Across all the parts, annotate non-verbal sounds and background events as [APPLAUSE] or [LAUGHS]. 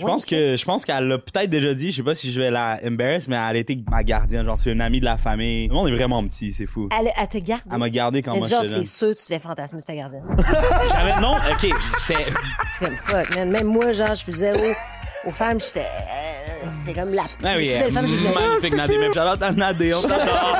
Je pense que je pense qu'elle l'a peut-être déjà dit, je sais pas si je vais la embarrass, mais elle été ma gardienne, genre c'est une amie de la famille. Le monde est vraiment petit, c'est fou. Elle, elle te garde? Elle m'a gardé quand moi genre, j'étais c'est jeune. sûr que tu te fais fantasmer sur ta gardienne. [LAUGHS] J'avais non, OK, j'étais c'est comme fuck, man. Même moi, genre, je faisais aux, aux femmes, j'étais. euh, c'est comme la Ah oui, belle femme que j'ai jamais magnifique Nadé, même Charlotte Nadé, on t'adore.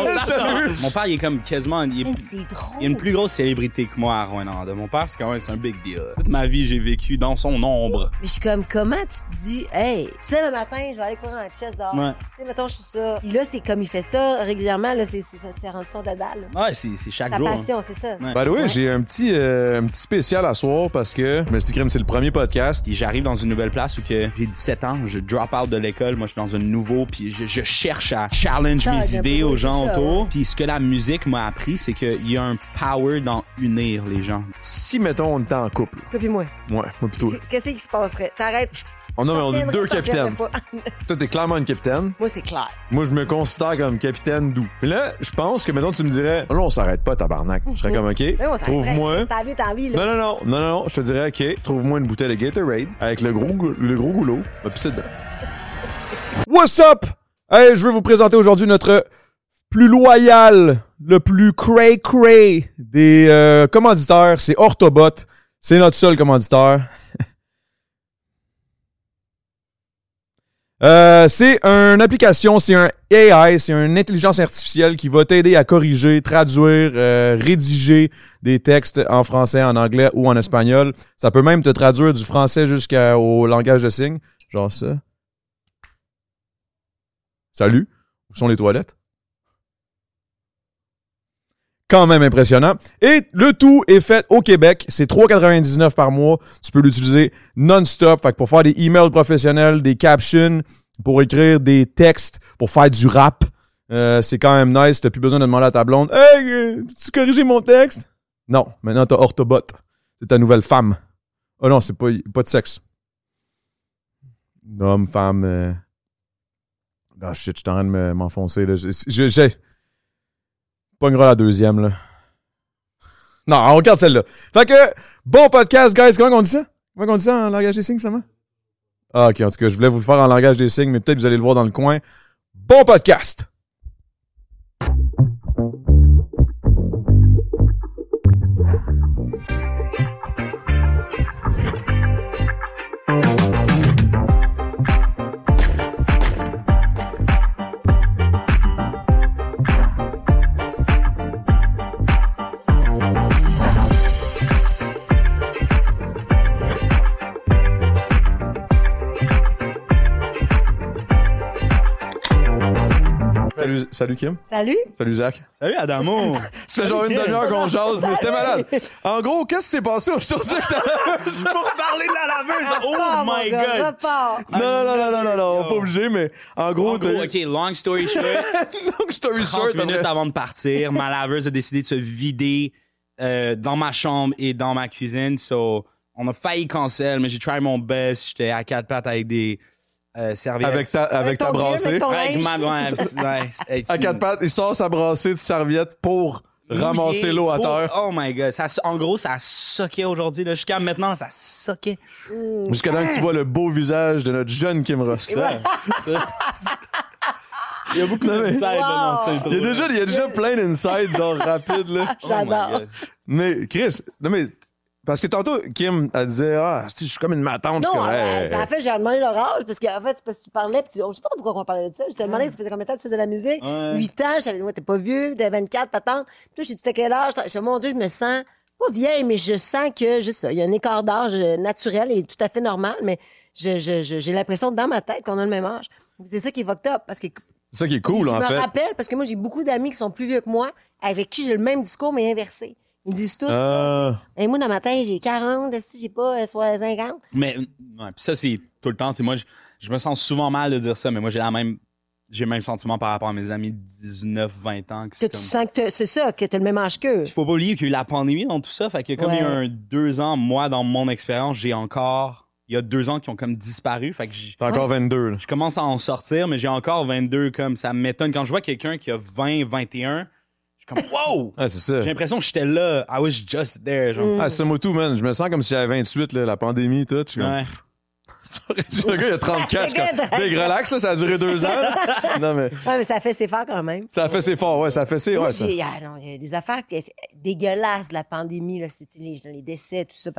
On t'adore. Mon père, il est comme quasiment, il est, c'est drôle. il y a une plus grosse célébrité que moi à Rwanda. Mon père, c'est quand même c'est un big deal. Toute ma vie, j'ai vécu dans son ombre. Mais je suis comme, comment tu te dis, hey, tu lèves un matin, je vais aller courir dans la chest dehors. Ouais. Tu sais, mettons, je trouve ça. Puis là, c'est comme il fait ça régulièrement, là, c'est, c'est, ça, c'est rendu son dada, là. Ouais, c'est c'est chaque jour. hein. passion, c'est ça. Ouais. The way, Ouais. j'ai un petit, euh, un petit spécial à soir parce que dit, crème, c'est le premier podcast. Puis j'arrive dans une nouvelle place où que j'ai 17 ans, je drop out de l'école, moi je suis dans un nouveau, puis je, je cherche à challenge Ça, mes idées aux gens ça, autour. ouais. Puis ce que la musique m'a appris, c'est qu'il y a un power dans unir les gens. Si, mettons, on était en couple. Toi puis moi. Ouais, moi plutôt. Qu'est-ce qui se passerait? T'arrêtes. On a, Je on est deux capitaines. [LAUGHS] Toi, t'es clairement une capitaine. moi, c'est clair. Moi, je me considère comme capitaine doux. Mais là, je pense que, mettons, tu me dirais, là, on s'arrête pas, tabarnak. Je serais comme, OK, Mais trouve-moi. Si t'as envie, t'as envie, Non, là. non, non, non, non, non, je te dirais, OK, trouve-moi une bouteille de Gatorade avec le gros, le gros goulot. Dedans. What's up? Hey, je veux vous présenter aujourd'hui notre plus loyal, le plus cray-cray des euh, commanditaires. C'est Orthobot. C'est notre seul commanditeur. [LAUGHS] Euh, c'est une application, c'est un AI, c'est une intelligence artificielle qui va t'aider à corriger, traduire, euh, rédiger des textes en français, en anglais ou en espagnol. Ça peut même te traduire du français jusqu'au langage de signes. Genre ça. Salut. Où sont les toilettes? Quand même impressionnant. Et le tout est fait au Québec. C'est 3,99 par mois. Tu peux l'utiliser non-stop. Fait que pour faire des emails professionnels, des captions, pour écrire des textes, pour faire du rap, euh, c'est quand même nice. T'as plus besoin de demander à ta blonde Hey, euh, tu corriger mon texte? Non. Maintenant, t'as Orthobot. C'est ta nouvelle femme. Oh non, c'est pas, pas de sexe. Homme, femme. euh. Ah shit, je suis en train de me- m'enfoncer. là. Pognera la deuxième, là. Non, on regarde celle-là. Fait que, bon podcast, guys. Comment on dit ça? Comment on dit ça en langage des signes, finalement? Ah, ok. En tout cas, je voulais vous le faire en langage des signes, mais peut-être vous allez le voir dans le coin. Bon podcast! Salut, Kim. Salut. Salut Zach. Salut Adamo! [LAUGHS] Ça fait genre une demi-heure qu'on jase, mais c'était malade. En gros, qu'est-ce qui s'est passé aujourd'hui que t'as [LAUGHS] Pour parler de la laveuse! Oh my god! repars. Non, non, non, non, non, non, non, pas obligé, mais en gros, En gros, ok, long story short, [LAUGHS] long story 30 short, minutes après. avant de partir, ma laveuse a décidé de se vider euh, dans ma chambre et dans ma cuisine. So, on a failli cancel, mais j'ai try mon best. J'étais à quatre pattes avec des euh, serviettes. Avec ta, avec ta brassée. avec ma ouais, ouais, hey, À quatre pattes, il sort sa brassée de serviette pour ramasser l'eau à pour- terre. Oh my god. Ça, en gros, ça soquait aujourd'hui. là. Jusqu'à maintenant, ça soquait. Jusqu'à temps que tu vois le beau visage de notre jeune Kim Ross. Il y a beaucoup d'insides là, dans cette intro. Il y a déjà, il y a déjà plein d'insides, genre rapides, là. Oh J'adore. Mais, Chris, non, mais, parce que tantôt, Kim, elle disait, ah, je suis comme une matante. Non, je suis comme, hey, en fait, j'ai demandé leur âge parce qu'en fait, c'est parce que tu parlais, puis tu, je sais pas pourquoi on parlait de ça. Je t'ai demandé, ça faisait combien de temps que tu faisais de la musique? Ouais. 8 ans, j'avais dit, ouais, t'es pas vieux, t'es 24, patente. Puis là, j'ai dit, t'as quel âge? Je dis, mon Dieu, je me sens pas vieille, mais je sens que, juste ça, il y a un écart d'âge euh, naturel et tout à fait normal, mais je, je, je- j'ai l'impression dans ma tête qu'on a le même âge. C'est ça qui est fucked up parce que c'est ça qui est cool, je en me fait. rappelle parce que moi, j'ai beaucoup d'amis qui sont plus vieux que moi, avec qui j'ai le même discours, mais inversé. Ils disent tous, Ah, et moi, dans ma tête, j'ai 40, si j'ai pas, euh, soit 50. Mais ouais, pis ça, c'est tout le temps. tu Moi, je, je me sens souvent mal de dire ça, mais moi, j'ai la même. J'ai le même sentiment par rapport à mes amis de 19, 20 ans. que tu comme- sens que c'est ça, que t'as le même âge qu'eux. Il faut pas oublier qu'il y a eu la pandémie dans tout ça. Fait que comme il y a un deux ans, moi, dans mon expérience, j'ai encore. Il y a deux ans qui ont comme disparu. Fait que j'ai- t'as encore 22, là. je commence à en sortir, mais j'ai encore 22 comme ça m'étonne. Quand je vois quelqu'un qui a 20, 21, je suis comme [LAUGHS] wow! Ah, c'est ça. J'ai l'impression que j'étais là. I was just there. Genre. Ah, c'est moi tout, man. Je me sens comme si j'avais 28, là, la pandémie, tout. Je suis comme, Ouais. le gars, il a 34. je suis Le gars, comme, [LAUGHS] Big, relax, là, ça a duré deux ans. là. [LAUGHS] non, mais Ouais, mais ça fait ses faire quand même. ça a fait ses forts, ouais, ça a fait ses, ouais, ça. ah non, il y a des affaires dégueulasses de la pandémie, là, c'était les, les décès, tout ça.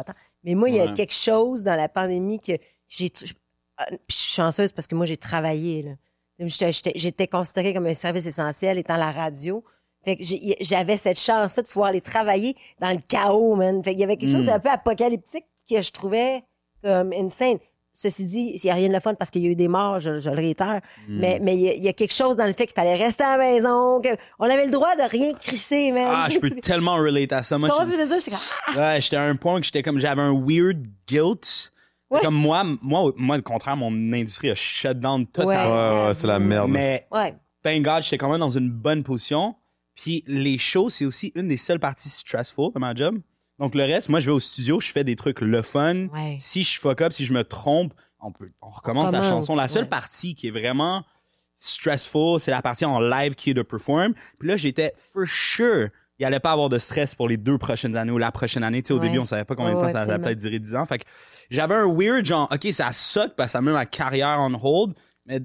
Mais moi, il y a Ouais. quelque chose dans la pandémie que j'ai, je, ah, je suis chanceuse parce que moi, j'ai travaillé, là. J'étais, j'étais- j'étais considérée comme un service essentiel étant la radio. Fait que j'avais cette chance-là de pouvoir aller travailler dans le chaos, man. Fait qu'il y avait quelque Mm. chose d'un peu apocalyptique que je trouvais comme insane. Ceci dit, il n'y a rien de le fun parce qu'il y a eu des morts, je, je le réitère. Mm. Mais mais il y, a- il y a quelque chose dans le fait qu'il fallait rester à la maison, que on avait le droit de rien crisser, man. Ah, je peux [LAUGHS] tellement relate à ça. Moi, je- je? Je suis comme, ah, Ouais, j'étais à un point que j'étais comme j'avais un weird guilt. Ouais. Comme moi, moi, moi, au contraire, mon industrie a shut down totalement. Ouais, ouais, c'est la merde. Mais ouais. thank God, j'étais quand même dans une bonne position. Puis les shows, c'est aussi une des seules parties stressful de ma job. Donc le reste, moi, je vais au studio, je fais des trucs le fun. Ouais. Si je fuck up, si je me trompe, on peut, on recommence la chanson. La seule ouais. partie qui est vraiment stressful, c'est la partie en live qui est de perform. Puis là, j'étais for sure, il allait pas avoir de stress pour les deux prochaines années ou la prochaine année. Tu sais, au Ouais. début, on savait pas combien de Ouais, temps ça allait peut-être durer 10 ans. Fait que j'avais un weird genre, OK, ça suck parce que ça met ma carrière on hold, mais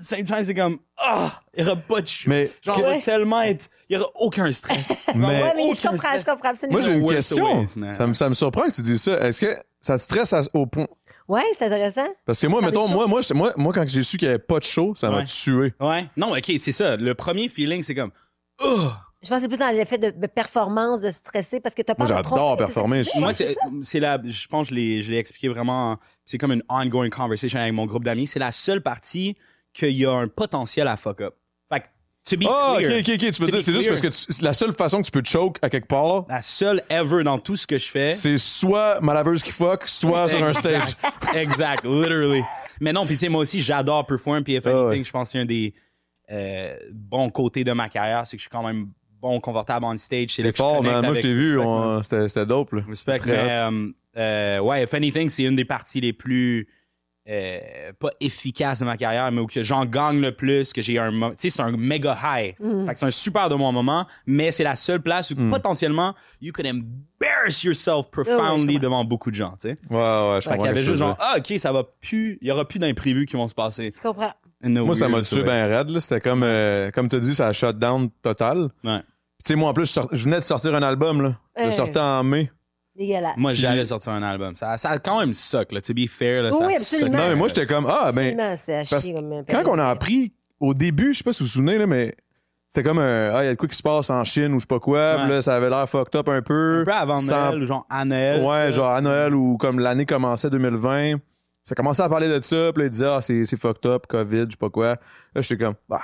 same time, c'est comme, ah, il y aura pas de ch- Mais Genre, que- va tellement être, il y aura aucun stress. [LAUGHS] Mais- Ouais, mais je aucun comprends, stress. je comprends absolument. Moi, j'ai une question. Ça me, ça me surprend que tu dises ça. Est-ce que ça te stresse à- au point? Ouais, c'est intéressant. Parce que moi, mettons, moi, moi, moi, moi, quand j'ai su qu'il n'y avait pas de show, ça m'a Ouais. tué. Ouais. Non, OK, c'est ça. Le premier feeling, c'est comme, oh, Je pense que c'est plus dans l'effet de, de performance, de stresser, parce que t'as pas Moi, j'adore performer. Moi, ouais, c'est, la, je pense, que je l'ai, je l'ai expliqué vraiment, c'est comme une ongoing conversation avec mon groupe d'amis. C'est la seule partie qu'il y a un potentiel à fuck up. Fait que, to be Ah, clear. ok, ok. Tu veux to dire, be c'est juste parce que tu- c'est la seule façon que tu peux choke à quelque part, La seule ever dans tout ce que je fais. c'est soit ma laveuse qui fuck, soit sur un stage. [LAUGHS] Exact, literally. Mais non, puis tu sais, moi aussi, j'adore perform, puis if Ah anything, ouais. je pense que c'est un des euh, bons côtés de ma carrière, c'est que je suis quand même bon, confortable on stage. C'est là C'est que je fort, connecte man. Moi, je avec- t'ai vu, on- c'était dope, là. Respect, Très mais euh, euh, ouais, if anything, c'est une des parties les plus euh, pas efficaces de ma carrière, mais où que j'en gagne le plus, que j'ai un, tu sais, c'est un méga high. Fait que c'est un super de mon moment, mais c'est la seule place où Mm. potentiellement you could embarrass yourself profoundly devant beaucoup de gens, tu sais. Ouais, ouais, je Fait qu'il comprends. y avait ce que tu juste genre, ah, ok, ça va plus, il y aura plus d'imprévus qui vont se passer. Je comprends. Moi, ça m'a tué bien raide, là. C'était comme, euh, comme tu dit, ça a shut down total. Ouais. Tu sais, moi, en plus, je, sort- je venais de sortir un album, là. Je le Ouais. sortais en mai. Dégueulasse. Moi, j'allais sortir un album. Ça, ça a quand même suck, là. To be fair, là, Oui, ça oui, suck. absolument. Non, mais moi, j'étais comme, ah, ben, Absolument, quand on a appris, au début, je sais pas si vous vous souvenez, là, mais c'était comme un, ah, il y a de quoi qui se passe en Chine ou je sais pas quoi. Ouais. là, ça avait l'air fucked up un peu. Un peu avant Sans- Noël, ou genre à Noël. Ouais, ça. genre à Noël ou comme l'année commençait 2020. Ça commençait à parler de ça, puis là, ils disaient, ah, c'est, c'est fucked up, COVID, je sais pas quoi. Là, j'étais comme, bah.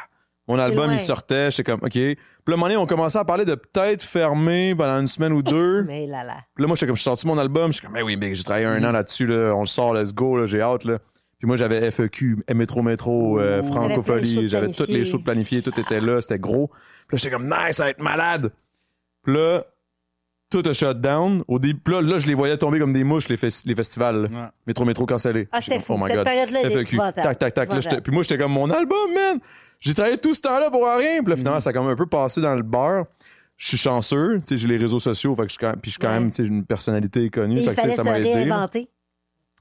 Mon album, il sortait, j'étais comme, OK. Puis là, à un moment donné, on commençait à parler de peut-être fermer pendant une semaine ou [LAUGHS] deux. Mais là, là. Puis là, moi, j'étais comme, je suis sorti mon album, je suis comme, mais oui, mais j'ai travaillé un Mm. an là-dessus, là, on le sort, let's go, là, j'ai hâte, là. Puis moi, j'avais FEQ, Métro Métro, euh, Francophonie, j'avais tous les shows planifiés, tout était là, c'était gros. Puis là, j'étais comme, nice, ça va être malade. Puis là, tout a shut down. Au début, puis là, là, je les voyais tomber comme des mouches, les, fes- les festivals. Ouais. Métro, métro cancellé. Ah, c'était J'ai- fou. Oh my Cette God. période-là épouvantable. Tac, tac, tac. Là, puis moi, j'étais comme mon album, man. J'ai travaillé tout ce temps-là pour rien. Puis là, Mm. finalement, ça a comme un peu passé dans le beurre. Je suis chanceux. Tu sais, j'ai les réseaux sociaux. Fait que je suis quand même, puis je suis quand Ouais. même, tu sais, j'ai une personnalité connue. Il fait que, tu sais, fallait ça se m'a aidé. réinventer.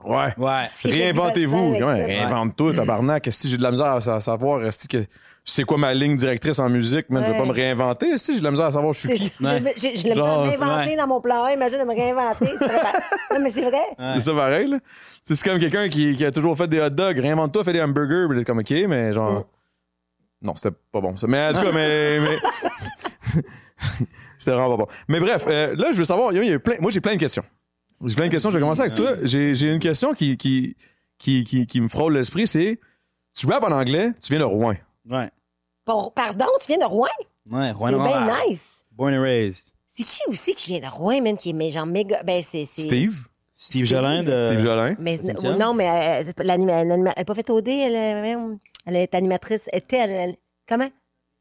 Ouais. Ouais. Réinventez-vous. Ouais, réinvente-toi, tabarnak. Est-ce que j'ai de la misère à, sa- savoir? Est-ce que c'est quoi ma ligne directrice en musique? Man, je vais Ouais. pas me réinventer. Est-ce que j'ai de la misère à savoir je suis qui? j'ai- j'ai- Je l'ai Genre, m'inventer ouais. dans mon plan A, imagine de me réinventer. c'est pas- [LAUGHS] non, mais c'est vrai. C'est ça pareil, là. C'est comme quelqu'un qui, qui a toujours fait des hot dogs. Réinvente-toi, fais des hamburgers. Puis t'es comme, OK, mais genre... Non, c'était pas bon, ça. Mais en tout cas, mais... mais... [LAUGHS] c'était vraiment pas bon. Mais bref, euh, là, je veux savoir... il y a- il y a plein... Moi, j'ai plein de questions. J'ai plein de questions. Je vais commencer avec toi. J'ai j'ai une question qui, qui, qui, qui, qui me frôle l'esprit. C'est... Tu rappes en anglais, tu viens de Rouen. Ouais. Pour- pardon, tu viens de Rouen? Ouais, Rouen C'est bien nice. Born and raised. C'est qui aussi qui vient de Rouen, man, qui est mais genre méga. Ben, c'est. c'est- Steve? Steve Jolin de. Steve Jolin. Mais non, mais euh, c'est elle n'a pas fait OD, elle, euh, elle est animatrice. Était, elle, elle- comment?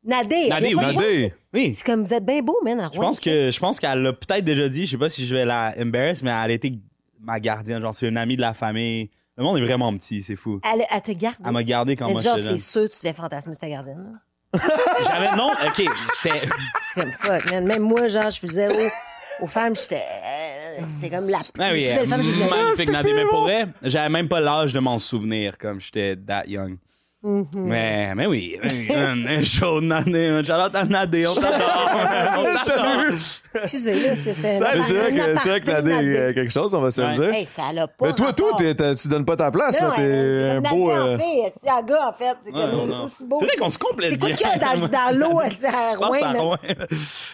Nadé. Nadé, elle oui. Oui. C'est comme vous êtes bien beau, man. Je pense que je pense qu'elle l'a peut-être déjà dit, je sais pas si je vais la embarrass, mais elle a été ma gardienne, genre c'est une amie de la famille. Le monde est vraiment petit, c'est fou. Elle, elle te garde? Elle m'a gardé quand Mais moi genre, j'étais c'est jeune. sûr que tu te fais fantasmer ta gardienne. [LAUGHS] J'avais non, OK, j'étais C'est comme fuck, man. Même moi, genre, je faisais aux, aux femmes, j'étais. euh, c'est comme la Ah oui, plus belle femme que j'ai vue. magnifique Nadé, mais pour vrai, j'avais même pas l'âge de m'en souvenir comme j'étais that young. Mm-hmm. Mais, mais oui, un de Nadé, un shout-out à Nadé, on t'adore. [LAUGHS] on t'adore. Excusez, là, c'était. Mais c'est vrai un que, c'est vrai que Nadé Nadé. euh, quelque chose, on va se le Ouais. dire. Hey, ça l'a pas. Mais toi, toi, t'es- t'as- tu donnes pas ta place, Non, là. T'es ouais, un c'est beau. euh. C'est un gars, en fait. C'est Ouais, comme non. aussi beau. C'est vrai qu'on se complète C'est quoi qu'il y a dans, dans l'eau [LAUGHS] à Rouen.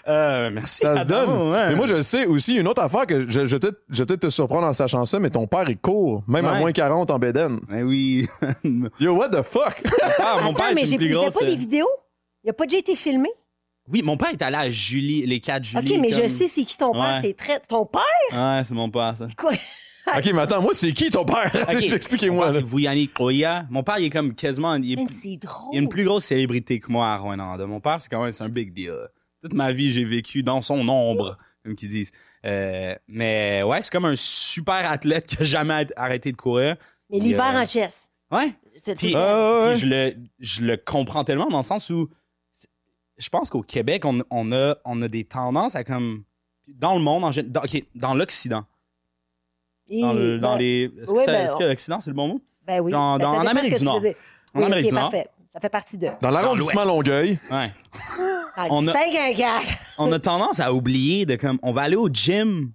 Euh, merci. Ça se donne. ouais. Mais moi, je le sais aussi, une autre affaire que je, je, vais peut-être- je vais peut-être te surprendre en sachant ça, mais ton père, il court, même à Ouais. moins 40 en Béden. Mais oui. [LAUGHS] Yo, what the fuck? père, mon Attends, père mais j'ai pas des euh, vidéos? Il a pas déjà été filmé? Oui, mon père est allé à Julie, les quatre Julie. OK, mais comme- je sais c'est qui ton père. Ouais. C'est très... Ton père? Ouais, c'est mon père, ça. Quoi? [LAUGHS] ok, mais attends, moi, c'est qui ton père? [LAUGHS] Expliquez-moi. Mon père, là. c'est Vuyani Koya. Mon père, il est comme quasiment. Il est, Man, plus- c'est drôle. il est une plus grosse célébrité que moi à Rwanda. Mon père, c'est quand même c'est un big deal. Toute ma vie, j'ai vécu dans son ombre, comme qu'ils disent. Euh, mais ouais, c'est comme un super athlète qui a jamais arrêté de courir. Mais l'hiver Euh, en chess. Ouais. C'est le Puis, truc. Ah, ouais, puis je, le, je le comprends tellement dans le sens où je pense qu'au Québec, on, on, a, on a des tendances à comme. Dans le monde, en gén- dans, OK, dans l'Occident. Dans, le- dans Ben, les. Est-ce que, Oui, ben, que l'Occident, c'est le bon mot? Ben oui. dans- Ben, dans- en Amérique du Nord. faisais. En Oui, Amérique du Nord. parfait. Ça fait partie de. Dans l'arrondissement. Longueuil. Ouais. Dans [LAUGHS] On a- 5 1 4. on a tendance à oublier de comme on va aller au gym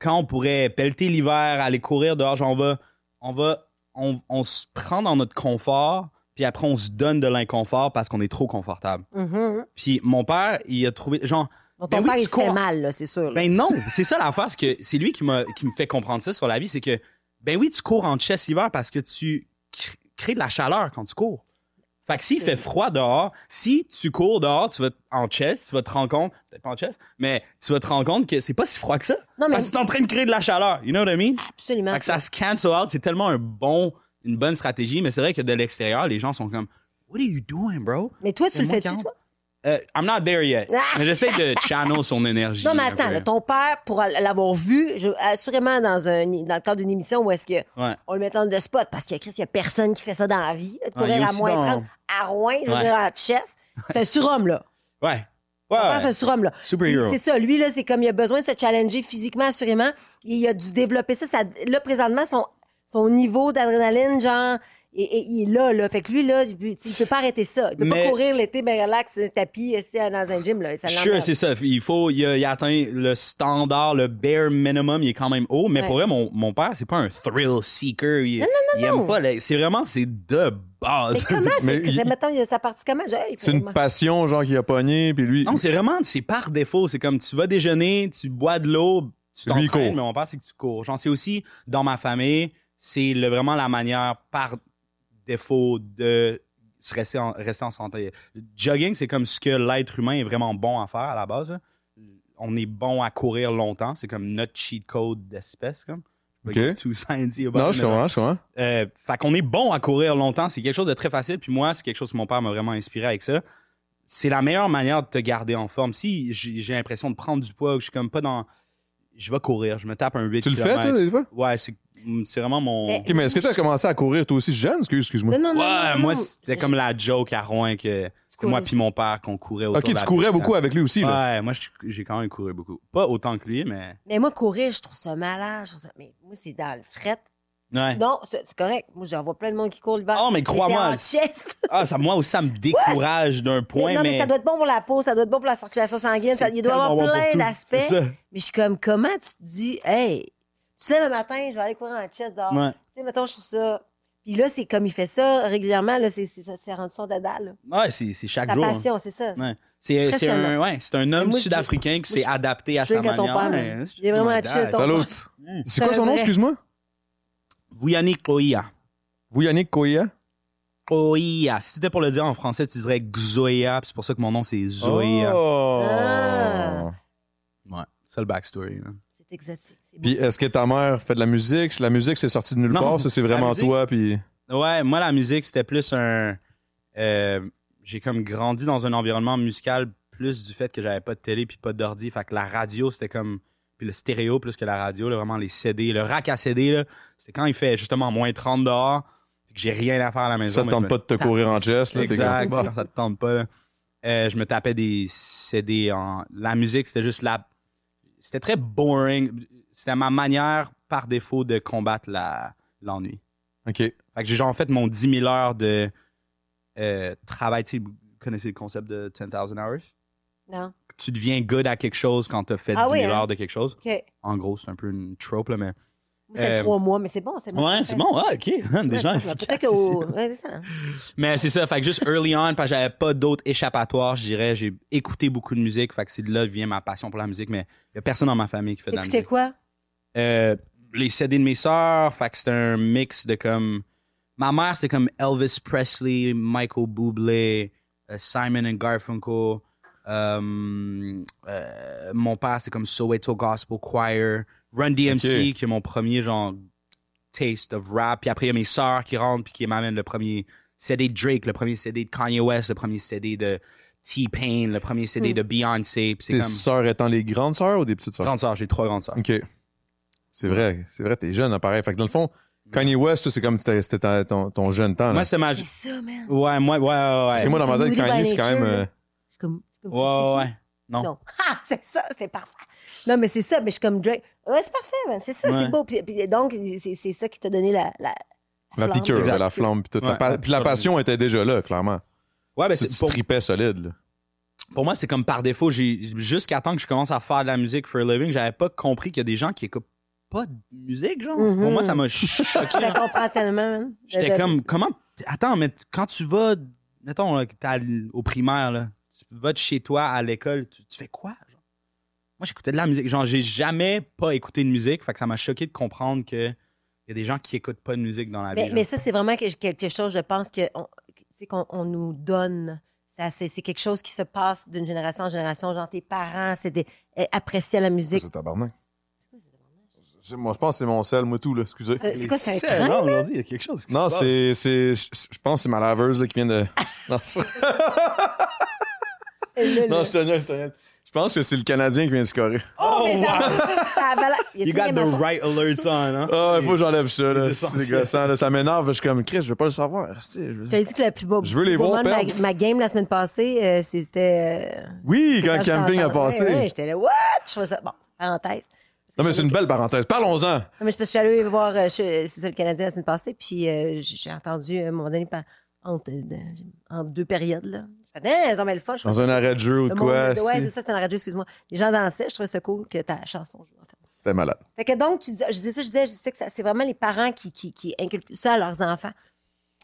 quand on pourrait pelleter l'hiver, aller courir dehors, genre on va on va on, on se prend dans notre confort, puis après on se donne de l'inconfort parce qu'on est trop confortable. Puis mon père, il a trouvé genre Donc, ton ben oui, père, tu il se fait mal, là, c'est sûr. là. Ben non, c'est ça l'affaire, c'est que c'est lui qui m'a qui me fait comprendre ça sur la vie, c'est que ben oui, tu cours en chest l'hiver parce que tu cr- crées de la chaleur quand tu cours. Fait que s'il fait froid dehors, si tu cours dehors, tu vas en chest, tu vas te rendre compte, peut-être pas en chest, mais tu vas te rendre compte que c'est pas si froid que ça. Non, mais- Parce que tu es en train de créer de la chaleur. You know what I mean? Absolument. Fait que ça se cancel out, c'est tellement un bon, une bonne stratégie, mais c'est vrai que de l'extérieur, les gens sont comme, What are you doing, bro? Mais toi, tu le fais-tu, toi? Euh, I'm not there yet. Ah! mais j'essaie de channel son énergie. Non, mais attends, là, ton père, pour l'avoir vu, je, assurément dans, un, dans le cadre d'une émission où est-ce que Ouais. on le met en de spot, parce qu'il y a Chris, il y a personne qui fait ça dans la vie. de Ouais, courir à moins dans- 30 à Rouen, je veux Ouais. dire, en chess. C'est un surhomme, là. Ouais. Ouais. c'est un surhomme, là. C'est ça. Lui, là, c'est comme il a besoin de se challenger physiquement, assurément. Il a dû développer ça. ça là, présentement, son, son niveau d'adrénaline, genre, et, et- il est là, là. Fait que lui, là, il peut, il peut pas arrêter ça. Il peut Mais- pas courir l'été, ben relax, tapis, assis dans un gym, là. Ça Sure, c'est ça. Il faut, il a, il a atteint le standard, le bare minimum, il est quand même haut. Mais Ouais. pour vrai, mon, mon père, c'est pas un thrill seeker. Il, non, il non. aime pas, les- c'est vraiment, c'est de base. Mais [LAUGHS] comment, Mais c'est, il- c'est- mettons, il a sa partie comment? Il C'est une passion, genre, qui a pogné, puis lui. non, c'est vraiment, c'est par défaut. C'est comme tu vas déjeuner, tu bois de l'eau, tu il t'entraînes, mais mon père, c'est que tu cours. Genre, c'est aussi, dans ma famille, c'est vraiment la manière par défaut de se rester en, rester en santé. Le jogging, c'est comme ce que l'être humain est vraiment bon à faire à la base. là. On est bon à courir longtemps. C'est comme notre cheat code d'espèce. Comme. Ok. Like, too sciencey about Non, je comprends, je comprends. euh, fait qu'on est bon à courir longtemps. C'est quelque chose de très facile. Puis moi, c'est quelque chose que mon père m'a vraiment inspiré avec ça. c'est la meilleure manière de te garder en forme. Si j'ai l'impression de prendre du poids, je suis comme pas dans. Je vais courir, je me tape un 8 Tu le fais, toi, des fois? Ouais, c'est c'est vraiment mon. Mais- Ok, mais est-ce que tu as commencé à courir toi aussi jeune? Excuse- Excuse-moi. Non, non, non. Ouais, non, moi, non. c'était comme la joke à Rouen que c'était moi courais. puis mon père qu'on courait autour Ok, de tu la courais piste. beaucoup avec lui aussi, là. Ouais, moi, je- j'ai quand même couru beaucoup. Pas autant que lui, mais. Mais moi, courir, je trouve ça malade. Je trouve ça... Mais moi, c'est dans le fret. Ouais. Non, c'est c'est correct. Moi, j'en vois plein de monde qui court l'hiver. Oh, mais crois-moi, c'est en chest. [LAUGHS] Ah, ça, moi aussi, ça me décourage d'un point, non, mais. mais... ça doit être bon pour la peau, ça dout être bon pour la circulation sanguine. Ça, il doit y avoir tellement bon pour plein tout. d'aspects. C'est ça. Mais je suis comme, comment tu te dis, hey, tu te lèves le matin, je vais aller courir dans le chest dehors. Ouais. Tu sais, mettons, je trouve ça. Puis là, c'est comme il fait ça régulièrement, là, c'est, c'est, ça s'est rendu son dada, là. Ouais, c'est c'est chaque Sa jour. hein. passion, c'est ça. Ouais. C'est c'est un, ouais, c'est un homme moi, sud-africain qui s'est adapté à sa manière. père, Ouais, c'est- Il est vraiment my chill, ton- Salut. Mm. C'est quoi son nom, excuse-moi? Vuyani Koia. Vous, Yannick Koya? Koia. Si c'était pour le dire en français, tu dirais Xoia. puis C'est pour ça que mon nom, c'est Zoya. Oh. Ah. Ouais. Ça, le backstory. Exotique. C'est Puis est-ce que ta mère fait de la musique? La musique, c'est sorti de nulle part. Ça, c'est vraiment musique- toi. Puis Ouais, moi, la musique, c'était plus un. euh, j'ai comme grandi dans un environnement musical plus du fait que j'avais pas de télé puis pas d'ordi. Fait que la radio, c'était comme. Puis le stéréo plus que la radio, là, vraiment les CD. Le rack à CD, là, c'était quand il fait justement moins 30 dehors, puis que j'ai rien à faire à la maison. ça te tente me pas de te courir en chest. Là, t'es Exact, comme, ça te tente pas. Euh, je me tapais des CD en. La musique, c'était juste la. C'était très boring. C'était ma manière, par défaut, de combattre la l'ennui. OK. Fait que j'ai genre fait mon 10 000 heures de euh, travail. Tu sais, vous connaissez le concept de 10,000 hours? Non. Tu deviens good à quelque chose quand t'as fait Ah 10 000 oui, hein? heures de quelque chose. OK. En gros, c'est un peu une trope, là, mais. C'est Euh, trois mois, mais c'est bon. C'est bon. Ouais, c'est bon, ouais, [LAUGHS] ok. C'est bon. Peut-être. Ouais, c'est ça. Mais c'est ça, fait que juste early on, parce que j'avais pas d'autres échappatoires, je dirais. J'ai écouté beaucoup de musique, fait que c'est de là que vient ma passion pour la musique, mais il y a personne dans ma famille qui fait de la T'écoutais musique. quoi? Euh, les CD de mes sœurs, fait que c'est un mix de comme... Ma mère, c'est comme Elvis Presley, Michael Bublé, euh, Simon and Garfunkel. Euh, euh, mon père, c'est comme Soweto Gospel Choir. Run DMC, qui est mon premier genre taste of rap. Puis après, il y a mes sœurs qui rentrent puis qui m'amènent le premier CD de Drake, le premier CD de Kanye West, le premier CD de T-Pain, le premier CD de Beyoncé. Tes comme... sœurs étant les grandes sœurs ou des petites sœurs? Grandes sœurs, j'ai trois grandes sœurs. OK. C'est vrai. C'est vrai, t'es jeune, hein, pareil. Fait que dans le fond, Kanye West, toi, c'est comme c'était c'était ta- ton, ton jeune temps. Là. Moi, c'est ma... C'est ça, man. Ouais, moi, ouais, ouais, ouais. C'est moi, dans ma tête, Kanye, c'est quand même... euh, comme. comme- Ouais, ouais, ouais. Non. Non. Ah, [LAUGHS] c'est ça, c'est parfait. Non, mais c'est ça, mais je suis comme Drake. Ouais, c'est parfait, man. C'est ça, Ouais. c'est beau. Puis, puis donc, c'est c'est ça qui t'a donné la. La, La flamme. piqûre, Exact. la flamme, puis toute la, Ouais, puis la passion était déjà là, clairement. Ouais, Tu, c'est, tu pour, tripais solide. là. pour moi, c'est comme par défaut. J'ai, jusqu'à temps que je commence à faire de la musique for a living, j'avais pas compris qu'il y a des gens qui écoutent pas de musique, genre. Mhm. Pour moi, ça m'a [LAUGHS] Je choqué. la comprends tellement, man. J'étais De- comme, comment, attends, mais quand tu vas, mettons, t'es au primaire, là, tu vas de chez toi à l'école, tu, tu fais quoi? Moi, j'écoutais de la musique. Genre, j'ai jamais pas écouté de musique, fait que ça m'a choqué de comprendre que il y a des gens qui écoutent pas de musique dans la vie. Mais, genre. mais ça, c'est vraiment que- quelque chose, je pense, que qu'on on nous donne. Ça, C'est c'est quelque chose qui se passe d'une génération en génération. Genre, tes parents, c'est des, euh, appréciaient la musique. C'est tabarnak. C'est- Moi, je pense que c'est mon sel, moi, tout, là. Excusez. Euh, C'est quoi, c'est un non, aujourd'hui, il y a quelque chose qui Non, se passe. c'est, c'est, je je pense que c'est ma laveuse, là, qui vient de... [LAUGHS] Non, c'est- Là, non je te niaise, je te niaise. Je pense que c'est le Canadien qui vient de scorer. Oh, mais ça, ça a valeur- Y a-t-il You got the maçons? right alert on, hein? Ah, il faut que j'enlève ça, là. C'est C'est essentiel. gossant, là. Ça m'énerve. Je suis comme, Chris, je veux pas le savoir. Asti, je veux- Je dit que le plus beau Je veux les beau voir moment de ma, perdre. ma game la semaine passée, euh, c'était. euh, Oui, quand j'étais Camping a passé. Ouais, ouais, j'étais là, what? Je trouvais ça. Bon, parenthèse. Parce que Non, mais je c'est une belle parenthèse. Parlons-en. Non, mais c'est parce que je suis allée voir, euh, je- c'est ça, le Canadien la semaine passée, puis euh, j'ai entendu à un moment donné, par- entre, euh, de- entre deux périodes, là. Ils ont mis le fun. Je Dans un arrêt de jeu ou de quoi. monde- Ouais, asti. c'est ça, c'était un radio, excuse-moi. Les gens dansaient, je trouvais ça cool que ta chanson joue, en fait. C'était malade. Fait que donc, tu dis, je disais ça, je disais, je sais que c'est vraiment les parents qui, qui, qui inculquent ça à leurs enfants.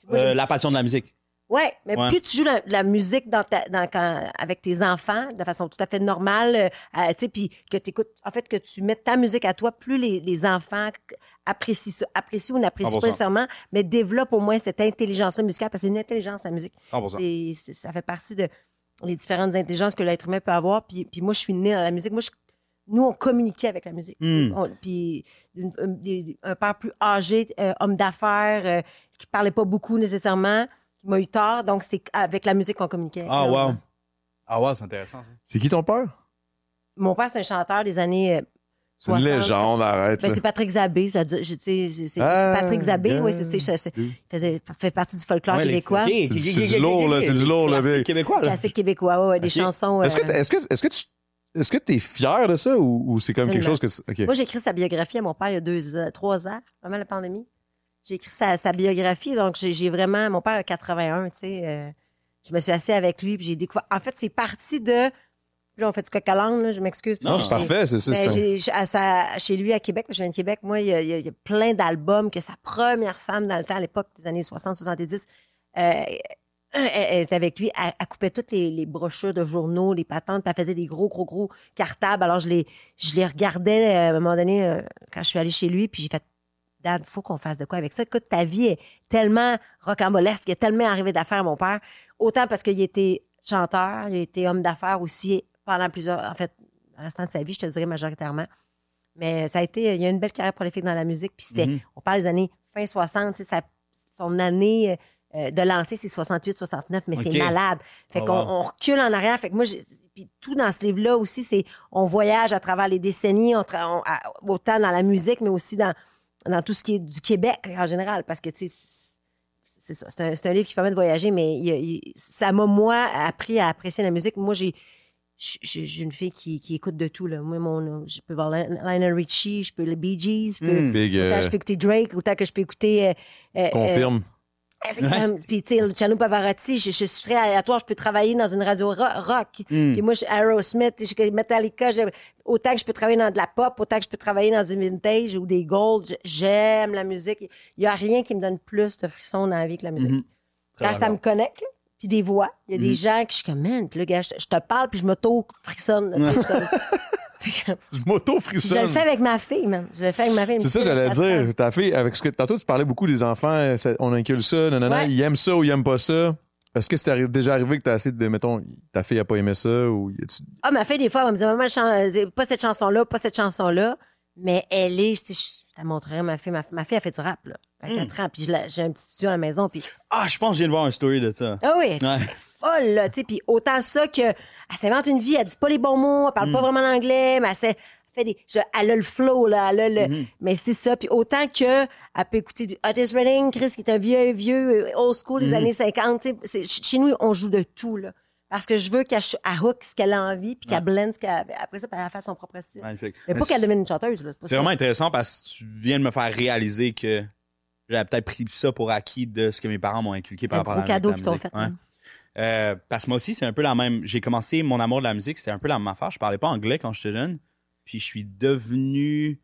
Moi, Euh, la passion de la musique. Ouais, mais Ouais. plus tu joues la, la musique dans ta, dans, quand, avec tes enfants de façon tout à fait normale, euh, tu sais, puis que tu écoutes, en fait, que tu mettes ta musique à toi, plus les, les enfants apprécient ça, apprécient ou n'apprécient 100%. pas nécessairement, mais développent au moins cette intelligence-là musicale, parce que c'est une intelligence, la musique. 100%. C'est, c'est- ça fait partie de les différentes intelligences que l'être humain peut avoir. Puis, puis moi, je suis née dans la musique. Moi, je- nous, on communiquait avec la musique. Mm. On- puis un père plus âgé, euh, homme d'affaires, euh, qui parlait pas beaucoup nécessairement, qui m'a eu tort. Donc, c'est avec la musique qu'on communiquait. Ah, Euh, wow. Ah ouais, c'est intéressant, ça. C'est qui ton père? Mon père, c'est un chanteur des années euh, C'est une 60. légende, arrête. Ben, c'est Patrick Zabé, ça je- c'est c'est Ah, Patrick Zabé, oui, c'est, c'est, c'est- faisait, fait partie du folklore Ouais, québécois, C'est du- c'est lourd, là, c'est du lourd, là, Classique big. québécois, là. classique québécois, ouais, des chansons. Est-ce que, euh, est-ce que, est-ce que tu, est-ce que t'es fier de ça ou, ou c'est comme quelque chose que. Moi, j'ai écrit sa biographie à mon père il y a deux, ans- trois ans, avant la pandémie. J'ai écrit sa, sa biographie, donc j'ai, vraiment, mon père a 81, tu sais, euh, je me suis assise avec lui, puis j'ai découvert. En fait, c'est parti de. Là, on fait du coq à là, je m'excuse. Non, c'est parfait, c'est ça. Ben, à sa- chez lui à Québec, je viens de Québec, moi, il y a, il y a- plein d'albums que sa première femme dans le temps, à l'époque des années 60-70, euh, elle, elle était avec lui, elle, elle coupait toutes les, les brochures de journaux, les patentes, puis elle faisait des gros, gros, gros cartables. Alors, je les, je les regardais euh, à un moment donné euh, quand je suis allée chez lui, puis j'ai fait Dad, faut qu'on fasse de quoi avec ça. Écoute, ta vie est tellement rocambolesque, il y a tellement arrivé d'affaires, mon père. Autant parce qu'il était chanteur, il a été homme d'affaires aussi pendant plusieurs, en fait, le restant de sa vie, je te dirais majoritairement. Mais ça a été, il y a une belle carrière prolifique dans la musique. Puis c'était, Mhm. on parle des années fin 60, tu sais, sa- son année euh, de lancer, c'est 68, 69, mais c'est malade. Fait Oh, qu'on wow. on recule en arrière. Fait que moi, puis tout dans ce livre-là aussi, c'est, on voyage à travers les décennies, on tra- on- à- autant dans la musique, mais aussi dans, dans tout ce qui est du Québec en général. Parce que, tu sais, c'est- ça. C'est un, c'est un livre qui permet de voyager, mais il- il- ça m'a, moi, appris à apprécier la musique. Moi, j'ai, j'ai j'ai une fille qui, qui écoute de tout, là. Moi, mon, je peux voir Lionel Richie, je peux les Bee Gees, je peux, Mm. Big, autant euh, je peux écouter Drake, autant que je peux écouter, euh, euh, confirme. Euh, comme- Puis, tu sais, Luciano Pavarotti, je, je suis très aléatoire. Je peux travailler dans une radio ro- rock. Mm. Puis moi, Aerosmith, Metallica. autant que je peux travailler dans de la pop, autant que je peux travailler dans du vintage ou des gold. J'aime la musique. Il y a rien qui me donne plus de frissons dans la vie que la musique. Mhm. Quand ça me connecte, là, puis des voix, il y a des gens que je suis comme, man, puis là, gars, je, je te parle, puis je m'auto-frissonne. tu [LAUGHS] je m'auto-frissonne. Je le fais avec ma fille, man. Je le fais avec ma fille. C'est ça, j'allais dire. Ta fille, avec ce que tantôt tu parlais beaucoup des enfants, euh, ça- on inculque ça, nanana, Ouais. ils aiment ça ou ils aiment pas ça. Est-ce que c'est déjà arrivé que t'as essayé de, mettons, ta fille a pas aimé ça ou Ah, ma fille, des fois, elle va me dire, maman, euh, pas cette chanson-là, pas cette chanson-là. Mais elle est, je, je, je la montrerai, ma fille. Ma, ma fille, a fait du rap, là, à Hmm. 4 ans. Puis j'ai un petit studio à la maison. Puis, Ah, je pense que je viens de voir un story de ça. ah oui, elle Ouais. folle, là, tu sais. Puis autant ça que, elle s'invente une vie, elle dit pas les bons mots, elle Hmm. parle pas vraiment l'anglais, mais elle, elle fait des, je- elle a le flow, là, elle a le, Hmm. mais c'est ça. Puis autant que, elle peut écouter du Otis Redding, Chris, qui est un vieux, vieux, old school Hmm. des années 50, tu sais. C'est- Chez nous, on joue de tout, là. Parce que je veux qu'elle hook ce qu'elle a envie, puis qu'elle blende ce qu'elle Après ça, elle fasse son propre style. Magnifique. Mais pas qu'elle devienne une chanteuse, C'est vraiment intéressant parce que tu viens de me faire réaliser que j'avais peut-être pris ça pour acquis de ce que mes parents m'ont inculqué par rapport à la, cadeau qu'ils t'ont fait. Ouais. hein. Euh, parce que moi aussi, c'est un peu la même. J'ai commencé mon amour de la musique, c'était un peu la même affaire. Je parlais pas anglais quand j'étais jeune. Puis je suis devenu.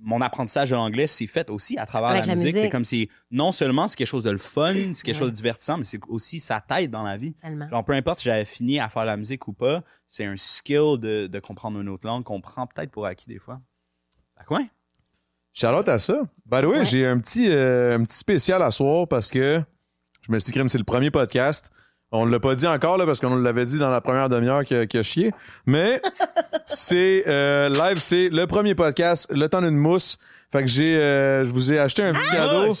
Mon apprentissage de l'anglais s'est fait aussi à travers Avec la, la musique. musique. C'est comme si, non seulement c'est quelque chose de le fun, c'est quelque Ouais. chose de divertissant, mais c'est aussi ça t'aide dans la vie. Tellement. Genre, peu importe si j'avais fini à faire la musique ou pas, c'est un skill de, de comprendre une autre langue qu'on prend peut-être pour acquis des fois. Fait que ouais. Charlotte à ça. By the way, Ouais. j'ai un petit, euh, un petit spécial à soir parce que je me suis dit, crème, c'est le premier podcast. On ne l'a pas dit encore là, parce qu'on l'avait dit dans la première demi-heure qui a, qui a chié. Mais [LAUGHS] c'est euh, live, c'est le premier podcast, le temps d'une mousse. Fait que j'ai, euh, je vous ai acheté un petit cadeau.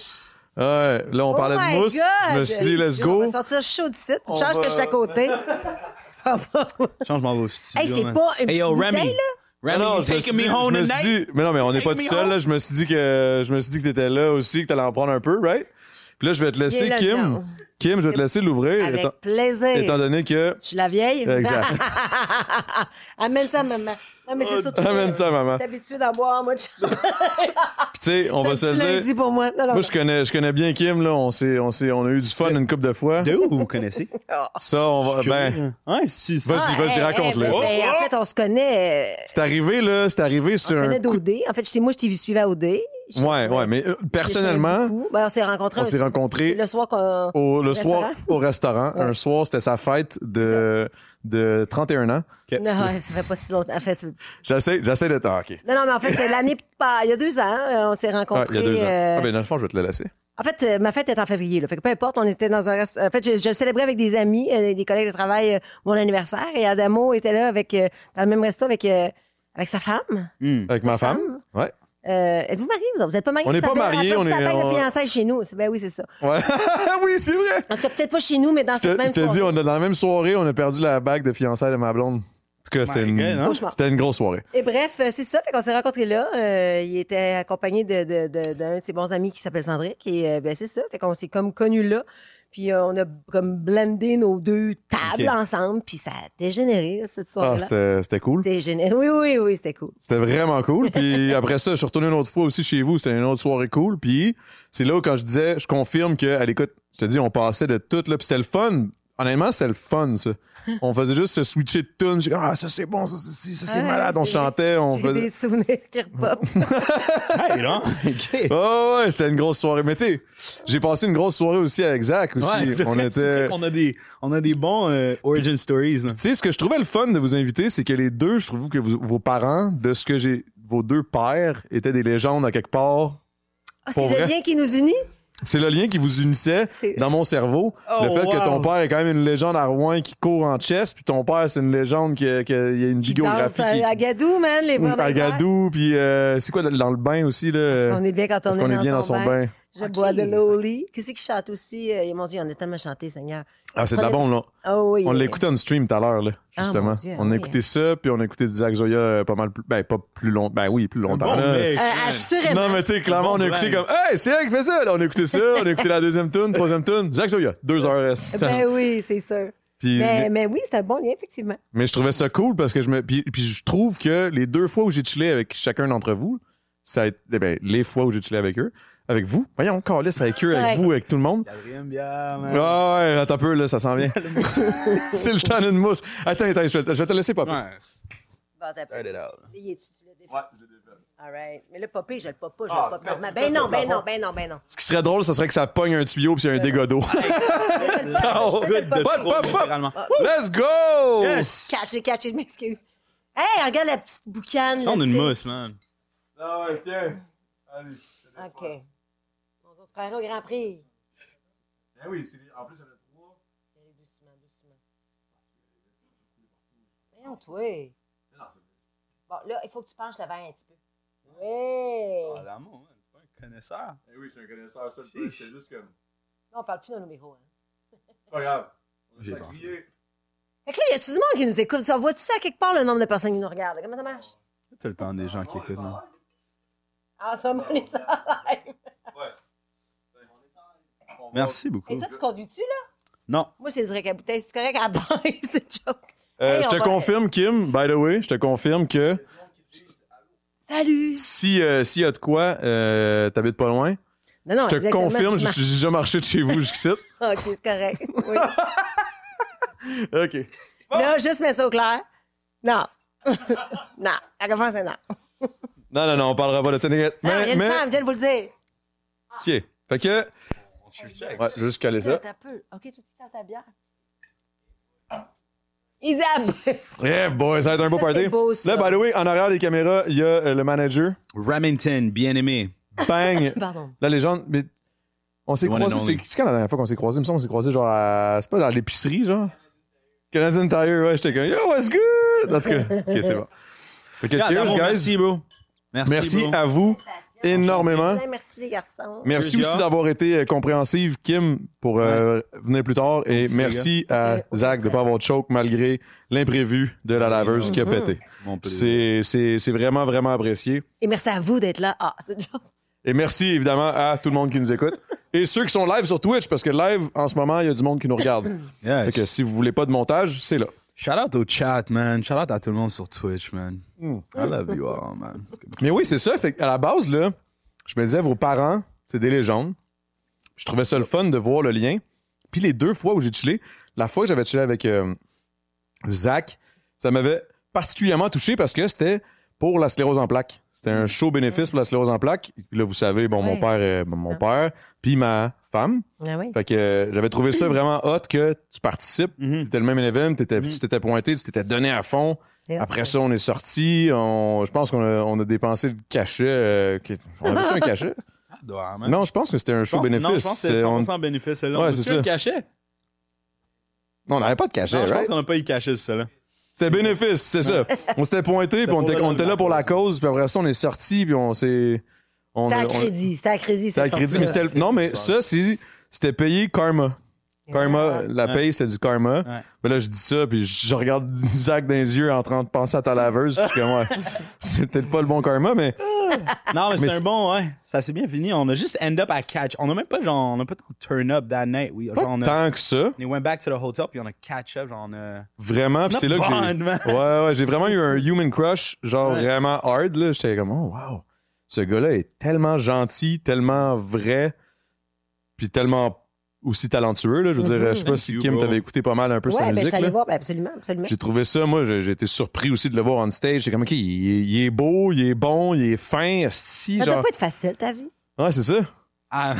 Ouais, là on Oh parlait my de mousse. Je me God! suis dit, let's On go. va sortir chaud du site. On va- que je suis à côté. [LAUGHS] Change m'en vais au studio. Hey, c'est man. pas une Hey, yo, petite Remy. bouteille, Remy, Non, you je me suis taking me dit- home je me suis tonight? dit- mais non, mais on n'est pas tout me seul, home? là. Je me suis dit que, je me suis dit que t'étais là aussi, que t'allais en prendre un peu, right? Puis là, je vais te laisser, Kim. dedans. Kim, je vais te laisser l'ouvrir, Avec étant, plaisir. étant donné que, Je suis la vieille. Exact. [LAUGHS] Amène ça, maman. Non, mais c'est surtout. amène ça, maman. T'es habitué d'en boire, moi. [LAUGHS] Tu tu sais, on va se le dire. pour moi. Non, non, Moi, je connais, je connais bien Kim, là. On s'est, on s'est, on a eu du fun une couple de fois. De où vous connaissez? [LAUGHS] Ça, on va, ben, si Vas-y, Ah, vas-y, hey, raconte-le. hey, ben, ben, en fait, on se connaît. euh, c'est arrivé, là, c'est arrivé On sur se un connaît d'OD. En fait, moi, je t'ai suivi à OD. Je- Ouais, ouais, mais euh, personnellement. Ben, on s'est rencontrés. on s'est rencontrés Le soir qu'on. au, le restaurant. soir au restaurant. Ouais. Un soir, c'était sa fête de, de 31 ans. Non, ouais, ça fait pas si longtemps. En fait, J'essaie, j'essaie de ah, ok. non, non, mais en fait, c'est l'année, pas- il y a deux ans, euh, on s'est Ah, il y rencontrés. a deux ans. euh, Ah, ben, dans le fond, je vais te le laisser. En fait, euh, ma fête est en février. Là. Fait que peu importe, on était dans un rest... En fait, je, je célébrais avec des amis, euh, des collègues de travail, euh, mon anniversaire. Et Adamo était là avec euh, dans le même resto avec euh, avec sa femme. Hmm. Avec ma Sa femme. Ouais. Euh, Êtes-vous mariés? Vous n'êtes pas mariés? On n'est Ça pas rappelle, on est- la bague on- de fiançailles chez nous. Ben oui, c'est ça. Ouais. [LAUGHS] oui, c'est vrai. Parce que peut-être pas chez nous, mais dans cette te, même je te dis, soirée. on a, dans la même soirée, on a perdu la bague de fiançailles de ma blonde. En tout cas, c'était My une, God, hein? C'était une grosse soirée. Et bref, euh, c'est ça. Fait qu'on s'est rencontrés là. Euh, il était accompagné de, de, de- d'un de ses bons amis qui s'appelle Cendric. Et euh, ben, c'est ça. Fait qu'on s'est comme connus là. Puis euh, on a comme blendé nos deux tables ensemble. Puis ça a dégénéré, cette Ah, soirée-là. c'était c'était cool. dégénéré. Oui, oui, oui, c'était cool. C'était vraiment cool. Puis [LAUGHS] après ça, je suis retourné une autre fois aussi chez vous. C'était une autre soirée cool. Puis c'est là où quand je disais, je confirme que, à l'écoute, je te dis, on passait de tout là. Puis c'était le fun. Honnêtement, c'était le fun, ça. On faisait juste se switcher de tunes. J'ai dit, Ah, ça c'est bon, ça, c'est- ça, c'est Ouais, malade. On c'est- chantait, on J'ai faisait. des souvenirs qui repopent. [LAUGHS] Hey, non? OK. Oh, ouais, c'était une grosse soirée. Mais tu sais, j'ai passé une grosse soirée aussi avec Zach aussi. Ouais, c'est on vrai, c'est était. a des, on a des bons euh, origin stories. Tu sais, ce que je trouvais le fun de vous inviter, c'est que les deux, je trouve que vous- vos parents, de ce que j'ai, vos deux pères étaient des légendes à quelque part. Ah, c'est le lien qui nous unit? C'est le lien qui vous unissait dans mon cerveau. Oh, le fait que ton père est quand même une légende à Rouen qui court en chess, puis ton père, c'est une légende qui, a- qui a, il y a une Qui biographie danse qui à, à Gadou, man, les dans airs. Agadou, puis euh, c'est quoi dans le bain aussi là? Parce qu'on est bien quand on Parce est qu'on est dans bien dans son son bain. bain. Je bois de l'eau au lit. Qu'est-ce qui chante aussi? Euh, mon Dieu, il en a tellement chanté, Seigneur. Ah, c'est de la bombe là. Oh oui. On l'a écouté en stream tout à l'heure là, Ah, justement. Dieu, on a oui. écouté ça, puis on a écouté Zach Zoya euh, pas mal plus ben pas plus long, ben oui, plus longtemps. Bon là. mec, Euh, assurément. Non, mais tu sais, clairement, on a écouté comme, hey, c'est elle qui fait ça. Là, on a écouté ça, on a écouté la deuxième tune, troisième tune. Zach Zoya, deux heures. [LAUGHS] Ben oui, c'est sûr. Puis- Mais, mais oui, c'est un bon lien, effectivement. Mais je trouvais ça cool parce que je me. Puis, puis je trouve que les deux fois où j'ai chillé avec chacun d'entre vous, ça a été. Ben, les fois où j'ai chillé avec eux, avec vous, voyons, calisse avec eux, avec Ouais. vous, avec tout le monde. Ah ouais, attends un peu, là, ça s'en vient. [LAUGHS] c'est le temps d'une mousse. Attends, attends, je vais, te- je vais te laisser. Ouais, c'est- Bon, t'as pas. start it out. Il est-tu, tu l'as défait? All right. Mais le popé, je le pop pas, je Ah, le pop normal. tu Ben non, ben non, ben non, ben non. Ce qui serait drôle, ce serait que ça pogne un tuyau puis il y a un dégât d'eau. [LAUGHS] Oh, Good de Pop, trop, pop, pop. littéralement. Let's go! Yes! Catché, catché, je m'excuse. Hey, regarde la petite boucane. là, On a une mousse, man. Ah ouais, tiens. Allez. OK. On au Grand Prix. Ben oui, c'est en plus, il y en a trois. Doucement, doucement. Voyons, toi. Bon, là, il faut que tu penches le verre un petit peu. Oui. Ah, l'amour, man. T'es pas un connaisseur. Eh oui, je suis un connaisseur, ça, Chiche. c'est juste comme. Là, on parle plus dans nos micros. Hein. C'est pas grave. J'ai Ça pensé. criait. Fait que là, y a-tu du monde qui nous écoute? Ça, vois-tu ça quelque part, le nombre de personnes qui nous regardent? Comment ça marche? T'as le temps des gens qui écoutent, non? Ah, ça, on est ça live. Merci beaucoup. Et toi, tu conduis-tu, là? Non. Moi, c'est direct à bouteille. C'est correct à la [LAUGHS] baille, c'est joke. Euh, Hey, je on te va- confirme, Kim, by the way, je te confirme que Salut! si euh, s'il y a de quoi, euh, t'habites pas loin. Non, non, Je te exactement. confirme, Je suis déjà marché de chez vous jusqu'ici. m'en- [LAUGHS] OK, c'est correct. Oui. [LAUGHS] OK. Là, juste mets ça au clair. Non. non. La réponse est non. Non, non, non, on parlera pas de ça. t'inquiète. Non, il y a Mais, une mais, femme, je viens de vous le dire. OK. Fait que, ouais, je vais juste caler ça. Peu. OK, tu cales ta bière. Isab! [LAUGHS] Yeah, boy, ça va être un beau party. beau, ça. Là, by the way, en arrière des caméras, il y a euh, le manager. Remington, bien aimé. Bang! [LAUGHS] Pardon. La légende, mais on s'est croisés. C'est c'est quand la dernière fois qu'on s'est croisés? Il me semble qu'on s'est croisés genre à. C'est pas dans l'épicerie, genre? Canadian Tire, ouais, j'étais comme Yo, what's good? En tout cas, ok, c'est bon. Fait que Yeah, cheers, guys. Merci, bro. Merci, Merci bro. à vous énormément. Merci, les garçons. Merci aussi d'avoir été euh, compréhensive, Kim, pour euh, venir plus tard. Et Merci, merci à Zach de pas avoir de choke malgré l'imprévu de la laveuse qui a pété. Mon plaisir. C'est, c'est, c'est vraiment, vraiment apprécié. Et merci à vous d'être là. Ah, c'est joke. Et merci évidemment à tout le monde qui nous écoute. Et ceux qui sont live sur Twitch, parce que live, en ce moment, il y a du monde qui nous regarde. Yes. Fait que si vous voulez pas de montage, c'est là. Shout out au chat, man. Shout out à tout le monde sur Twitch, man. Hmm. I love you all, man. Mais oui, c'est ça. Fait qu'à la base, là, je me disais, vos parents, c'est des légendes. Je trouvais ça le fun de voir le lien. Puis les deux fois où j'ai chillé, la fois que j'avais chillé avec euh, Zach, ça m'avait particulièrement touché parce que c'était pour la sclérose en plaques. C'était un show bénéfice pour la sclérose en plaques. Là, vous savez, bon, mon père, bon, mon père, puis ma femme. Ah oui. Fait que euh, j'avais trouvé ça vraiment hot que tu participes. Mhm. C'était le même événement, t'étais, tu t'étais pointé, tu t'étais donné à fond. Après ça, on est sorti. On, je pense qu'on a, on a dépensé le cachet. euh, on avait un cachet? Ah, doit, man. Non, je pense que c'était un show bénéfice. Non, je pense que c'est C'est- on- 100% bénéfice, celle-là. Ouais, On a-tu ça. le cachet? Non, on n'avait pas de cachet, Non, je pense qu'on n'a pas eu le cachet, celle-là. C'était bénéfice, c'est ça. On s'était pointé, puis on était, le on était là pour la cause. puis après ça, on est sorti, puis on s'est. on C'était à on- crédit. C'était à crédit. C'était à cette crédit, mais sortie-là. c'était. Non, mais ça, c'est- c'était payé karma. Karma, la paye, c'était du karma. Ouais. Mais là, je dis ça, puis je regarde [LAUGHS] Zach dans les yeux en train de penser à ta laveuse, puis comme, ouais, [LAUGHS] c'est peut-être pas le bon karma, mais [LAUGHS] Non, mais c'est un bon, ouais. Ça s'est bien fini. On a juste end up à catch. On a même pas, genre, on a pas tant turn up that night. Oui, genre, on a, tant que ça. on went back to the hotel, puis on a catch up, genre, on a. Vraiment, puis c'est là que j'ai. Ouais, ouais, j'ai vraiment eu un human crush, genre Ouais. vraiment hard, là. J'étais comme, oh, wow. Ce gars-là est tellement gentil, tellement vrai, puis tellement aussi talentueux, là. Je veux dire, je sais pas Thank si Kim t'avait écouté pas mal un peu sa Ouais, ben, je musique, là. voir. Ben, absolument, absolument. J'ai trouvé ça, moi, j'ai été surpris aussi de le voir on stage. J'ai comme, OK, il est, il est beau, il est bon, il est fin, esti, Ça doit genre. pas être facile, ta vie. Ouais, c'est ça. Ah,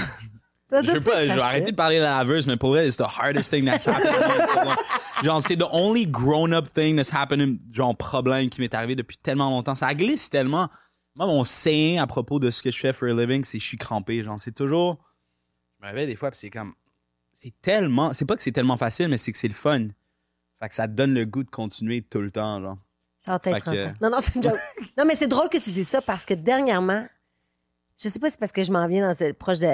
Ça [LAUGHS] je doit veux pas je vais arrêter de parler de la laveuse, mais pour vrai, it's the hardest thing that's happened. genre, c'est the only grown-up thing that's happened, genre, problème qui m'est arrivé depuis tellement longtemps. Ça glisse tellement. Moi, mon saying à propos de ce que je fais for a living, c'est je suis crampé. Genre, c'est toujours. Je me réveille des fois, puis c'est comme. C'est tellement. C'est pas que c'est tellement facile, mais c'est que c'est le fun. Fait que ça te donne le goût de continuer tout le temps, genre. Genre, peut-être Fait 30 que-. Non, non, c'est une joke. [LAUGHS] non, mais c'est drôle que tu dis ça parce que dernièrement, je sais pas si c'est parce que je m'en viens dans ce- proche de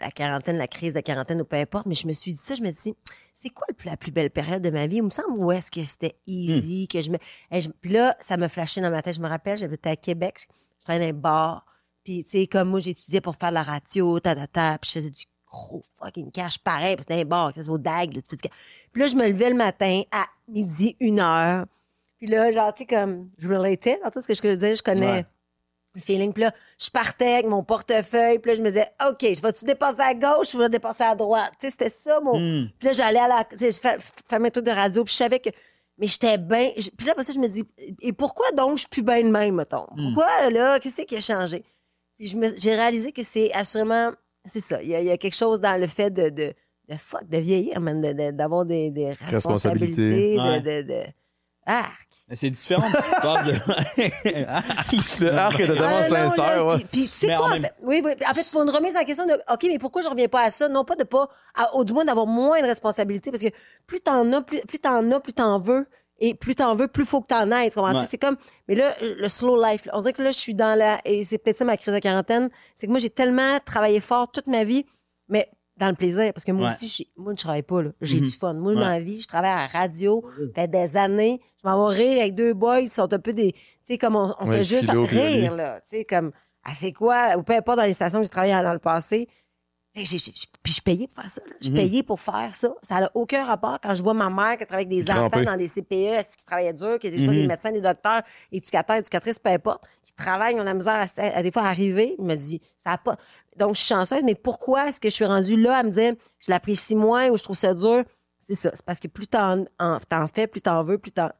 la quarantaine, la crise de quarantaine ou peu importe, mais je me suis dit ça, je me dis, c'est quoi la plus belle période de ma vie? Il me semble où est-ce que c'était easy, que je me, et je- puis là, ça me flashait dans ma tête. Je me rappelle, j'habitais à Québec, je travaillais dans un bar, puis tu sais, comme moi, j'étudiais pour faire de la radio, ta, ta, ta, puis je faisais du gros fucking cash pareil, parce que c'était un bar, c'est au DAG, là, fais du cash. Puis là, je me levais le matin à midi, une heure, puis là, genre, tu sais, comme, je relatais dans tout ce que je disais, je connais Ouais. le feeling. Puis là, je partais avec mon portefeuille, puis là, je me disais, OK, je vais-tu dépasser à gauche ou je vais dépasser à droite? Tu sais, c'était ça, mon... Hmm. Puis là, j'allais à la... Tu sais, je fais, faire mes trucs de radio, puis je savais que... Mais j'étais bien... Puis là, après ça, je me dis, et pourquoi donc je suis plus bien de même, mettons? Hmm. Pourquoi, là, qu'est-ce qui a changé? Puis je me- j'ai réalisé que c'est assurément... C'est ça, il y, a, il y a quelque chose dans le fait de... de de fuck, de vieillir, man, de- de- d'avoir des, des responsabilités, Ouais. de, de, de... Arc! Mais c'est différent. de... [LAUGHS] Le arc était tellement Ah, sincère, ouais. Puis, puis tu sais Mais quoi, en en même- fait, oui, oui. En fait, pour une remise en question de, OK, mais pourquoi je reviens pas à ça? Non pas de pas, à- au du moins d'avoir moins de responsabilités, parce que plus t'en as, plus, plus t'en as, plus t'en veux, et plus t'en veux, plus faut que t'en aies, tu comprends? Ouais. C'est comme, mais là, le slow life, on dirait que là, je suis dans la, et c'est peut-être ça ma crise de quarantaine, c'est que moi, j'ai tellement travaillé fort toute ma vie, mais dans le plaisir, parce que moi Ouais. aussi, moi, je travaille pas, là. J'ai Mhm. du fun. Moi, Ouais. dans la vie, je travaille à la radio, fait des années. Je m'en vais rire avec deux boys, ils sont un peu des, tu sais, comme on, on Ouais, fait juste Philo rire, là. Tu sais, comme, ah, c'est quoi, ou peu importe dans les stations que j'ai travaillé dans le passé. Fait que j'ai- j'ai- puis je payais pour faire ça, là. Je Mhm. payais pour faire ça. Ça n'a aucun rapport quand je vois ma mère qui travaille avec des enfants dans des CPE, est-ce qui travaillait dur, qui vois Mhm. des médecins, des docteurs, éducateurs, éducatrices, peu importe, qui travaillent, ont la misère à, à des fois arriver. Je me dis, ça a pas. Donc, je suis chanceuse, mais pourquoi est-ce que je suis rendue là à me dire, je l'apprécie moins ou je trouve ça dur? C'est ça. C'est parce que plus t'en, en- t'en fais, plus t'en veux, plus t'en.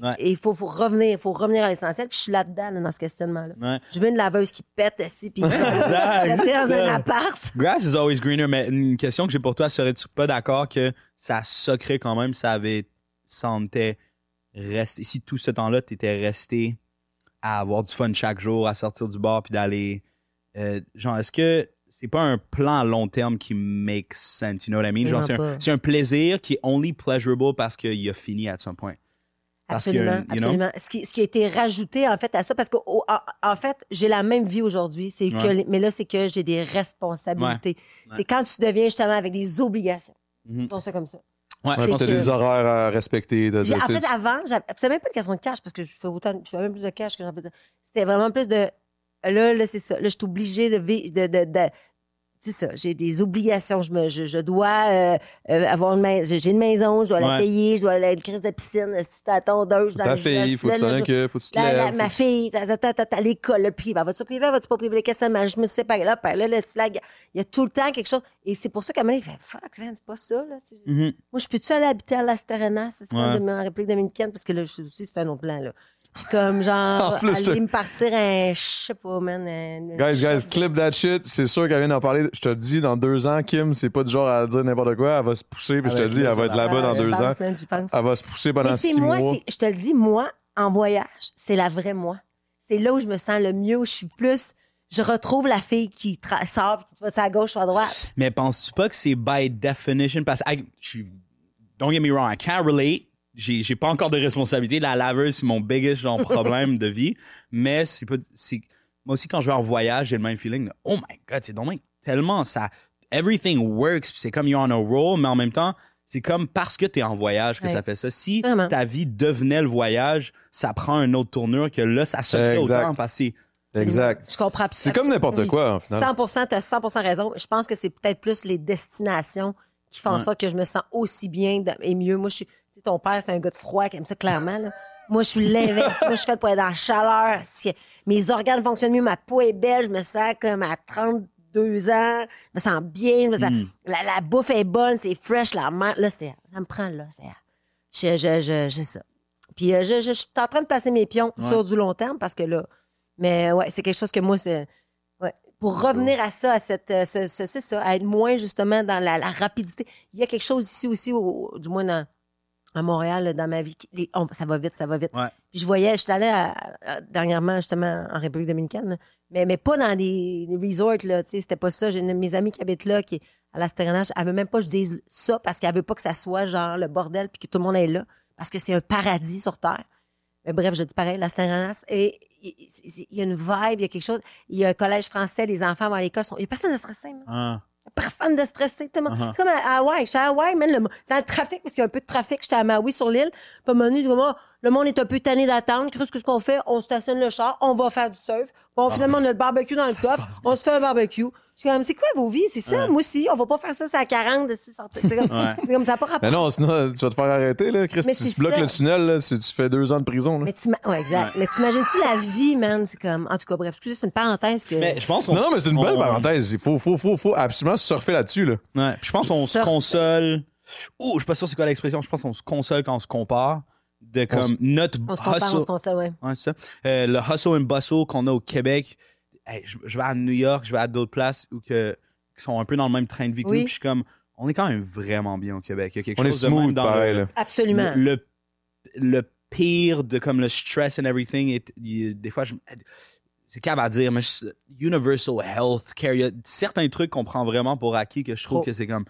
Ouais. Et il faut, faut revenir, il faut revenir à l'essentiel. Puis je suis là-dedans, là, dans ce questionnement-là. Ouais. Je veux une laveuse qui pète, aussi, puis [LAUGHS] dans un appart. [LAUGHS] Grass is always greener, mais une question que j'ai pour toi, serais-tu pas d'accord que ça socrait quand même, ça avait, sentait rester, si tout ce temps-là, t'étais resté à avoir du fun chaque jour, à sortir du bar puis d'aller, euh, genre, est-ce que c'est pas un plan à long terme qui makes sense, you know what I mean? Genre, c'est un, un plaisir qui est only pleasurable parce qu'il a fini à some point. Parce que, Absolument, know? absolument. Ce, qui, ce qui a été rajouté, en fait, à ça, parce que, en, en fait, j'ai la même vie aujourd'hui, c'est que, Ouais. les- mais là, c'est que j'ai des responsabilités. Ouais. C'est quand tu deviens justement avec des obligations. Disons ça comme ça. Ouais, C'est puis t'as que- des horaires à respecter. t'as- J'ai- en fait, avant, j'avais- c'était même pas une question de cash parce que je fais autant, je fais même plus de cash que j'en fais. de- C'était vraiment plus de, là, là, c'est ça. Là, je suis obligée de, vi- de, de, de- c'est ça. J'ai des obligations. Je me, je, je dois euh, euh, avoir une maison. J'ai une maison, je dois la payer, je dois aller à une crise de piscine, si t'as tondeuse, je dois Ta fille, faut que là, faut que tu te la, la- ma fille, ta, ta, ta, ta, ta, l'école, le privé. Va-tu privé, va-tu pas privé? Qu'est-ce que? Je me suis séparée là, puis là, là, la- il y a tout le temps quelque chose. Et c'est pour ça qu'à un moment donné, il fait, fuck, c'est pas ça, là. Mhm. Moi, je peux-tu aller habiter à Las Terrenas, c'est Ouais. de en République dominicaine, parce que là, je- aussi, c'est un autre plan, là. Comme genre, [LAUGHS] En plus, aller me partir un, je sais pas, man. un- un Guys, guys, clip that shit. C'est sûr qu'elle vient d'en parler. Je te dis, dans deux ans, Kim, c'est pas du genre à dire n'importe quoi. Elle va se pousser, puis je te dis, elle va être là-bas dans deux ans. Elle va se pousser pendant Mais c'est six moi, mois. je te le dis, moi, en voyage, c'est la vraie moi. C'est là où je me sens le mieux, où je suis plus, je retrouve la fille qui tra- sort, qui va sur la gauche ou à droite. Mais penses-tu pas que c'est by definition? Parce que I- je suis- don't get me wrong, I can't relate j'ai j'ai pas encore de responsabilité. La laveuse, c'est mon biggest genre problème de vie. Mais c'est pas, c'est, moi aussi, quand je vais en voyage, j'ai le même feeling. de, oh my god, c'est dommage tellement ça, everything works. puis C'est comme you're on a roll, mais en même temps, c'est comme parce que t'es en voyage que Ouais. ça fait ça. Si Vraiment. ta vie devenait le voyage, ça prend une autre tournure que là, ça se fait Exact. autant parce que c'est- Exact. Je comprends C'est comme n'importe quoi, en final. 100 tu as 100 raison. Je pense que c'est peut-être plus les destinations qui font en sorte que je me sens aussi bien et mieux. Moi, je suis. Sais, ton père, c'est un gars de froid qui aime ça clairement. là. Moi, je suis l'inverse. Moi, je suis faite pour être dans la chaleur. Si mes organes fonctionnent mieux, ma peau est belle, je me sens comme à 32 ans, je me sens bien, je me sens- la, la bouffe est bonne, c'est fresh, la mer. Là, c'est, ça me prend là, c'est, je, je, ça. Puis euh, je, je, je suis en train de passer mes pions sur du long terme parce que là, mais ouais, c'est quelque chose que moi, c'est, ouais. Pour revenir à ça, à cette, euh, ce- ce- c'est ça, à être moins justement dans la, la rapidité. Il y a quelque chose ici aussi, au- du moins dans, à Montréal, dans ma vie. les- on- ça va vite, ça va vite. Ouais. Puis je voyais, j'étais allée à- à- dernièrement justement en République dominicaine, mais, mais pas dans des, des resorts, là, tu sais, c'était pas ça. J'ai une de mes amies qui habite là, qui est à l'Astéronnage, elle veut même pas que je dise ça parce qu'elle veut pas que ça soit genre le bordel puis que tout le monde est là, parce que c'est un paradis sur Terre. Mais bref, je dis pareil, l'Astéronnage, et il y a une vibe, il y a quelque chose. Il y a un collège français, les enfants vont à l'école, sont- il y a personne de stressé. Ah. Personne de stressé. tout le monde- Uh-huh. C'est comme à Hawaï. J'étais à Hawaï, man, le- dans le trafic, parce qu'il y a un peu de trafic, j'étais à Maui sur l'île. Puis à un moment donné, le monde est un peu tanné d'attendre. Qu'est-ce que- ce qu'on fait? On stationne le char, on va faire du surf. Bon, Ah. finalement, on a le barbecue dans le [LAUGHS] coffre. On se fait un barbecue. Je suis comme, c'est quoi vos vies? C'est ça? Moi aussi, on va pas faire ça, c'est à 40 de c'est sorti. C'est comme, Ouais. comme ça, pas rapport. Mais non, sinon, tu vas te faire arrêter, là, Chris. Mais Tu, bloques ça. le tunnel, là, si tu fais deux ans de prison, là. Mais tu ouais, exact. Mais t'imagines-tu la vie, man? C'est comme, en tout cas, bref, excusez, c'est une parenthèse que. Mais je pense qu'on Non, mais c'est une belle on- parenthèse. Il faut, faut, faut, faut absolument surfer là-dessus, là. Ouais. Puis je pense qu'on se console. Oh, je suis pas sûr c'est quoi l'expression. Je pense qu'on se console quand on se compare de comme notre on se compare, on se console, ouais. Ouais, c'est ça. Euh, le hustle and bustle qu'on a au Québec. Hey, je, je vais à New York, je vais à d'autres places où que, qui sont un peu dans le même train de vie que Oui. nous. Puis je suis comme, on est quand même vraiment bien au Québec. Il y a quelque On est chose de même smooth, dans pareil, le. Absolument. le, le, le pire de comme le stress and everything. est- il- des fois, je, c'est câble à dire, mais je- universal health care, il y a certains trucs qu'on prend vraiment pour acquis que je trouve Trop. que c'est comme,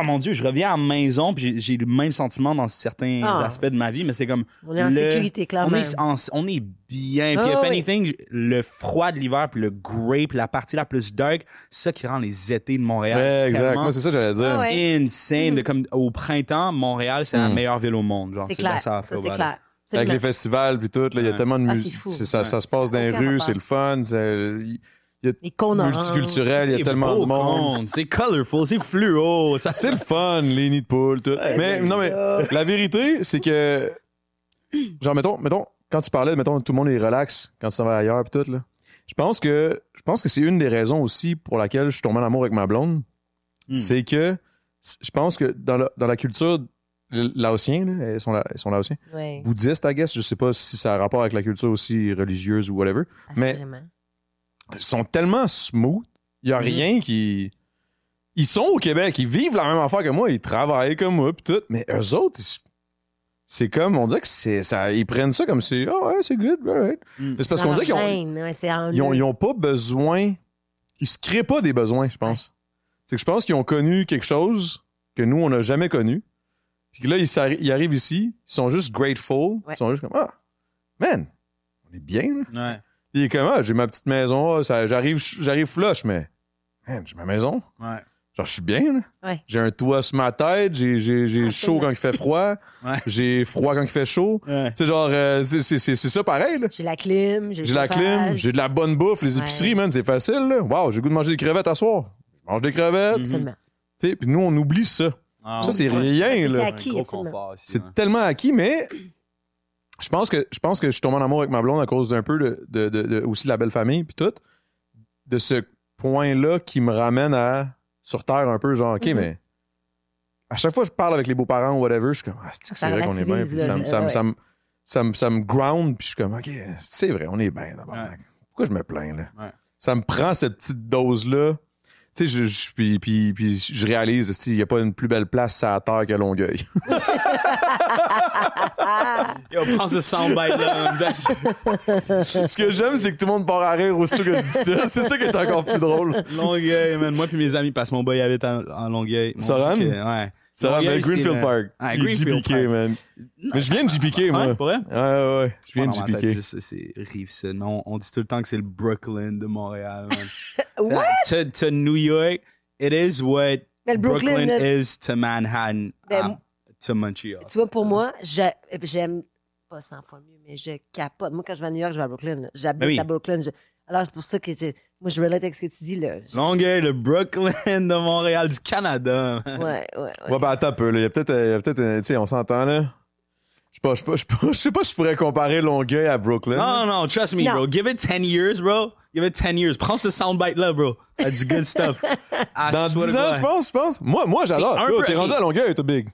oh mon dieu, je reviens à la maison puis j'ai- le même sentiment dans certains Ah. aspects de ma vie, mais c'est comme On est en le- sécurité, clairement. On est, en- on est bien. Puis Ah, if oui. anything, le froid de l'hiver puis le grey puis la partie la plus dark, c'est ça qui rend les étés de Montréal Ouais, exact. Moi, c'est ça que j'allais dire. Ah ouais. insane. De comme au printemps, Montréal, c'est la Mm. meilleure ville au monde. Genre, C'est clair. ça, c'est clair. Avec les festivals puis tout, là, il y a Ouais. tellement de Ah, musique. c'est fou. C'est ça, ça se passe dans les rues, c'est le fun, c'est il y a cônes multiculturel, il y a tellement beau, de monde. C'est colorful, c'est fluo. Ça, C'est le fun, les nids de poule, tout. mais non, mais la vérité, c'est que, genre, mettons, mettons, quand tu parlais, mettons, tout le monde est relax quand tu s'en vas ailleurs pis tout, là. Je pense que, je pense que c'est une des raisons aussi pour laquelle je suis tombé en amour avec ma blonde. Hmm. C'est que, je pense que dans la, dans la culture laotienne, là, elles sont, la- elles sont laotiens, Ouais, bouddhistes, I guess, je sais pas si ça a rapport avec la culture aussi religieuse ou whatever, mais assurément. ils sont tellement smooth, il y a Mhm. rien qui... Ils sont au Québec, ils vivent la même affaire que moi, ils travaillent comme moi pis tout, mais eux autres, ils- c'est comme, on dirait que c'est ça, ils prennent ça comme c'est, ah ouais, c'est good, alright. Mm. C'est parce qu'on dirait qu'ils ont, ouais, ils ont, ils ont pas besoin, ils se créent pas des besoins, je pense. C'est que je pense qu'ils ont connu quelque chose que nous, on n'a jamais connu. Puis que là, ils, ils arrivent ici, ils sont juste grateful, Ouais. ils sont juste comme, ah, man, on est bien, là. Ouais, Il est comme, ah, j'ai ma petite maison, ah, ça- j'arrive, j'arrive flush, mais, man, j'ai ma maison. ouais. Genre, je suis bien, là. Ouais. J'ai un toit sur ma tête, j'ai, j'ai, j'ai chaud quand il fait froid, [LAUGHS] Ouais. j'ai froid quand il fait chaud. Ouais. Tu sais, genre, euh, c'est, c'est, c'est, c'est ça pareil, là. J'ai la clim, j'ai le J'ai la clim, chauffage. j'ai de la bonne bouffe, les Ouais. épiceries, man, c'est facile, là. Wow, j'ai le goût de manger des crevettes à soir. Je mange des crevettes. Mhm. Absolument. Tu sais, puis nous, on oublie ça. Ah, ça, c'est Ouais. rien, là. c'est acquis, un gros absolument. confort aussi, C'est tellement acquis, mais je pense que je pense que je suis tombé en amour avec ma blonde à cause d'un peu de, de- de- de- aussi de la belle famille puis tout. De ce point-là qui me ramène à sur terre un peu genre OK Mhm. mais à chaque fois que je parle avec les beaux-parents ou whatever, je suis comme ah c'est vrai qu'on est bien? Puis Ça, ça, ouais. ça, me- ça, me- ça me ground puis je suis comme OK, c'est vrai, on est bien d'abord. Ouais. Pourquoi je me plains là? Ouais. Ça me prend cette petite dose là. Tu sais, je, je- puis, puis, puis je réalise, tu sais, il n'y a pas une plus belle place à la terre que Longueuil. [LAUGHS] Yo, prends ce soundbite-là. Ce que j'aime, c'est que tout le monde part à rire aussitôt que je dis ça. C'est ça qui est encore plus drôle. Longueuil, man. Moi puis mes amis, parce que mon boy habite en, en Longueuil. Mon Soran? Ouais. Ça va, Longueuil, mais Greenfield c'est, Park. Ah, Il est Greenfield GPK, Park. man. Mais je viens de GPK, moi. Ouais, pour vrai? Ouais, ouais, ouais. Je viens de Dans ma tête, GPK. c'est- C'est mais On, on dit tout le temps que c'est le Brooklyn de Montréal. man. [LAUGHS] What? to, to New York, it is what Mais le Brooklyn, Brooklyn, is to Manhattan, Ben, um, to Montreal. Tu vois, pour moi, j'ai- j'aime pas 100 fois mieux, mais je capote. Moi, quand je vais à New York, je vais à Brooklyn. J'habite Ben oui. à Brooklyn. Je- Alors, c'est pour ça que j'ai- moi, je relate avec ce que tu dis, là. Je- Longueuil, le Brooklyn de Montréal, du Canada. man. Ouais, ouais, ouais. Ouais, ben attends un peu, là. Il y a peut-être, euh, il y a peut-être, euh, tu sais, on s'entend, là. Je sais pas, je sais pas, je sais pas, [LAUGHS] je sais pas si je pourrais comparer Longueuil à Brooklyn. Non, non, non, trust me, Non. bro. Give it 10 years, bro. Give it 10 years. Prends ce soundbite-là, bro. That's du good stuff. [LAUGHS] Dans swear 10 to ans, je pense, je pense. Moi, moi, j'adore. T'es rendu à Longueuil, toi, Big.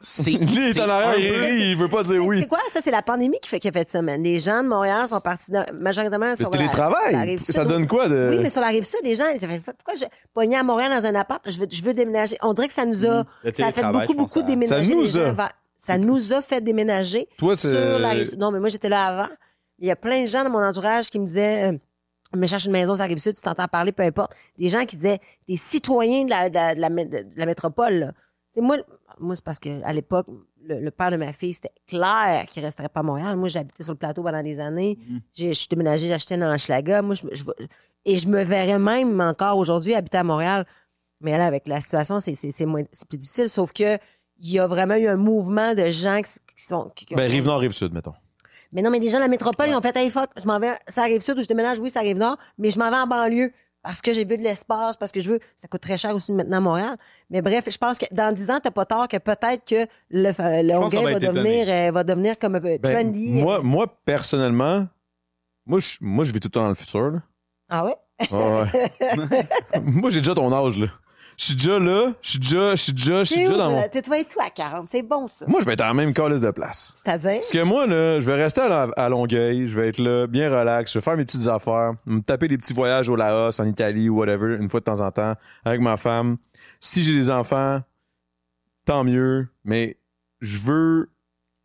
C'est [LAUGHS] Lui, il est c'est en arrière, il peu- rit, il veut pas dire oui. C'est quoi? Ça, c'est la pandémie qui fait, qui a fait ça, man. Les gens de Montréal sont partis, dans- majoritairement, Le sur la- télétravail, la rive ça sud. donne quoi de... Oui, mais sur la rive sud, les gens étaient fait, pourquoi je pogné à Montréal dans un appart, je veux, je veux déménager. On dirait que ça nous a, Mm. Le ça a fait beaucoup, beaucoup ça- déménager. Ça nous a. vers- ça nous a fait déménager Toi, c'est- sur la rive sud. Non, mais moi, j'étais là avant. Il y a plein de gens dans mon entourage qui me disaient, euh, me cherche une maison sur la rive sud, tu t'entends parler, peu importe. Des gens qui disaient, des citoyens de la, de la, de la, mé- de la métropole, là. Tu sais, moi, moi c'est parce que à l'époque, le, le père de ma fille, c'était clair qu'il resterait pas à Montréal. Moi, j'habitais sur le plateau pendant des années. J'ai- Je suis déménagée, acheté dans Hochelaga. Moi, je, et je me verrais même encore aujourd'hui habiter à Montréal. Mais là, avec la situation, c'est, c'est, c'est moins, c'est plus difficile. Sauf que il y a vraiment eu un mouvement de gens qui, qui sont. qui- qui Ben, ont- Rive-Nord, Rive-Sud, mettons. mais non, mais des gens de la métropole, ils ont fait, hey, fuck, je m'en vais, ça arrive sud ou je déménage, oui, ça arrive nord, mais je m'en vais en banlieue parce que j'ai vu de l'espace, parce que je veux, ça coûte très cher aussi maintenant à Montréal. Mais bref, je pense que dans 10 ans, t'as pas tort que peut-être que le, le va devenir, euh, va devenir comme Ben, trendy. moi, moi, personnellement, moi, je, moi, je vis tout le temps dans le futur, là. Ah ouais? Ouais, ouais. [LAUGHS] moi, j'ai déjà ton âge, là. Je suis déjà là, je suis déjà, je suis déjà, je suis déjà dans mon... toi? T'es- vas être tout à 40, c'est bon, ça. Moi, je vais être en même calice de place. C'est-à-dire? Parce que moi, là, je vais rester à, la- à Longueuil, je vais être là, bien relax, je vais faire mes petites affaires, me taper des petits voyages au Laos, en Italie ou whatever, une fois de temps en temps, avec ma femme. Si j'ai des enfants, tant mieux, mais je veux...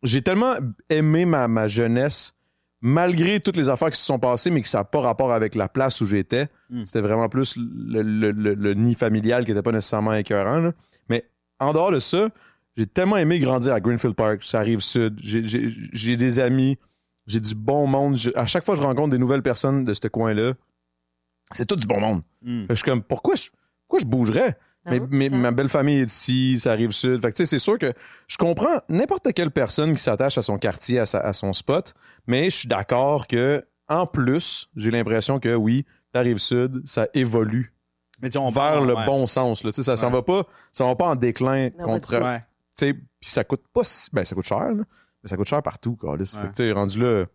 J'ai tellement aimé ma, ma jeunesse, malgré toutes les affaires qui se sont passées, mais que ça n'a pas rapport avec la place où j'étais. C'était vraiment plus le, le- le- le nid familial qui n'était pas nécessairement écœurant. là. Mais en dehors de ça, j'ai tellement aimé grandir à Greenfield Park, ça arrive sud. J'ai- des amis, j'ai du bon monde. Je- à chaque fois que je rencontre des nouvelles personnes de ce coin-là, c'est tout du bon monde. Mm. Que Je suis comme, pourquoi je, pourquoi je bougerais? Ah Mais, oui? mais Ah. ma belle famille est ici, ça arrive sud. Fait que, tu sais, c'est sûr que je comprends n'importe quelle personne qui s'attache à son quartier, à, sa- à son spot, mais je suis d'accord que, en plus, j'ai l'impression que oui, la rive sud, ça évolue Mais tu sais, on vers parle, le ouais. bon sens. Là. Tu sais, Ça s'en Ouais. va pas, ça va pas en déclin Non, contre. Ouais. Tu sais, puis ça coûte pas si- ben ça coûte cher, là, mais ça coûte cher partout. Fait tu sais, rendu là.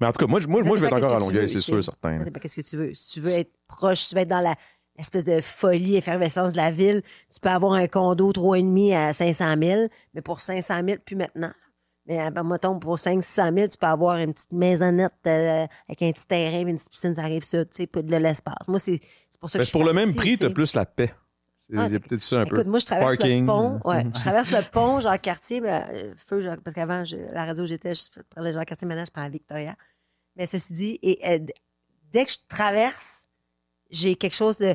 Mais en tout cas, moi, je- moi, moi je vais être encore à Longueuil, c'est sûr, certain. Qu'est-ce que tu veux. Si tu veux être proche, si tu veux être dans la l'espèce de folie, effervescence de la ville, tu peux avoir un condo 3,5 à 500 000, mais pour 500 000, plus maintenant. Mais euh, ben, mettons, pour 500 000, tu peux avoir une petite maisonnette euh, avec un petit terrain, une petite piscine, ça arrive ça, tu sais, de l'espace. Moi, c'est c'est pour ça que Ben, je suis pour le même prix, tu t'as plus la paix. C'est- Ah, Il y a peut-être ça un peu. Écoute, moi, je traverse Parking. le pont. Ouais, Mhm. je traverse le pont, genre quartier, ben, euh, feu, genre, parce qu'avant, la radio où j'étais, je prenais genre quartier, maintenant, je prends Victoria. Mais ceci dit, et, euh, dès que je traverse, j'ai quelque chose de.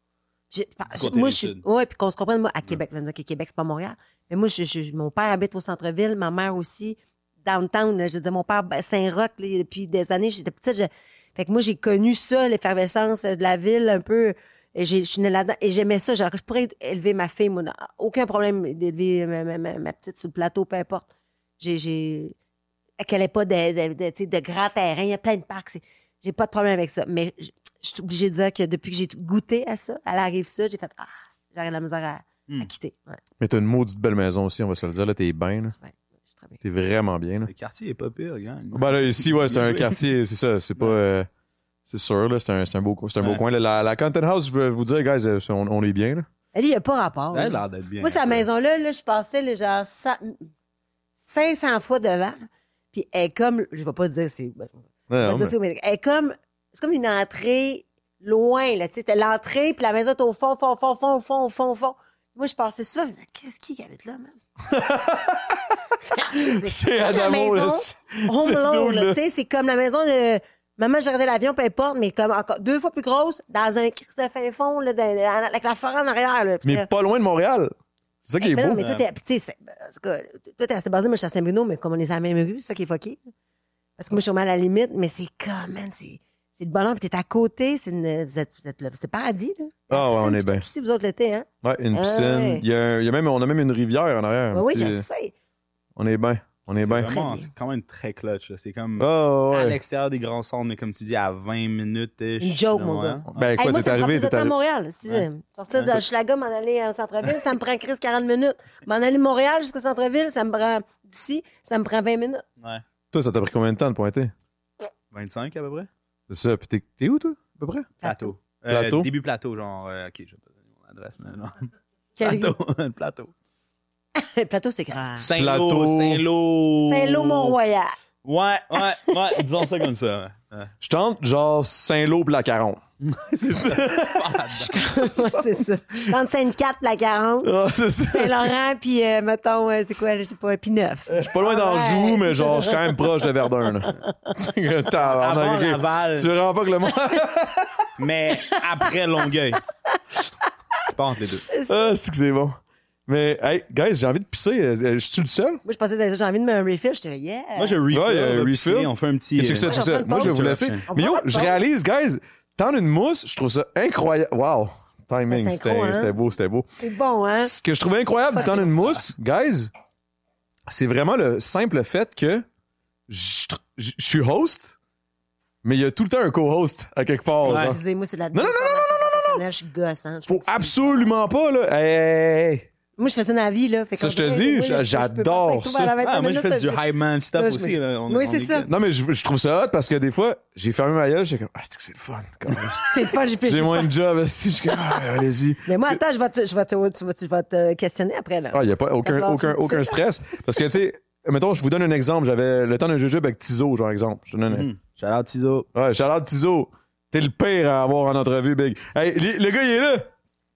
Moi, je suis. Ouais, puis qu'on se comprenne, moi, à Québec, là, que Québec, c'est pas Montréal. Mais moi, je, je- mon père habite au centre-ville, ma mère aussi, downtown. là, je dire, mon père, ben, Saint-Roch, là, depuis des années, j'étais petite. je- Fait que moi, j'ai connu ça, l'effervescence de la ville, un peu. Et j'ai- je suis née là-dedans. Et j'aimais ça. Genre, je pourrais élever ma fille, moi. Aucun problème d'élever ma, ma- ma- ma petite sur le plateau, peu importe. J'ai, j'ai, qu'elle ait pas de, de, de, tu sais, de grands terrains. Il y a plein de parcs. c'est- J'ai pas de problème avec ça. Mais je suis obligée de dire que depuis que j'ai goûté à ça, à la rive sud, j'ai fait, ah, j'aurais de la misère à, Hmm. à quitter. Ouais, Mais t'as une maudite belle maison aussi, on va se le dire. Là, t'es bien. là. ouais, je suis très bien. T'es vraiment bien. Là. Le quartier est pas pire, gang. Ben là, ici, ouais, c'est un [LAUGHS] quartier, c'est ça. C'est pas. euh, c'est sûr, là. C'est un, c'est un beau, un beau Ouais. coin. là. La, la Content House, je veux vous dire, guys, euh, on, on est bien, là. Elle, il n'y a pas rapport. Elle a l'air d'être bien. Moi, cette maison-là, là, je passais là, genre cent- 500 fois devant. Puis elle est comme, je vais pas dire c'est, ben, je vais Ouais, pas dire mais- c'est- mais elle est comme, c'est comme une entrée loin, là, tu sais, c'était l'entrée, puis la maison est au fond, fond, fond, fond, fond, fond, fond. Moi, je passais ça, je me disais, qu'est-ce qui habite là, man? [LAUGHS] C'est la là. maison c'est- Home dude, là, là. tu sais, c'est comme la maison de maman, j'ai regardé l'avion, peu importe, mais comme encore deux fois plus grosse, dans un crise de fin fond, là, dans- avec la forêt en arrière, là. Mais pas loin de Montréal. C'est ça qui est mais non, beau. mais toi, t'es, tu sais, toi, t'es assez basé, moi, je suis à Saint-Bruno, mais comme on est à la même rue, c'est ça qui est fucké. Parce que moi, je suis vraiment à la limite, mais c'est comme, man, c'est, c'est le bonheur, puis t'es à côté, c'est une, vous êtes, vous êtes là, c'est paradis, là. Ah ouais, on est bien. Si vous autres l'été, hein? Ouais, une Ah piscine. ouais. Il y a, un- il y a même, on a même une rivière en arrière. un Ben oui, petit- je sais. On est bien. On est C'est bien. vraiment- Très bien. c'est quand même très clutch. là. C'est comme Ah à ouais. l'extérieur des grands centres, mais comme tu dis, à 20 minutes. Une joke, mon gars. Ben Hey, quoi, moi, t'es ça me prend arrivé, plus de t'es temps à arrivé. Montréal. Si, Ouais. Sortir de Hochelaga, m'en aller en centre-ville, ça me prend Chris 40 minutes. M'en aller de Montréal jusqu'au centre-ville, ça me prend d'ici, ça me prend 20 minutes. Ouais. Toi, ça t'a pris combien de temps de pointer? 25 à peu près? C'est ça. Puis t'es, t'es où, toi, à peu près? Plateau. Plateau? Euh, début plateau, genre. euh, ok, je vais pas donner mon adresse, mais non. [LAUGHS] Quel- Plateau. [LAUGHS] plateau. Le [LAUGHS] plateau, c'est grand. Saint-Lô. Plateau. Saint-Lô. Saint-Lô-Mont-Royal. Ouais, ouais, ouais. Disons ça comme ça. ouais. Je tente genre Saint-Lô pis la Caron. [LAUGHS] c'est ça. c'est ça. Entre Sainte-Cat, la 40, Ah, c'est ça. Saint-Laurent, puis euh, mettons, euh, c'est quoi, je sais pas, puis neuf. Je suis pas loin d'Anjou, Ouais. mais genre, je suis quand même proche de Verdun. là. [LAUGHS] Avant. Laval. Tu veux vraiment pas que le monde. [LAUGHS] Mais après Longueuil. Je pas entre les deux. ah, c'est que c'est bon. Mais, hey, guys, j'ai envie de pisser. Euh, Je suis le seul? Moi, je pensais que j'ai envie de me un refill, j'étais yeah. Moi, je refill. Ouais, refill. On fait un petit. Euh, Moi, je vais vous laisser. Mais yo, je réalise, guys, tendre une mousse, je trouve ça incroyable. Wow. Timing, c'était hein? beau, c'était beau. C'est bon, hein? Ce que je trouvais incroyable du tendre une mousse, guys, c'est vraiment le simple fait que je je- je suis host, mais il y a tout le temps un co-host à quelque part. Ouais. genre. Excusez-moi, c'est de la Non, non, non, déformation professionnelle, je suis gosse, hein? Je Faut m'excuse. absolument pas, là. Hey, hey, hey. Moi, je fais ça dans la vie, là. Fait Ça, je te dis, j'adore ça. vers la 25 Ah, moi, je fais du hype man je aussi. me- là. On- Oui, c'est est ça. Non, mais je, je trouve ça hot parce que des fois, j'ai fermé ma gueule, j'étais comme, ah, c'est que c'est le fun. Comme, [LAUGHS] C'est le fun, j'ai j'ai moins de job, [LAUGHS] si je suis comme, ah, allez-y. Mais moi, attends, je vais te, je vais te, tu vas, tu vas te questionner après, là. Ah, il n'y a pas aucun, aucun, aucun stress. Parce que, tu sais, mettons, je vous donne un exemple. J'avais le temps d'un jujube avec Tizo, genre, exemple. Je te donne un-. Shout out Tizo. Ouais, Charlotte Tizo. T'es le pire à avoir en entrevue, Big. Hey, le gars, il est là.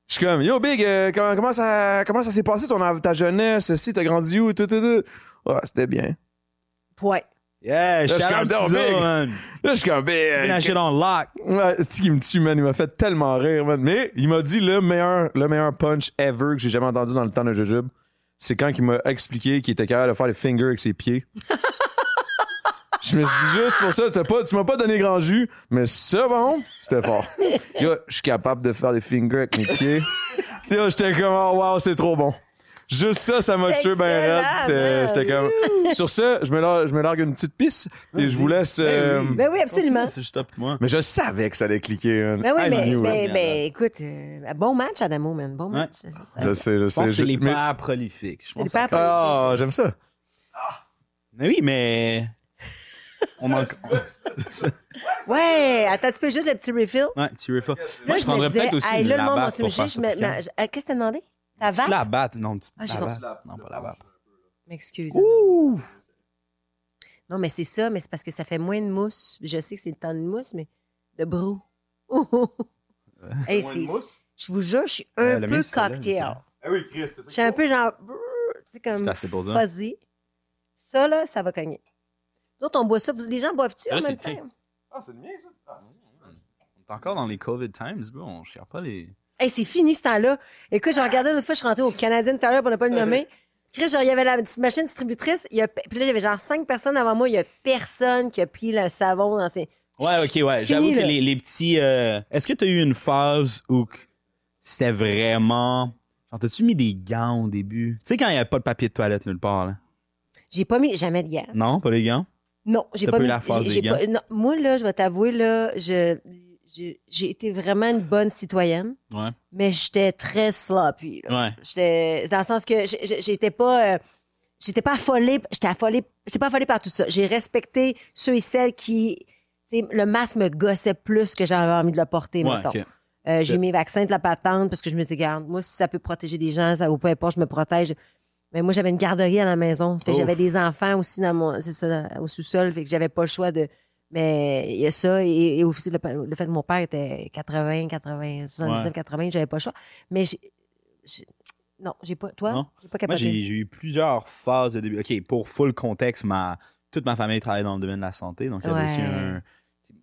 Je suis comme, yo, Big, euh, comment, comment ça, comment ça s'est passé ton, ta jeunesse? Si t'as grandi où? Tout, tout, tout. Ouais, c'était bien. Point. Yeah, je shout suis out big. man. Là, je suis comme, Big. Put that shit on lock. Ouais, c'est qui me tue, man? Il m'a fait tellement rire, man. Mais il m'a dit le meilleur, le meilleur punch ever que j'ai jamais entendu dans le temps d'un jujube. C'est quand il m'a expliqué qu'il était capable de faire les fingers avec ses pieds. [LAUGHS] Je me suis dit juste pour ça, t'as pas, tu m'as pas donné grand jus, mais ça, bon, c'était fort. [LAUGHS] Yo, je suis capable de faire des fingers avec mes pieds. Yo, j'étais comme, oh, wow, c'est trop bon. Juste ça, ça m'a tué ben raide. J'étais comme. Sur ça, je me, largue, je me largue une petite pisse et je vous laisse. euh, Ben oui, absolument. Top moi. Mais je savais que ça allait cliquer. man. Ben oui, mais, mais, écoute, euh, bon match, Adamo, man. Bon match. Je sais, je Je sais. pense c'est je- les mais- pères prolifiques. Je C'est les pense pères que- Ah, j'aime ça. Mais oui, mais. On manque. [LAUGHS] Ouais, attends, tu peux juste le petit refill? Ouais, petit refill. Moi, je prendrais peut-être aussi hey, là, le monde me- je- euh, Qu'est-ce que t'as demandé? La Petite vache? labatte, non, petite Ah, j'ai labatte. Non, pas la vape. M'excuse. Non, mais c'est ça, mais c'est parce que ça fait moins de mousse. Je sais que c'est le temps de mousse, mais de brou. [LAUGHS] hey, c'est- je vous jure, je suis un Euh, peu cocktail. Ah oui, Chris, c'est Je suis un peu genre, tu sais, comme C'est assez pour ça. fuzzy. Ça, là, ça va cogner. D'autres, on boit ça. Les gens boivent-tu en Là, même c'est temps? Ah, c'est le mien, ça? On est encore dans les COVID times, bro. On cherche pas les. Hey, c'est fini ce temps-là. Écoute, j'ai regardé l'autre fois, je suis rentrée au Canadian Tire pour ne pas le nommer. Chris, genre, il y avait la petite machine distributrice. Il y a, puis là, il y avait genre cinq personnes avant moi. Il y a personne qui a pris le savon dans ses. Ouais, ok, ouais. J'avoue que les, les petits. euh, Est-ce que t'as eu une phase où que c'était vraiment. Genre, t'as-tu mis des gants au début? Tu sais, quand il n'y avait pas de papier de toilette nulle part, là? J'ai pas mis jamais de gants. Non, pas les gants? Non, j'ai pas pas eu mis. la phase j'ai- des j'ai gants? pas- non, moi, là, je vais t'avouer, là, je, j'ai j'ai été vraiment une bonne citoyenne, Ouais. mais j'étais très sloppy. là. Ouais. J'étais dans le sens que j'étais pas euh, j'étais pas affolée, j'étais affolée, j'étais pas affolée par tout ça. J'ai respecté ceux et celles qui le masque me gossait plus que j'avais envie de le porter Ouais, mettons. Euh, j'ai mis vaccin de la patente parce que je me dis garde, moi si ça peut protéger des gens, ça ou peu importe, je me protège. Mais moi j'avais une garderie à la maison, fait j'avais des enfants aussi dans mon ça au sous-sol, fait que j'avais pas le choix de mais il y a ça et, et aussi le, le fait que mon père était 80, 80, 79, Ouais. 80, j'avais pas le choix. Mais j'ai- j'ai- non, j'ai pas toi, j'ai pas Moi, capoté. j'ai eu plusieurs phases de début. OK, pour full contexte, ma, toute ma famille travaille dans le domaine de la santé. Donc, il y avait Ouais. aussi un.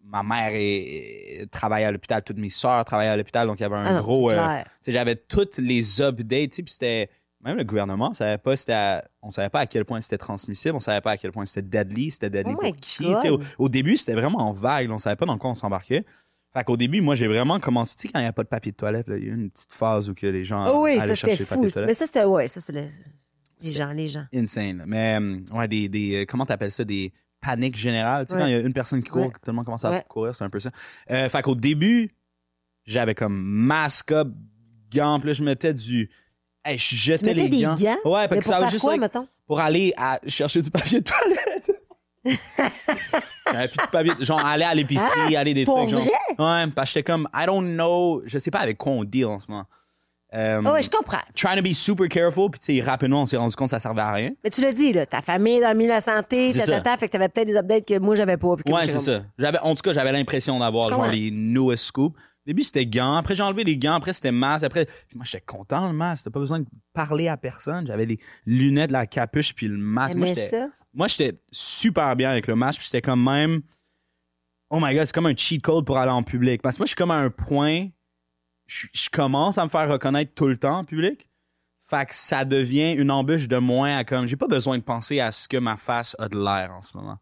Ma mère est, travaillait à l'hôpital, toutes mes sœurs travaillaient à l'hôpital, donc il y avait un Ah non, gros. euh, j'avais toutes les updates, tu sais, puis c'était. Même le gouvernement savait pas à- on savait pas à quel point c'était transmissible, on savait pas à quel point c'était deadly, c'était deadly Oh pour qui. Au, début, c'était vraiment vague, là, on savait pas dans quoi on s'embarquait. Fait qu'au début, moi, j'ai vraiment commencé, tu sais, quand il n'y a pas de papier de toilette, il y a eu une petite phase où que les gens Oh oui, allaient ça chercher le papier fou. de toilette Mais ça c'était ouais, ça c'est le- les gens, les gens. insane. Mais euh, ouais, des, des euh, comment t'appelles ça, des paniques générales. Tu sais, Ouais. quand il y a une personne qui court, Ouais. tout le monde commence à Ouais. courir, c'est un peu ça. Euh, fait qu'au début, j'avais comme masque gants, puis là, je mettais du. Hey, je jetais les des gants. gants? Ouais, parce que pour ça juste quoi, pour aller à chercher du papier de toilette. [LAUGHS] J'avais plus de papier, genre aller à l'épicerie, aller des Ah, pour trucs. Genre. vrai? Ouais, parce que j'étais comme, I don't know, je sais pas avec quoi on deal en ce moment. Euh, Ah ouais, je comprends. Trying to be super careful, puis tu sais, rapidement, on s'est rendu compte que ça servait à rien. Mais tu l'as dit là, ta famille dans le milieu de la santé, C'est ta, ta, ça. ta, fait que t'avais peut-être des updates que moi j'avais pas. Ouais, c'est ça. J'avais, en tout cas, j'avais l'impression d'avoir genre les newest scoops. Au début, c'était gants. Après, j'ai enlevé les gants. Après, c'était masque. Après, moi, j'étais content, le masque. T'as pas besoin de parler à personne. J'avais les lunettes, la capuche, puis le masque. Moi, j'étais, ça? moi, j'étais super bien avec le masque. Puis j'étais comme même, oh my god, c'est comme un cheat code pour aller en public. Parce que moi, je suis comme à un point, je, je commence à me faire reconnaître tout le temps en public. Fait que ça devient une embûche de moins à comme, j'ai pas besoin de penser à ce que ma face a de l'air en ce moment.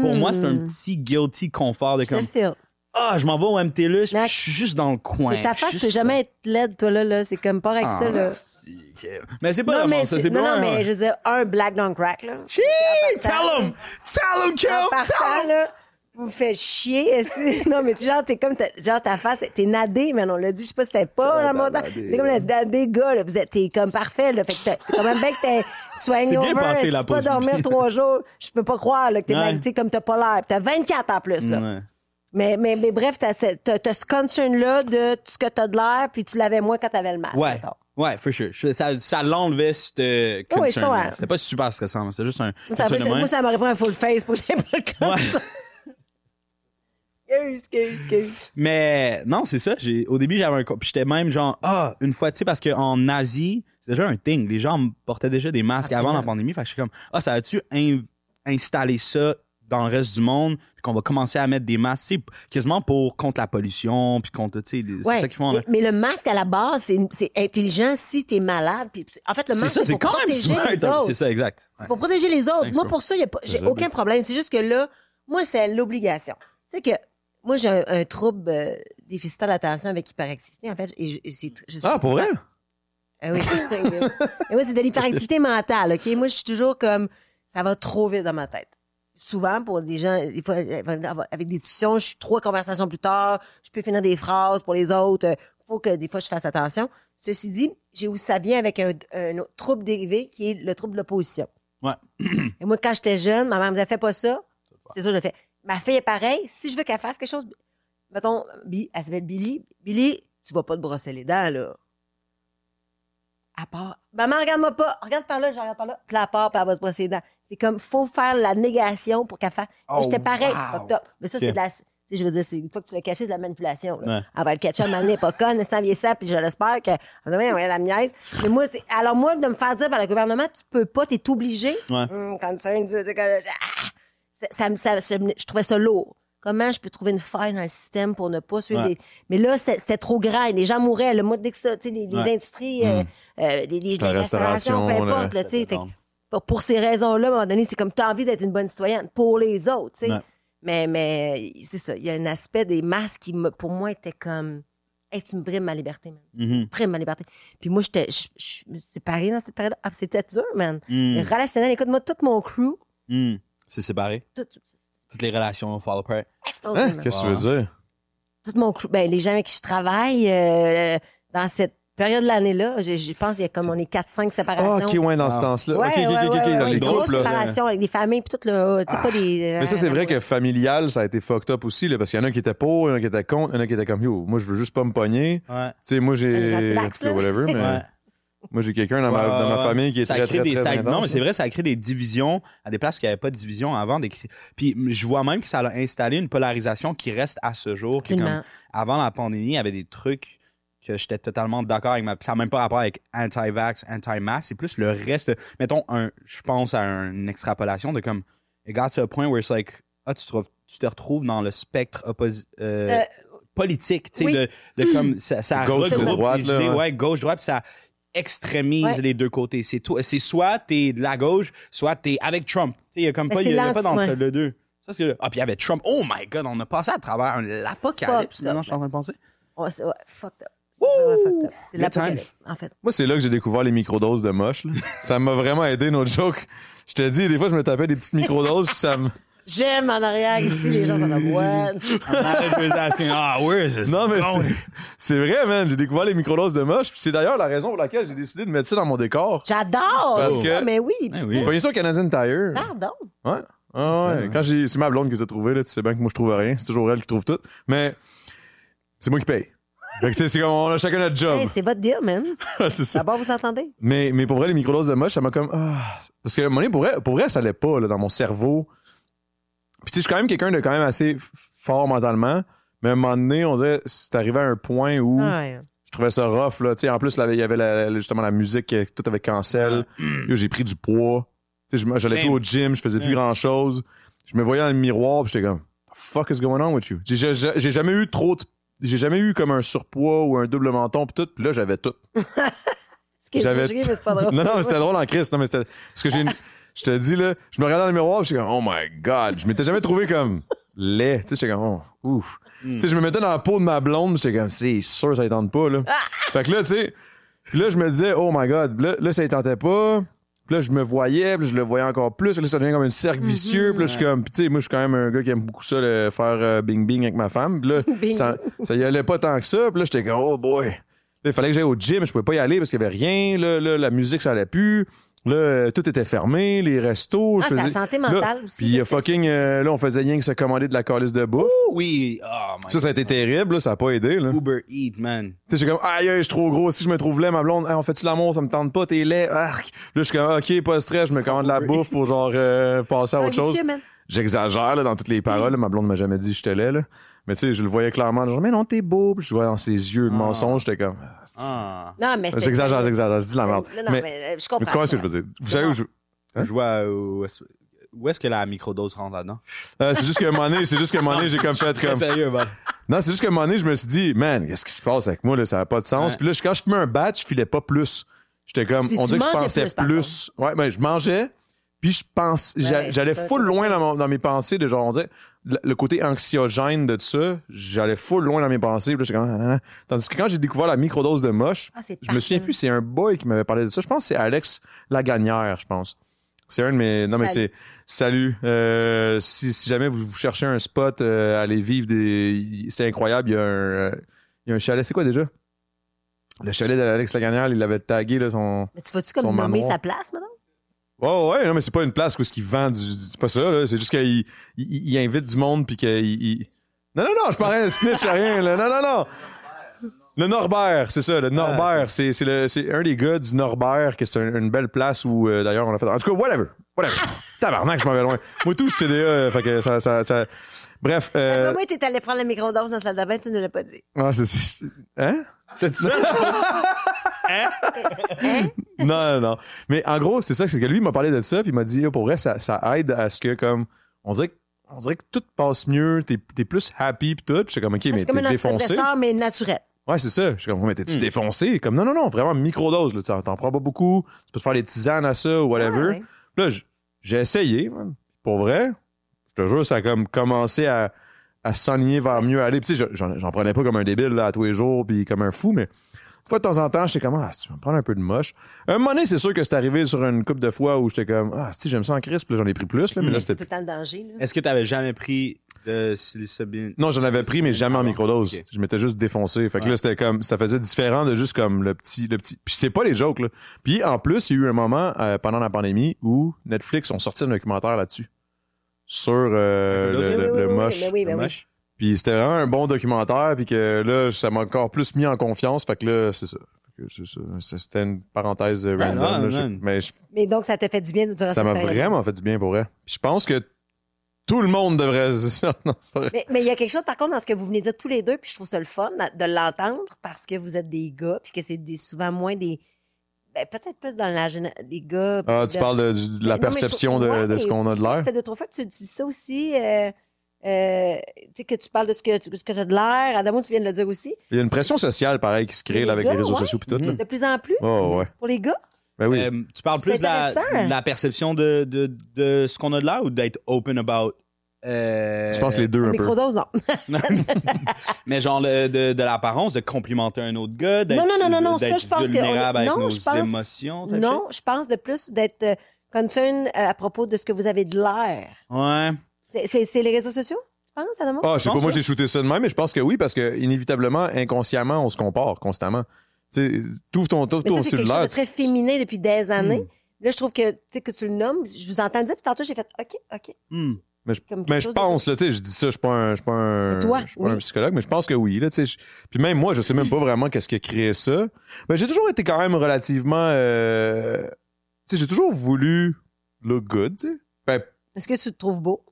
Pour moi, c'est un petit guilty confort de Je comme. Ah, je m'en vais au MTLUS, je suis juste dans le coin. Ta face peut jamais être laide, toi là, là. C'est comme pas avec Ah, ça, là. Mais c'est pas Non, vraiment ça, c'est- non, pas non, vraiment- mais je veux dire, un black don't crack, là. Chee, Tell him! Tell him, Kim! Tell him! là, vous me faites chier. [LAUGHS] non, mais tu, genre, t'es comme, genre, ta face, t'es nadé, mais on l'a dit, je sais pas si c'était pas dans mon temps. T'es comme le nadé gars, là. Vous êtes, t'es comme parfait, là. Fait que t'es quand même bien que t'es soigné over. passé, pas dormir trois jours, je peux pas croire, là, que t'es comme t'as pas l'air. T'as 24 en plus, là. Mais, mais, mais bref, t'as, ce- t'as, t'as ce concern-là de ce que t'as de l'air, puis tu l'avais moins quand t'avais le masque. Ouais, mettons. ouais, for sure. Ça, ça l'enlevait cette Oui, je concern. C'était pas super stressant, c'était juste un. Ça, concern de moi, ça m'aurait pris un full face pour que j'aie pas le cas. Ouais. [LAUGHS] Excuse, excuse, excuse. Mais non, c'est ça. J'ai, au début, j'avais un. Puis j'étais même genre, ah, une fois, tu sais, parce qu'en Asie, c'est déjà un thing. Les gens portaient déjà des masques avant la pandémie. Fait que je suis comme, ah, ça a-tu in- installé ça dans le reste du monde? Puis qu'on va commencer à mettre des masques, quasiment pour contre la pollution, puis contre, tu sais, c'est Ouais, ça qu'ils font. mais, là. mais le masque à la base, c'est, c'est intelligent si t'es malade. Puis, en fait, le C'est masque, ça, c'est pour quand même protéger les hein. autres. C'est ça, exact. Ouais. Pour protéger les autres. Thanks, moi, pour ça, y a pas, j'ai aucun problème. C'est juste que là, moi, c'est l'obligation. Tu sais que moi, j'ai un, un trouble euh, déficitaire d'attention avec hyperactivité, en fait. Et je, et c'est- je suis- Ah, pour vrai? Ah oui. [LAUGHS] Et moi, c'est de l'hyperactivité mentale, OK? Moi, je suis toujours comme, ça va trop vite dans ma tête. Souvent, pour des gens, des fois, avec des discussions, je suis trois conversations plus tard, je peux finir des phrases pour les autres. Il faut que des fois, je fasse attention. Ceci dit, j'ai où ça vient avec un, un autre trouble dérivé qui est le trouble de l'opposition. Ouais. [CLEARS THROAT] Et moi, quand j'étais jeune, ma mère me disait, fais pas ça. C'est ça, je le fais. Ma fille est pareille. Si je veux qu'elle fasse quelque chose, mettons, elle s'appelle Billy. Billy, tu vas pas te brosser les dents, là. À part. Maman, regarde-moi pas. Regarde par là, je regarde par là. Puis à part, puis elle va se brosser les dents. C'est comme, faut faire la négation pour qu'elle fasse. Oh, j'étais pareil. wow. Mais ça, c'est de la. je veux dire, c'est une fois que tu l'as caché, c'est de la manipulation. Là. Ouais. Elle va le catcher à un moment donné, elle est pas [LAUGHS] conne, vient ça, puis je l'espère que. On la niaise. Mais moi, c'est. Alors, moi, de me faire dire par le gouvernement, tu peux pas, t'es obligé. Ouais. Hum, quand tu ah! ça, ça, ça- je trouvais ça lourd. Comment je peux trouver une faille dans le système pour ne pas suivre Ouais. les... Mais là, c'était trop grand. Les gens mouraient. Le dès que ça, tu sais, les, les Ouais. industries, euh, euh, les, les, peu importe, le- là, pour- Pour ces raisons-là, à un moment donné, c'est comme tu as envie d'être une bonne citoyenne pour les autres, tu sais. Ouais. Mais, mais c'est ça. Il y a un aspect des masques qui, pour moi, était comme. Hey, tu me brimes ma liberté, man. Mhm. Brimes ma liberté. Puis moi, j'étais. Je je me suis séparée dans cette période. Ah, c'était dur, man. Mm. Relationnel, écoute-moi, tout mon crew, Mm. C'est séparé. tout, tout Toutes les relations fall apart. Hein? man. Qu'est-ce que tu veux dire? Tout mon crew. Ben, les gens avec qui je travaille, euh, dans cette période de l'année-là, je, je pense qu'il y a comme on est 4-5 Ah, séparations. ok, ouais, dans ce Ah. sens-là. Ouais, ok, ok, ouais, ok, ok, ouais, dans les des groupes, grosses là. séparations avec des familles, puis tout le. Tu sais, pas des. Mais ça, c'est vrai que familial, ça a été fucked up aussi, là, parce qu'il y en a qui étaient pour, il y en a qui étaient contre, il y en a qui étaient comme, yo, moi, je veux juste pas me pogner. Ouais. Tu sais, moi, j'ai. Whatever, mais. [LAUGHS] Ouais. Moi, j'ai quelqu'un dans, ma, Ouais, dans ma famille qui est ça très, très, des, très ça- intense, Non, mais c'est vrai, ça a créé des divisions à des places qui n'avaient pas de division avant. Des, puis je vois même que ça a installé une polarisation qui reste à ce jour. qui comme, avant la pandémie, il y avait des trucs que j'étais totalement d'accord avec ma... Ça n'a même pas rapport avec anti-vax, anti-mask. C'est plus le reste. Mettons, un, je pense à une extrapolation de comme... It got to a point where it's like... Ah, tu te, retrouves- tu te retrouves dans le spectre opposi- euh, Euh, politique, tu sais, oui. de, de comme... [CLEARS THROAT] Ça, ça Gauche, droite, les là, idées, ouais. ouais, gauche-droite, puis ça extrémise Ouais. les deux côtés. C'est tout. C'est soit t'es de la gauche, soit t'es avec Trump. Tu sais, il y a comme Mais pas, il y a, pas d'entre les deux. Ça, c'est le- Ah, puis il y avait Trump. Oh my god, on a passé à travers un- l'apocalypse. Maintenant, je suis en train de penser. Ouais, c'est ouais, fucked up. C'est. C'est l'apocalypse, en fait. Moi, c'est là que j'ai découvert les microdoses de moche. là. [LAUGHS] ça m'a vraiment aidé, notre joke. Je te dis, des fois, je me tapais des petites microdoses, puis ça me. [LAUGHS] J'aime en arrière ici, les gens sont comme what? Ah, where is this Non, mais going? c'est- c'est vrai, man. J'ai découvert les microdoses de moche, puis c'est d'ailleurs la raison pour laquelle j'ai décidé de mettre ça dans mon décor. J'adore! C'est parce c'est que- ça, mais oui. Eh tu- oui. J'ai pogné ça au Canadian Tire. Pardon? Ouais. Ah ouais. Quand j'ai, c'est ma blonde qui les a trouvés, là. Tu sais bien que moi, je trouve rien. C'est toujours elle qui trouve tout. Mais c'est moi qui paye. C'est comme, on a chacun notre job. Hey, c'est votre deal, man. [LAUGHS] c'est ça. D'abord, vous entendez? Mais, mais pour vrai, les microdoses de moche, ça m'a comme. Ah, parce que, donné, pour vrai, pour vrai ça allait pas là, dans mon cerveau. Puis, tu sais, je suis quand même quelqu'un de quand même assez fort mentalement. Mais à un moment donné, on dirait, c'est arrivé à un point où Ouais. je trouvais ça rough. Là. Tu sais, en plus, il y avait la- la- justement la musique, euh, tout avec cancel. Yo, J'ai pris du poids. Tu sais, je- J'allais plus au gym, je faisais plus grand chose. Je me voyais dans le miroir, puis j'étais comme, the fuck is going on with you? J'ai jamais eu trop de. J'ai jamais eu comme un surpoids ou un double menton, puis tout. Puis là, j'avais tout. Ce qui est J'avais- mais c'est pas [LAUGHS] drôle. Non, non, mais c'était drôle en crise. Non, mais c'était. Parce que j'ai. une- [LAUGHS] Je te dis, là, je me regardais dans le miroir, j'étais comme, oh my god. Je m'étais jamais trouvé comme laid. Tu sais, j'étais comme, oh, ouf. Tu sais, je me mettais dans la peau de ma blonde, j'étais comme, c'est sûr, ça ne tente pas, là. [LAUGHS] fait que là, tu sais, là, je me disais, oh my god. Là, là ça ne tentait pas. Puis là, je me voyais, puis je le voyais encore plus. Là, ça devient comme un cercle vicieux. Puis là, je suis comme, puis tu sais, moi, je suis quand même un gars qui aime beaucoup ça, le faire euh, bing-bing avec ma femme. Puis là, [LAUGHS] ça, ça y allait pas tant que ça. Puis là, j'étais comme, oh boy. Là, il fallait que j'aille au gym, je pouvais pas y aller parce qu'il y avait rien. Là, là, la musique, ça allait plus. Là, euh, tout était fermé, les restos. Ah, je c'est la faisais- santé Là, mentale aussi, Puis il y a là, c'est fucking, euh, là, on faisait rien que se commander de la calice de bouffe. Oui. Oh my Ça, ça a été terrible, là, ça a pas aidé, là. Uber Eat, man. Tu sais, j'ai comme, aïe, aïe, je suis trop gros. Si je me trouve laid, ma blonde, Hey, on fait-tu l'amour, ça me tente pas, t'es laid, arc. Là, je suis comme, ok, pas de stress, je me commande de la bouffe pour genre euh, passer à autre chose. J'exagère là, dans toutes les paroles. là. Ma blonde m'a jamais dit que j'étais laid, là. Mais tu sais, je le voyais clairement. Genre, mais non, t'es beau. Puis je voyais dans ses yeux le mensonge, j'étais comme. ah, Ah. Non, mais J'exagère, j'exagère, je dis la merde. Non, non, Mais- mais, euh, je comprends. Mais tu comprends ce que je veux dire? Vous savez où je. Hein? Je vois où est-ce où est-ce que la microdose rentre là-dedans? Euh, c'est juste qu'à un moment donné, c'est juste qu'à un moment donné, j'ai comme fait comme. Sérieux, man. Non, c'est juste qu'à un moment donné, je me suis dit, man, qu'est-ce qui se passe avec moi, là? Ça n'a pas de sens. Ouais. Puis là, je- quand je fumais un batch, je filais pas plus. J'étais comme, Puis on dirait que je pensais plus. Ouais, ben, je mangeais, puis je pense, Ouais, j'allais full loin dans, mon- dans mes pensées de genre, on dirait, le, côté anxiogène de ça, j'allais full loin dans mes pensées. Puis comme, ah, ah, ah. Tandis que quand j'ai découvert la microdose de moche, Ah, je me souviens plus, c'est un boy qui m'avait parlé de ça. Je pense que c'est Alex Lagagnère, je pense. C'est un de mes. Non, mais c'est. Salut. Euh, si, si jamais vous, vous cherchez un spot, euh, allez vivre des. C'est incroyable. Il y a un. euh, il y a un chalet. C'est quoi déjà? Le chalet d'Alex Lagagnère, il l'avait tagué, là, son. Mais tu vas-tu comme nommer sa place, madame? Ouais, ouais, non, mais c'est pas une place où ce qu'il vend du. du- C'est pas ça, là. C'est juste qu'il il, il invite du monde, puis qu'il. il- Non, non, non, je parlais de snitch à rien, là. Non, non, non. Le Norbert, c'est ça, le Norbert. C'est, c'est, le- c'est un des gars du Norbert, que c'est un- une belle place où, euh, d'ailleurs, on a fait. En tout cas, whatever. Whatever. [LAUGHS] Tabarnak, je m'en vais loin. Moi, tout, j'étais TDA, euh, fait que ça. ça, ça... Bref. Euh... Moi, t'es allé prendre la microdose dans la salle de bain, tu ne l'as pas dit. ah, c'est- c'est- Hein? C'est ça? [LAUGHS] [LAUGHS] non, non, non. Mais en gros, c'est ça, c'est que lui, il m'a parlé de ça, puis il m'a dit, pour vrai, ça, ça aide à ce que, comme, on dirait que, on dirait que tout passe mieux, t'es, t'es plus happy, pis tout. Puis j'étais comme, OK, mais C'est comme t'es un défoncé. antidépresseur, mais naturel. Ouais, c'est ça. Je suis comme, mais t'es-tu Hmm. défoncé? Comme, non, non, non, vraiment microdose, là. T'en, prends pas beaucoup. Tu peux te faire des tisanes à ça ou whatever. Ouais, ouais. Puis là, j'ai essayé, man. Pour vrai, Je te jure, ça a comme commencé à, à s'enligner vers mieux aller. Puis, tu sais, je- j'en, prenais pas comme un débile là, à tous les jours, puis comme un fou, mais fois de temps en temps, j'étais comme, ah, tu vas me prendre un peu de moche. Un moment donné, c'est sûr que c'est arrivé sur une coupe de fois où j'étais comme, ah, si j'aime ça en crisp, là, j'en ai pris plus, là, mais là, Tout c'était le temps le danger. Là. Est-ce que tu avais jamais pris de psilocybine? Non, j'en avais pris, mais jamais en microdose. Je m'étais juste défoncé. Fait que Ouais. là, c'était comme, ça faisait différent de juste comme le petit, le petit. Puis c'est pas les jokes, là. Puis en plus, il y a eu un moment, euh, pendant la pandémie, où Netflix ont sorti un documentaire là-dessus. Sur euh, le, moche. mais oui, ben Le oui. Puis c'était vraiment un bon documentaire, puis que là, ça m'a encore plus mis en confiance. Fait que là, c'est ça. Fait que c'est ça. C'est- C'était une parenthèse Ben random. non, là. Je- man. mais je- Mais donc, ça te fait du bien durant ça m'a vraiment fait du bien pour vrai. Puis je pense que tout le monde devrait. [LAUGHS] Non, c'est pas vrai. Mais mais il y a quelque chose, par contre, dans ce que vous venez de dire tous les deux, puis je trouve ça le fun de l'entendre parce que vous êtes des gars, puis que c'est des, souvent moins des. Ben, peut-être plus dans la géné- des gars. Ah, de- tu parles de, de la Ben mais perception trouve- de, de ce qu'on a de l'air. Ça fait deux, trois fois que tu dis ça aussi. Euh, euh, tu sais, que tu parles de ce que, ce que tu as de l'air. Adamo, tu viens de le dire aussi. Il y a une pression sociale, pareil, qui se crée Les là, avec gars, les réseaux ouais. sociaux et tout. Là. De plus en plus, Oh, ouais. pour les gars. Ben oui. Euh, tu parles plus de la, intéressant. de la perception de, de, de ce qu'on a de l'air ou d'être open about. euh, je pense les deux un peu. Microdose, non. [LAUGHS] Mais genre le- de, de l'apparence, de complimenter un autre gars, d'être Non, non, non, non, non, ça, je pense que. vulnérable avec non, nos je pense. émotions. Non, je pense de plus d'être euh, concern à propos de ce que vous avez de l'air. Ouais. C'est- les réseaux sociaux, tu penses, Adamo? Ah, je sais pas, moi j'ai shooté ça de même, mais je pense que oui, parce que inévitablement, inconsciemment, on se compare constamment. Tu sais, t'ouvres ton, Mais ton c'est quelque chose de très féminin depuis des années. Hmm. Là, je trouve que, tu sais, que tu le nommes. Je vous entends dire, puis tantôt, j'ai fait OK, OK. Hmm. Mais je, mais je de- pense, là, tu sais, je dis ça, je suis pas un, je suis pas un, Mais toi, je suis pas un psychologue, mais je pense que oui, là, tu sais. je- Puis même moi, je sais même pas vraiment qu'est-ce qui a créé ça. Mais j'ai toujours été quand même relativement, euh, tu sais, j'ai toujours voulu look good, tu sais. Ben, Est-ce que tu te trouves beau?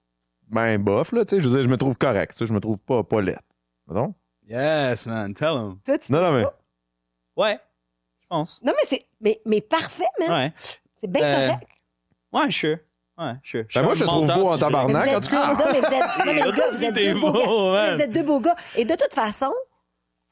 Ben bof, là, tu sais. Je veux dire, je me trouve correct, tu sais, je me trouve pas, pas laid. Non? Yes, man, tell him. Toi, tu te Non, non, mais. pas? Ouais, je pense. Non, mais c'est mais, mais parfait, man. Ouais. C'est bien Euh, correct. Ouais, sure. Ouais, sure. Ben, moi, je te trouve beau en je tabarnak. En tout cas. non, mais vous êtes, non, mais les Toi gars, vous êtes t'es deux beaux beau, gars. man. Vous êtes deux beaux gars. Et de toute façon,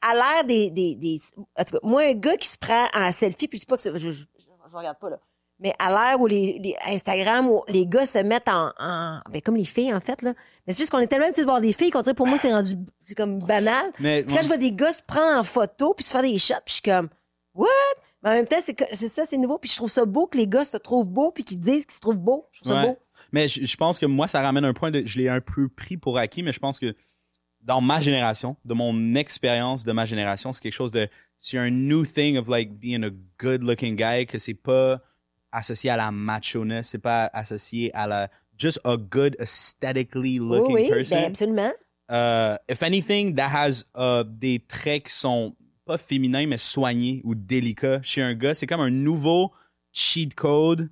à l'ère des, des, des. En tout cas, moi, un gars qui se prend en selfie, puis je dis pas que c'est- je, je, je regarde pas, là. Mais à l'ère où les, les Instagram, où les gars se mettent en, en. Ben, comme les filles, en fait, là. Mais c'est juste qu'on est tellement habitués de voir des filles qu'on dirait, pour moi, c'est rendu. C'est comme banal. [LAUGHS] Mais Puis quand je vois des gars se prendre en photo, puis se faire des shots, puis je suis comme. What? Mais en même temps, c'est ça, c'est nouveau. Puis je trouve ça beau que les gars se trouvent beaux, puis qu'ils disent qu'ils se trouvent beaux. Je trouve ça beau. Mais je, je pense que moi, ça ramène un point de. Je l'ai un peu pris pour acquis, mais je pense que dans ma génération, de mon expérience de ma génération, c'est quelque chose de. C'est un new thing of like being a good looking guy, que c'est pas associé à la macho-ness, c'est pas associé à la. Just a good aesthetically Oui, looking oui, person. ben absolument. Uh, if anything, that has uh, des traits qui sont pas féminins, mais soignés ou délicats chez un gars. C'est comme un nouveau cheat code.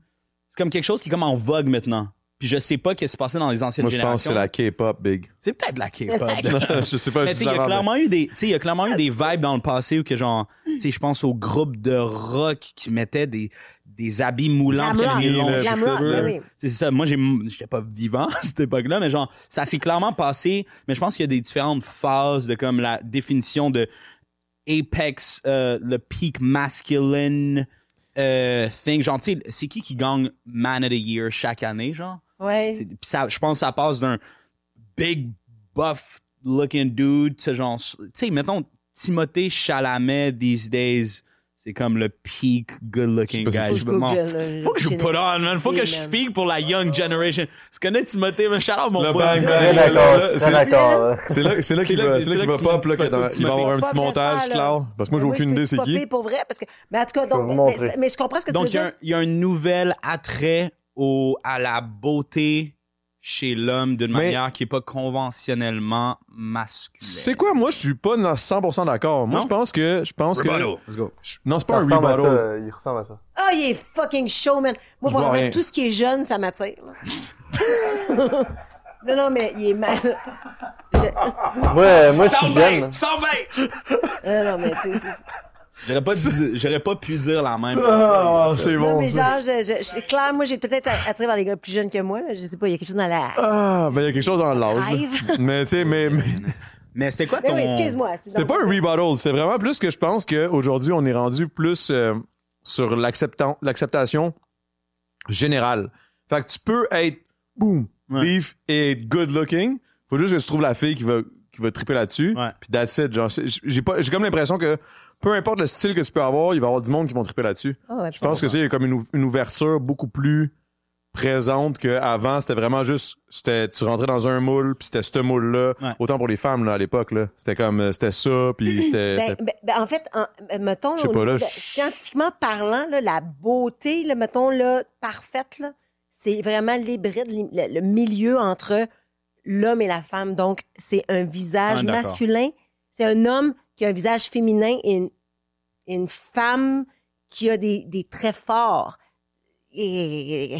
C'est comme quelque chose qui est comme en vogue maintenant. Puis je sais pas ce qui s'est passé dans les anciennes Moi, je pense que générations. c'est la K-pop, big. C'est peut-être la K-pop. [LAUGHS] je sais pas, Mais tu sais, il y a clairement eu des, tu sais, il y a clairement eu des vibes dans le passé où que genre, tu sais, je pense aux groupes de rock qui mettaient des, des habits moulants, ben. C'est ça. Moi, j'ai, j'étais pas vivant à cette époque-là, mais genre, ça s'est clairement passé. Mais je pense qu'il y a des différentes phases de comme la définition de apex, euh, le peak masculine euh, thing. Genre, tu sais, c'est qui qui gagne Man of the Year chaque année, genre? Ouais. Ça, je pense que ça passe d'un big buff looking dude, tu sais, genre, tu sais, mettons, Timothée Chalamet these days, c'est comme le peak good looking guy. Je me demande- là, faut que je put on, man. Faut que je man. speak pour la young generation. Tu connais Timothée, mais shout out mon Le boy. C'est- d'accord, c'est- d'accord. C'est là, c'est là qu'il va, c'est là qu'il va pop, là, petite que photo de il va y avoir un petit montage, Claude. Parce que moi, j'ai aucune idée c'est qui. pour vrai? Parce que, mais en tout cas, donc, mais, je comprends ce que Donc, tu il y, veux a un- dire. il y a un nouvel attrait au, à la beauté chez l'homme d'une Mais- manière qui est pas conventionnellement masculine. C'est quoi? Moi, je suis pas dans 100% d'accord. Moi, je pense que, je pense que. Let's go. je- non, c'est Ça pas un rebuttal. ça, il ressemble à ça. Ah, il est fucking show, man. Moi, Je rien. tout ce qui est jeune, ça m'attire. [LAUGHS] non, non, mais il est mal. Moi, moi, si j'aime. Non, non, mais tu sais, c'est- J'aurais pas, dû- j'aurais pas pu dire la même. Ah, c'est Non, bon. mais ça. genre, je, je, clair, moi, j'ai peut-être attiré vers les gars plus jeunes que moi, là. Je sais pas, il y a quelque chose dans la. Ah, ben, il y a quelque chose dans l'âge. [LAUGHS] Mais, tu sais, mais, mais [LAUGHS] Mais c'était quoi Mais ton... oui, excuse-moi. c'est c'était pas un rebuttal. C'est vraiment plus que je pense qu'aujourd'hui, on est rendu plus euh, sur l'acceptation générale. Fait que tu peux être, boum, Ouais. beef et good looking. Faut juste que tu trouves la fille qui va, qui va triper là-dessus. Ouais. Puis that's it. Genre, j'ai pas, j'ai comme l'impression que peu importe le style que tu peux avoir, il va y avoir du monde qui vont triper là-dessus. Ah ouais, Je pense que c'est comme une, ou- une ouverture beaucoup plus présente qu'avant. C'était vraiment juste, c'était, tu rentrais dans un moule, puis c'était ce moule-là. Ouais. Autant pour les femmes, là, à l'époque, là. C'était comme, euh, c'était ça, puis [CLEARS THROAT] c'était... Ben, ben, ben, en fait, en, ben, mettons, pas, là, de- scientifiquement parlant, là, la beauté, là, mettons, là, parfaite, là, c'est vraiment l'hybride, le, le milieu entre l'homme et la femme. Donc, c'est un visage Ah, masculin, c'est un homme qui a un visage féminin et une, une femme qui a des, des traits forts. Et,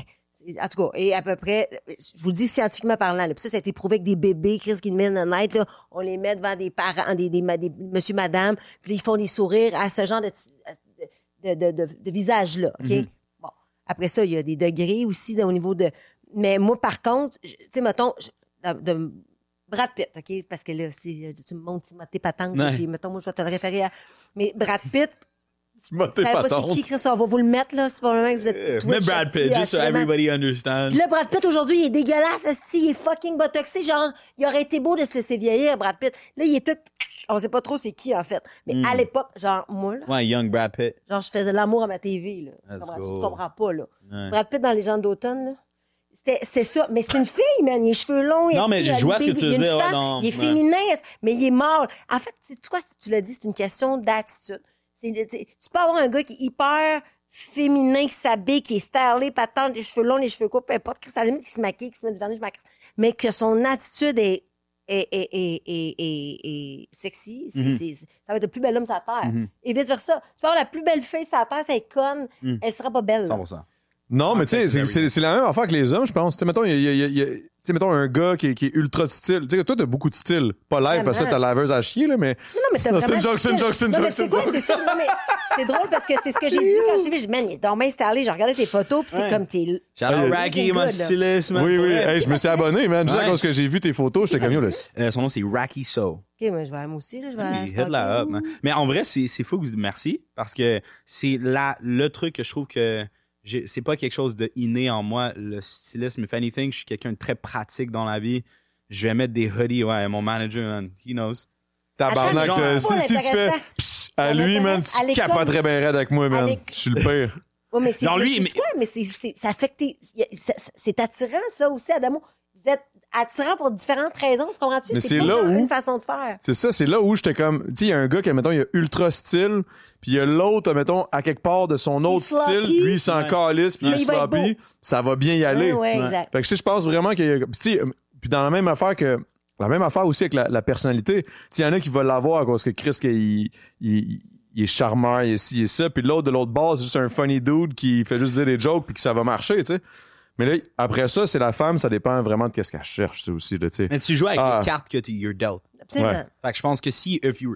en tout cas, et à peu près, je vous le dis scientifiquement parlant, là, puis ça, ça a été prouvé avec des bébés, Chris, qui viennent à naître, là, on les met devant des parents, des, des, des monsieur, madame, puis là, ils font des sourires à ce genre de, de, de, de, de visage-là, OK? Mhm. Bon. Après ça, il y a des degrés aussi là, au niveau de... Mais moi, par contre, tu sais, mettons, je- de, de Brad Pitt, OK? Parce que là, si euh, tu me montres tes patentes, Ouais. puis mettons, moi, je vais te le référer à... Mais Brad Pitt, [LAUGHS] Tu m'as tes savez pas c'est qui, Chris? On va vous le mettre, là. C'est pas le même que vous êtes Euh, Mais Brad esti, Pitt, just so everybody understands. Puis là, Brad Pitt, aujourd'hui, il est dégueulasse, esti, il est fucking botoxé. Genre, il aurait été beau de se laisser vieillir, Brad Pitt. Là, il est tout... On sait pas trop c'est qui, en fait. Mais Hmm. à l'époque, genre, moi, là, Ouais, Young Brad Pitt. genre, je faisais l'amour à ma TV, là. Tu Let's tu comprends pas, là. Ouais. Brad Pitt dans Les gens d'automne, là. C'était, ça. Mais c'est une fille, man. Il a les cheveux longs. Non, mais je vois une ce que tu veux dire, femme, Il est ouais. féminin, mais il est mâle. En fait, c'est, tu vois, tu l'as dit, c'est une question d'attitude. C'est, tu peux avoir un gars qui est hyper féminin, qui s'habille, qui est stylé, patente, les cheveux longs, les cheveux courts, peu importe, qui se maquille, qui se met du vernis, je m'accroche. mais que son attitude est, est, est, est, est, est- est sexy. Ça va être le plus bel homme sur la terre. Mhm. Et vice-versa. Tu peux avoir la plus belle fille sur la terre, c'est conne, Mhm. elle sera pas belle. là. 100%. Non, mais tu sais, c'est- Context c'est la même affaire que les hommes, je pense. Tu sais, mettons, il y a, il y a- il y a- tu sais, mettons un gars qui est, qui est ultra de style. Tu sais, toi, t'as beaucoup de style. Pas live parce que là, t'as la laveuse à chier, là, mais. Non, non, mais t'as c'est vraiment une joke, du c'est une style. joke, c'est une joke, c'est c'est une quoi, joke. c'est ça? Non, mais c'est drôle parce que c'est ce que j'ai dit quand je t'ai vu. J'ai dit, man, bien stylé. J'ai regardé tes photos, sais, Ouais. comme t'es. Shout Ah, Raggy, mon là. styliste, man. Oui, oui. Je me suis abonné, man. Juste à cause que j'ai vu tes photos, j'étais comme yo, là. Euh, son nom, c'est Racky So. OK, mais je vais aller moi aussi, là. Je vais aller. Hit la. Mais en vrai, c'est c'est fou que vous merci parce que c'est la le truc que je trouve que j'ai- c'est pas quelque chose de inné en moi le stylisme. If anything, je suis quelqu'un de très pratique dans la vie. Je vais mettre des hoodies, ouais, mon manager, man, he knows. Tabarnak, euh, si, tu fais pss, à lui, man, tu capoterais bien raide avec moi, man. Je suis le pire. Ouais, mais c'est. Non, lui, mais, mais- c'est quoi? Mais c'est, c'est, ça fait que t'es. y a- c'est- C'est attirant, ça aussi, Adamo. Vous êtes attirant pour différentes raisons, tu comprends-tu? Mais c'est là où- une façon de faire. C'est ça, c'est là où j'étais comme, tu sais, il y a un gars qui, mettons, il a ultra style, puis il y a l'autre, mettons, à quelque part de son autre sloppy. style, lui, il s'en Ouais. calisse, puis il est il sloppy, ça va bien y aller. Ouais, ouais, Ouais. exact. Fait que tu sais, je pense vraiment qu'il y a, puis tu sais, puis dans la même affaire que, la même affaire aussi avec la, la personnalité, tu sais, il y en a qui veulent l'avoir cause que Chris, qu'il- il, il, il est charmeur, il est ci, il est ça, puis l'autre de l'autre base, c'est juste un funny dude qui fait juste dire des jokes puis que ça va marcher, tu sais. Mais là, après ça, c'est la femme, ça dépend vraiment de qu'est-ce qu'elle cherche, ça aussi, là, tu sais. Mais tu joues avec Ah. les cartes que tu you're dealt. Absolument. Ouais. Fait que je pense que si if you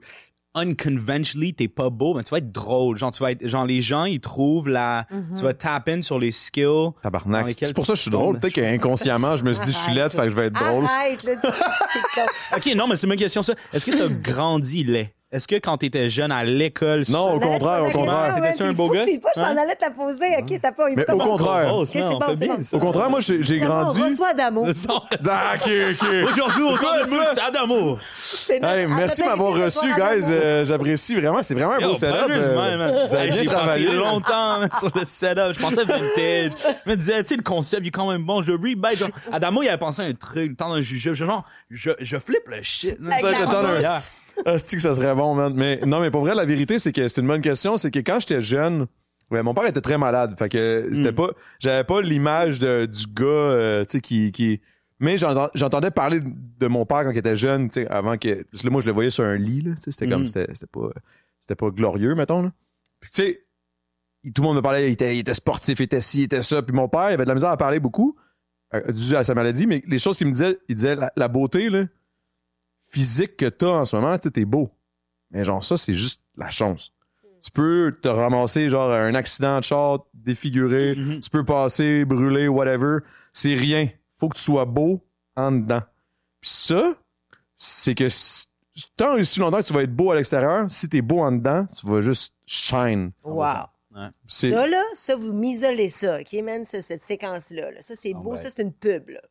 unconventionally t'es pas beau, ben tu vas être drôle. Genre tu vas être genre les gens ils trouvent la Mhm. tu vas tap in sur les skills. Tabarnak. C'est pour ça que je suis drôle. Peut-être qu'inconsciemment, je me suis dit, je suis laide, fait que je vais être drôle. Arrête, là. c'est- [LAUGHS] c'est- OK, non, mais c'est ma question ça. Est-ce que tu as grandi laid? Est-ce que quand tu étais jeune à l'école Non, au contraire, au contraire. T'étais-tu c'est un beau gars? C'est pas, je t'en Hein? allais te la poser. OK, t'as pas eu Mais au contraire. On. Au contraire, moi, j'ai grandi. Reçois d'amour. [LAUGHS] Ah, ok, ok. Aujourd'hui, Hey, merci de m'avoir reçu, guys. Euh, J'apprécie vraiment. C'est vraiment un beau setup. euh. Vous avez bien travaillé. passé longtemps sur le setup. Je pensais vintage. Je me disais, tu sais, le concept, il est quand même bon. Je rebite. Genre, Adamo, il avait pensé à un truc, le temps d'un. Je genre, je, je flippe le shit. man. Avec Ça, la j'attends un- Yeah. Ah, c'est que ça serait bon, man? Mais non, mais pour vrai, la vérité, c'est que c'est une bonne question. C'est que quand j'étais jeune, ouais, mon père était très malade. Fait que c'était Mm. pas, j'avais pas l'image de- du gars, euh, tu sais, qui, qui. Mais j'entend- j'entendais parler de mon père quand il était jeune, tu sais, avant que. Parce que là, moi, je le voyais sur un lit, là. C'était comme, Mm. c'était pas, c'était pas glorieux, mettons, là. Puis tu sais, tout le monde me parlait, il était, il était sportif, il était ci, il était ça. Puis mon père, il avait de la misère à parler beaucoup, euh, dû à sa maladie, mais les choses qu'il me disait, il disait la, la beauté, là, physique que t'as en ce moment, tu sais, t'es beau. Mais genre, ça, c'est juste la chance. Tu peux te ramasser, genre, un accident de char, défiguré, tu peux passer, brûler, whatever. C'est rien. Faut que tu sois beau en dedans. Puis ça, c'est que si- tant et aussi longtemps que tu vas être beau à l'extérieur, si t'es beau en dedans, tu vas juste shine. Wow. C'est Ça, là, ça, vous m'isolez ça, OK, man, ça, cette séquence-là. là. Ça, c'est beau. ben. Ça, c'est une pub, là.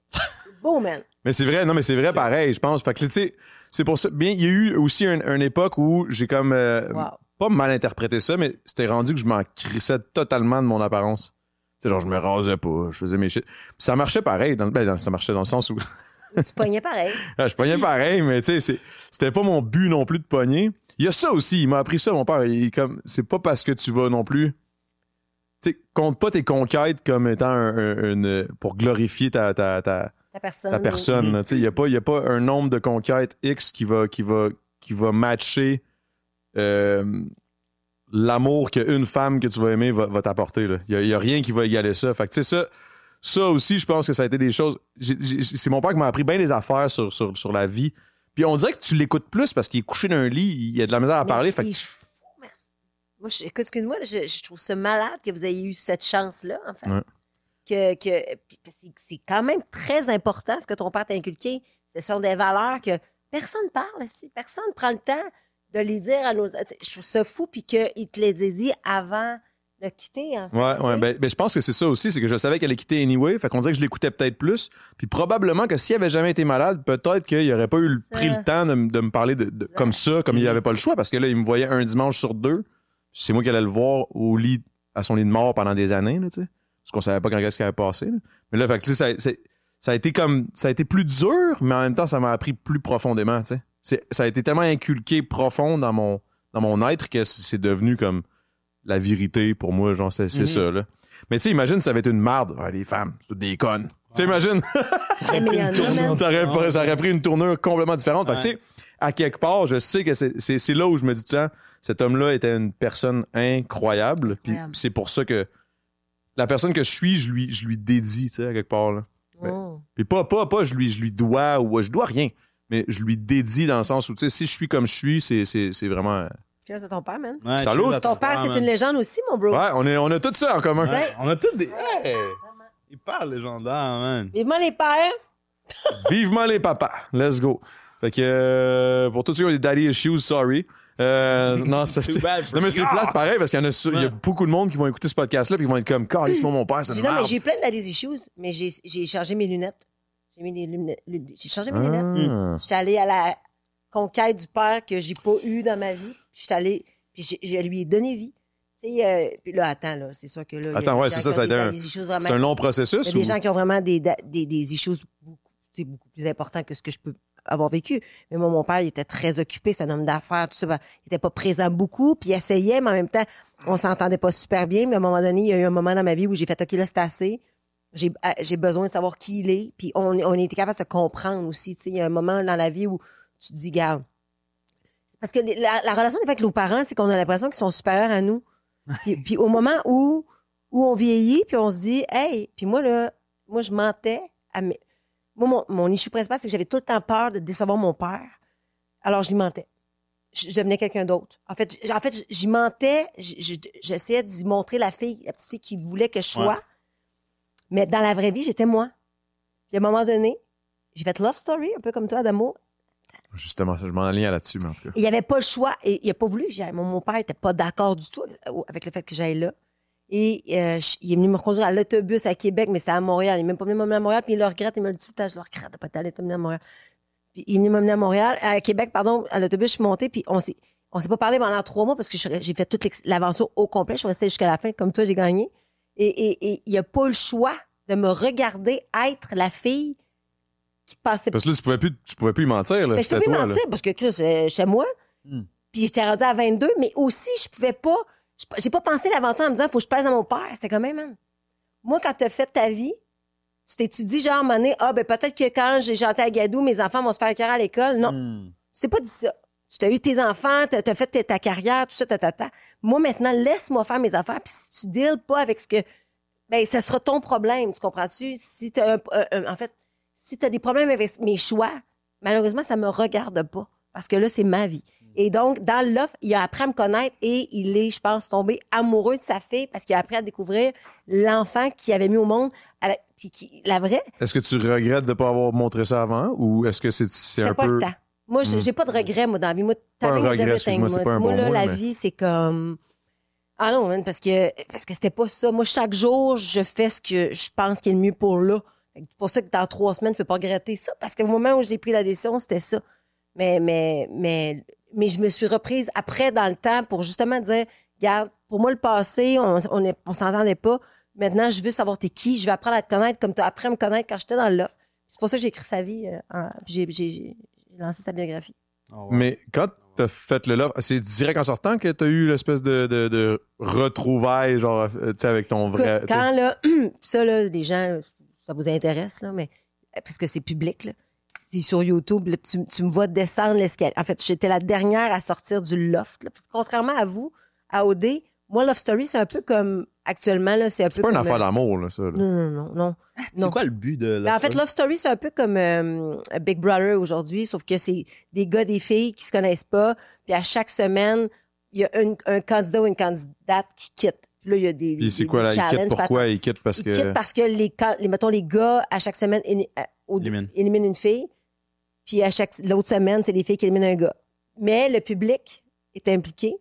Beau, man. Mais c'est vrai, non, mais c'est vrai pareil, je pense. Fait que, tu sais, c'est pour ça. Bien, il y a eu aussi un- une époque où j'ai comme euh, Wow. pas mal interprété ça, mais c'était rendu que je m'en crissais totalement de mon apparence. Tu sais, genre, je me rasais pas, je faisais mes shit. Ça marchait pareil, dans, le- ben, ça marchait dans le sens où Tu pognais pareil. [LAUGHS] Ah, je pognais pareil, mais tu sais, c'est- c'était pas mon but non plus de pogner. Il y a ça aussi, il m'a appris ça, mon père. Il comme, c'est pas parce que tu vas non plus. Tu sais, compte pas tes conquêtes comme étant un- un- une, pour glorifier ta, ta, ta, Ta personne. personne. sais, il y a pas, y a pas un nombre de conquêtes X qui va, qui va, qui va matcher euh, l'amour qu'une femme que tu vas aimer va, va t'apporter. Il y a, rien qui va égaler ça. Fait que ça, ça aussi, je pense que ça a été des choses. c'est mon père qui m'a appris bien des affaires sur, sur, sur la vie. Puis on dirait que tu l'écoutes plus parce qu'il est couché dans un lit, il a de la misère à Mais parler. c'est Fait que tu- fou, man. Moi, je- excuse-moi, je, je trouve ça malade que vous ayez eu cette chance-là, en fait. Ouais. Que, c'est- quand même très important ce que ton père t'a inculqué. Ce sont des valeurs que personne parle ici. Personne prend le temps de les dire à nos. Je trouve ça fou, puis qu'il te les ait dit avant de quitter, en fait. Ouais. Ben, ben, je pense que c'est ça aussi, c'est que je savais qu'elle allait quitter anyway. Fait qu'on dirait que je l'écoutais peut-être plus. Puis probablement que s'il avait jamais été malade, peut-être qu'il aurait pas eu le- pris le temps de, me parler de, de- comme ça, comme il avait pas le choix, parce que là, il me voyait un dimanche sur deux. C'est moi qui allais le voir au lit, à son lit de mort pendant des années, là, tu sais. Parce qu'on savait pas quand qu'est-ce qui avait passé. là. Mais là, fait que, ça, a été comme, ça a été plus dur, mais en même temps, ça m'a appris plus profondément, tu sais. C'est- Ça a été tellement inculqué profond dans mon, dans mon être que c'est devenu comme la vérité pour moi, genre, c'est c'est ça, là. Mais tu sais, imagine, ça avait été une marde. Ouais, les femmes, c'est toutes des connes. Tu sais, imagine. [LAUGHS] Ça, aurait, pas- [LAUGHS] ça aurait pris une tournure complètement différente. Fait que, tu sais, à quelque part, je sais que c'est- là où je me dis tout le temps, cet homme-là était une personne incroyable. Puis Incroyable. c'est pour ça que la personne que je suis, je lui, je lui dédie, tu sais, à quelque part. Là. Oh. Puis pas, pas, pas, je lui, je lui dois ou je dois rien. Mais je lui dédie dans le sens où, tu sais, si je suis comme je suis, c'est- c'est c'est vraiment. euh, Cheers à ton père, man. Ouais, Salut. Ton père, c'est une légende aussi, mon bro. Ouais, on, est, on a tout ça en commun. Ouais, On a tous des. Hey! Il parle légendaire, man. Vivement les pères. Vivement les papas. Let's go. Fait que euh, pour tous ceux qui ont des daddy issues, sorry. Euh, non, c'est, mais c'est you. plate pareil parce qu'il y en a, su- il y a Ouais. beaucoup de monde qui vont écouter ce podcast-là puis qui vont être comme, calisse-moi mon père, c'est J'ai une non, mais merde. j'ai plein de daddy's issues, mais j'ai j'ai changé mes lunettes. J'ai mis des lunettes. lu- J'ai changé mes lunettes. Ah. J'étais allée à la conquête du père que j'ai pas eu dans ma vie. Puis j'étais allée, puis j'ai- je lui ai donné vie. Tu sais, euh, puis là, attends, là, c'est sûr que là. il y a Attends, des ouais, gens c'est ça, ça a été un- daddy's issues vraiment- C'est un long Il y processus. a des ou- gens qui ont vraiment des, da- des, des issues beaucoup, tu sais, beaucoup plus importants que ce que je peux avoir vécu. Mais moi, mon père, il était très occupé, c'est un homme d'affaires, tout ça. va- Il était pas présent beaucoup, puis il essayait, mais en même temps, on s'entendait pas super bien. Mais à un moment donné, il y a eu un moment dans ma vie où j'ai fait, OK, là, c'est assez. J'ai euh, j'ai besoin de savoir qui il est. Puis on, on était capable de se comprendre aussi. Tu sais, il y a un moment dans la vie où tu te dis, garde. Parce que la, la relation avec nos parents, c'est qu'on a l'impression qu'ils sont supérieurs à nous. Puis, puis au moment où, où on vieillit, puis on se dit, hey, puis moi, là, moi, je mentais à mes... Moi, mon, mon issue principale, c'est que j'avais tout le temps peur de décevoir mon père. Alors, je lui mentais. Je, je devenais quelqu'un d'autre. En fait, j- en fait, j'y mentais. J'essayais d'y montrer la fille, la petite fille qui voulait que je sois. Ouais. Mais dans la vraie vie, j'étais moi. Puis à un moment donné, j'ai fait love story, un peu comme toi, d'amour. Justement, je m'en aligne là-dessus, mais en tout cas. Il n'y avait pas le choix. Et il a pas voulu. Mon, mon père n'était pas d'accord du tout avec le fait que j'aille là. Et euh, je- il est venu me reconduire à l'autobus à Québec, mais c'était à Montréal. Il n'est même pas venu m'emmener à Montréal, puis il le regrette. Il me le dit tout le temps, je le regrette de pas t'aller t'emmener à Montréal. Puis il est venu m'emmener à Montréal, à Québec, pardon, à l'autobus, je suis montée, puis on s'est, on s'est pas parlé pendant trois mois parce que je j'ai fait toute l'aventure au complet. Je suis restée jusqu'à la fin, comme toi, j'ai gagné. Et, et, et il a pas eu le choix de me regarder être la fille qui passait Parce que là, tu pouvais plus, tu pouvais plus y mentir, là. mais je C'était peux plus là. mentir parce que Chris, euh, chez moi. Hmm. Puis j'étais rendue à 22, mais aussi, je pouvais pas. J'ai pas pensé l'aventure en me disant, faut que je plaise à mon père. C'était quand même, man. Moi, quand t'as fait ta vie, tu t'étudies, genre, à un ah, ben peut-être que quand j'ai chanté à Gadou, mes enfants vont se faire écœurer à l'école. Non. Hmm. Tu t'es pas dit ça. Tu as eu tes enfants, tu as fait ta, ta carrière, tout ça, ta, ta, ta. Moi, maintenant, laisse-moi faire mes affaires. Puis si tu deals pas avec ce que. Ben, ça sera ton problème, tu comprends-tu? Si t'as un- un- un- en fait, si tu as des problèmes avec mes choix, malheureusement, ça me regarde pas. Parce que là, c'est ma vie. Et donc, dans l'offre, il a appris à me connaître et il est, je pense, tombé amoureux de sa fille parce qu'il a appris à découvrir l'enfant qu'il avait mis au monde, à la, qui- la vraie. Est-ce que tu regrettes de pas avoir montré ça avant ou est-ce que c'est C'était un pas peu. le temps. Moi, j'ai j'ai pas de regrets, moi, dans la vie. Moi, Pas un regret, excuse-moi, c'est moi. pas un Moi, bon là, mot, la mais- vie, c'est comme... Ah non, man, parce que parce que c'était pas ça. Moi, chaque jour, je fais ce que je pense qui est le mieux pour là. C'est pour ça que dans trois semaines, je peux pas regretter ça. Parce qu'au moment où j'ai pris la décision, c'était ça. Mais, mais, mais, mais je me suis reprise après dans le temps pour justement dire, regarde, pour moi, le passé, on, on, est- on s'entendait pas. Maintenant, je veux savoir t'es qui. Je vais apprendre à te connaître comme tu as appris à me connaître quand j'étais dans l'offre. C'est pour ça que j'ai écrit sa vie. euh, en- puis j'ai, j'ai, j'ai lancé sa biographie. Mais quand t'as fait le love, c'est direct en sortant que t'as eu l'espèce de, de, de retrouvailles, genre, euh, tu sais, avec ton vrai. Quand là, [CLEARS THROAT] ça, là, les gens, ça vous intéresse, là, mais parce que c'est public, là. C'est sur YouTube, là, tu, tu me vois descendre l'escalier. En fait, j'étais la dernière à sortir du loft. là. Contrairement à vous, à OD, moi, Love Story, c'est un peu comme actuellement, là, c'est un peu C'est pas une comme, affaire euh, d'amour, là, ça. là. Non, non, non, non. [LAUGHS] C'est non. quoi le but de Ben, en fait, Love Story, c'est un peu comme euh, Big Brother aujourd'hui, sauf que c'est des gars, des filles qui se connaissent pas. Puis à chaque semaine, il y a une- un candidat ou une candidate qui quitte. Puis là, il y a des. Puis c'est quoi, là, pourquoi? Il quitte parce ils que. quittent parce que les, les, mettons, les gars, à chaque semaine, Éliminent. éliminent une fille. Puis à chaque, l'autre semaine, c'est les filles qui éliminent un gars. Mais le public est impliqué.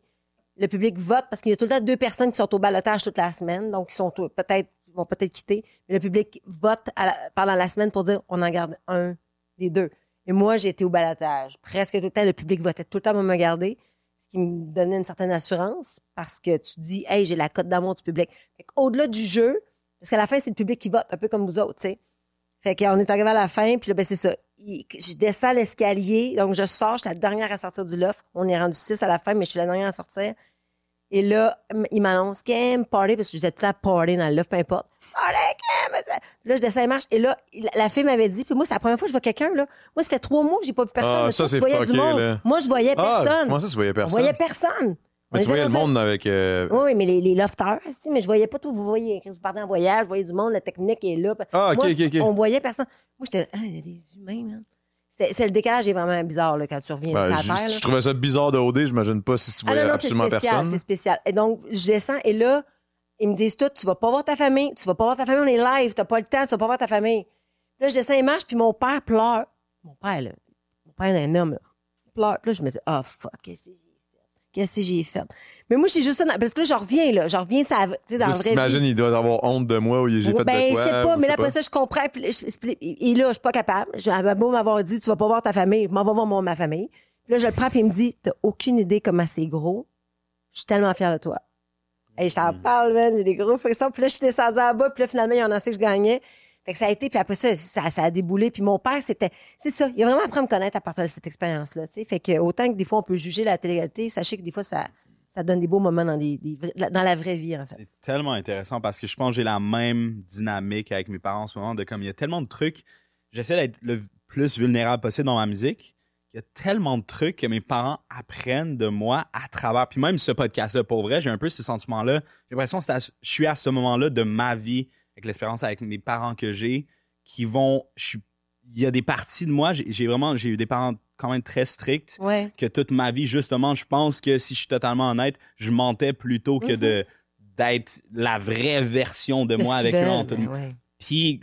Le public vote parce qu'il y a tout le temps deux personnes qui sont au balotage toute la semaine. Donc, ils sont peut-être, vont peut-être quitter. Mais le public vote pendant la semaine pour dire on en garde un des deux. Et moi, j'ai été au balotage. Presque tout le temps, le public votait tout le temps pour me garder. Ce qui me donnait une certaine assurance parce que tu dis, hey, j'ai la cote d'amour du public. Au-delà du jeu, parce qu'à la fin, c'est le public qui vote, un peu comme vous autres, tu sais. Fait qu'on est arrivé à la fin, puis là, ben, c'est ça. Il- je descends l'escalier, donc je sors, je suis la dernière à sortir du loft. On est rendu six à la fin, mais je suis la dernière à sortir. Et là, il m'annonce Kim, party, parce que je disais tout temps party dans le loft, peu importe. Party, Kim! là, je descends les marches, et là, la, fille m'avait dit, puis moi, c'est la première fois que je vois quelqu'un, là. Moi, ça fait trois mois que j'ai pas vu personne. Ah, Mais ça, toi, c'est tu voyais fucké, du monde. là. Moi, je voyais Ah, personne. comment ça, tu voyais On personne? voyait personne. On Mais tu voyais le monde avec. euh, oui, oui, mais les, les lofters, si, mais je voyais pas tout. Vous voyez, quand vous partez en voyage, vous voyez du monde, la technique est là. Ah, ok, Moi, ok, ok. On voyait personne. Moi, j'étais, ah, il y a des humains, man. C'est c'est- le décalage est vraiment bizarre, là, quand tu reviens ben, de Terre. là. je trouvais ça bizarre de OD, j'imagine pas si tu Ah voyais non, non, c'est absolument spécial, personne. c'est spécial. Et donc, je descends, et là, ils me disent tout, tu vas pas voir ta famille, tu vas pas voir ta famille, on est live, t'as pas le temps, tu vas pas voir ta famille. Puis là, je descends les marches, puis mon père pleure. Mon père, là, mon père est un homme, là, pleure. Puis là, je me dis, ah, fuck, qu'est-ce que j'ai fait? Qu'est-ce que j'ai fait? Mais moi, c'est juste ça, parce que là, je reviens, là, je reviens, ça, tu sais, dans Juste vie. t'imagines, il doit avoir honte de moi ou j'ai fait ben, de quoi. je sais pas, mais là, après ça, je comprends. Je- et là, je suis pas capable. J'avais beau m'avoir dit, tu vas pas voir ta famille, je m'en vais voir moi, ma famille. Puis là, je le prends, puis il me dit, t'as aucune idée comment c'est gros. Je suis tellement fière de toi. Et je t'en parle, man, j'ai des gros frissons. Puis là, je suis descendue en bas, puis là, finalement, il y en a assez que je gagnais. Fait que ça a été, puis après ça, ça, a déboulé. Puis mon père, c'était, c'est ça, il a vraiment appris à me connaître à partir de cette expérience-là. Fait que autant que des fois, on peut juger la télé-réalité, sachez que des fois, ça, ça donne des beaux moments dans, des, dans la vraie vie, en fait. C'est tellement intéressant parce que je pense que j'ai la même dynamique avec mes parents en ce moment de comme il y a tellement de trucs. J'essaie d'être le plus vulnérable possible dans ma musique. Il y a tellement de trucs que mes parents apprennent de moi à travers. Puis même ce podcast-là, pour vrai, j'ai un peu ce sentiment-là. J'ai l'impression que je suis à ce moment-là de ma vie, avec l'expérience avec mes parents que j'ai, qui vont. Il y a des parties de moi, j'ai vraiment. J'ai eu des parents quand même très stricts Ouais. que toute ma vie, justement, je pense que si je suis totalement honnête, je mentais plutôt que de d'être la vraie version de moi avec eux. en Ben. Puis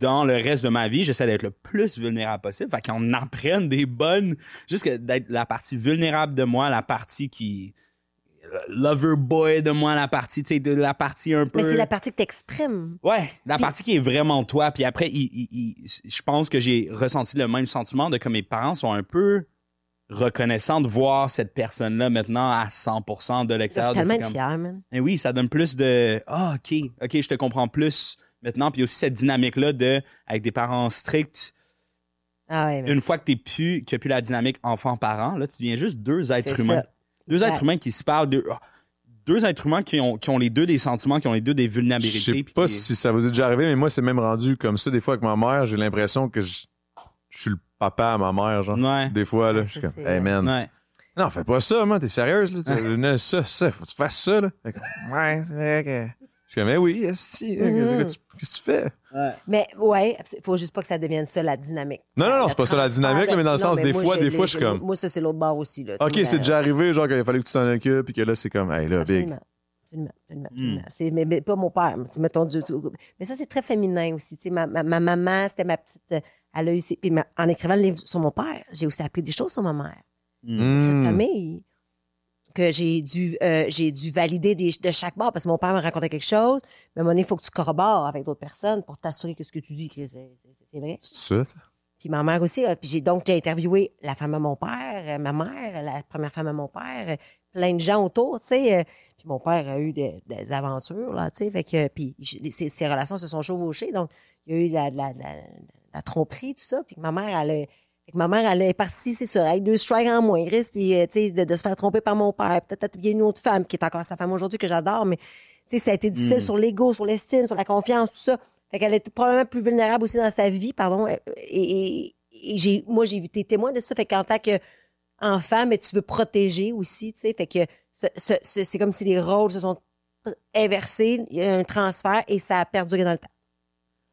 dans le reste de ma vie, j'essaie d'être le plus vulnérable possible. Fait qu'on apprenne des bonnes, juste d'être la partie vulnérable de moi, la partie qui lover boy de moi, la partie, tu sais, de la partie un peu. Mais c'est la partie que t'exprimes. Ouais, la Puis- partie qui est vraiment toi. Puis après, il- il- il- je pense que j'ai ressenti le même sentiment de que mes parents sont un peu reconnaissants de voir cette personne-là maintenant à 100% de l'extérieur. tellement c'est être comme- fiers, man. mais oui, ça donne plus de ah ok ok je te comprends plus maintenant puis aussi cette dynamique là de avec des parents stricts Ah ouais, mais une fois que t'es plus a plus la dynamique enfant parent là tu deviens juste deux êtres humains ça. Deux Ouais. êtres humains qui se parlent de ah, deux êtres humains qui ont qui ont les deux des sentiments qui ont les deux des Je vulnérabilités sais puis pas qui- si ça vous est déjà arrivé, mais moi, c'est même rendu comme ça des fois avec ma mère. J'ai l'impression que je, je suis le papa à ma mère, genre. ouais Des fois, là, Ouais, je suis comme, hey man. ouais Non, fais pas ça, man, t'es sérieuse, là. Tu- non, ça, ça, faut que tu fasses ça, là. Ouais, c'est vrai que. Je suis comme, mais oui, esti, là, Mhm. Qu'est-ce que tu- fais? Mais ouais, il faut juste pas que ça devienne ça la dynamique. Non, non, non, c'est pas ça la dynamique, là, mais dans le non, sens, des moi, fois, des fois, je suis comme- Moi, ça, c'est l'autre barre aussi. Là, Ok, c'est déjà arrivé, genre, qu'il fallu que tu t'en occupes, puis que là, c'est comme, hey, là, big. Absolument. Absolument, absolument, absolument. C'est, mais, mais pas mon père. Mettons, Dieu, tu- mais ça, c'est très féminin aussi. Tu sais, ma, ma, ma maman, c'était ma petite. Elle a eu puis ma- en écrivant le livre sur mon père, j'ai aussi appris des choses sur ma mère. Hmm. Cette famille. Que j'ai dû euh, j'ai dû valider des, de chaque bord parce que mon père me racontait quelque chose. Mais à un moment donné, il faut que tu corrobores avec d'autres personnes pour t'assurer que ce que tu dis, que c'est vrai. C'est ça? Puis ma mère aussi. euh, Puis j'ai donc j'ai interviewé la femme à mon père, euh, ma mère, la première femme à mon père, euh, plein de gens autour, tu sais. Puis mon père a eu des, des aventures, là, tu sais. Fait que, puis ses, ses relations se sont chevauchées. Donc, il y a eu la, la, la, la tromperie, tout ça. Puis ma mère, elle a- fait que ma mère, elle est partie, c'est ça, avec deux strikes en moins, Chris, puis, euh, tu sais, de, de se faire tromper par mon père. Peut-être qu'il y a une autre femme qui est encore sa femme aujourd'hui que j'adore, mais, tu sais, ça a été difficile sur l'ego, sur l'estime, sur la confiance, tout ça. Fait qu'elle est probablement plus vulnérable aussi dans sa vie, pardon. euh, Et, et, et j'ai, moi, j'ai été témoin de ça. Fait qu'en tant que enfant, mais tu veux protéger aussi, tu sais. Fait que ce- ce- ce- c'est comme si les rôles se sont inversés, il y a un transfert et ça a perduré dans le temps.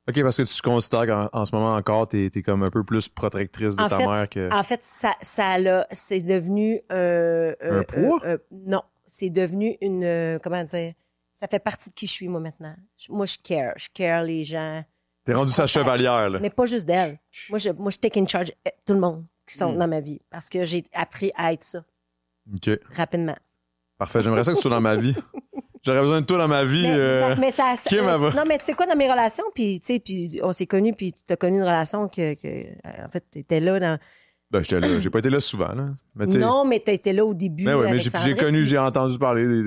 OK, parce que tu considères qu'en en ce moment encore, t'es es comme un peu plus protectrice de En ta fait, mère que. En fait, ça, ça l'a, c'est devenu euh, euh, Un poids? euh, euh, non, c'est devenu une, comment dire, ça fait partie de qui je suis moi maintenant. Moi, je care, je care les gens, T'es rendu sa chevalière, là. mais pas juste d'elle. Moi, je, moi, je take in charge tout le monde qui sont Hmm. dans ma vie parce que j'ai appris à être ça OK. rapidement. Parfait. J'aimerais ça que tu sois dans ma vie. [LAUGHS] J'aurais besoin de toi dans ma vie. Mais, euh, ça, mais ça, Kim, va. non, mais tu sais quoi, dans mes relations, puis tu sais, puis on s'est connus, puis tu as connu une relation que, que euh, en fait, tu étais là dans... Ben, j'étais là. J'ai pas été là souvent, là. Mais Non, mais tu été là au début. Ben ouais, mais j'ai connu, puis- j'ai entendu parler des.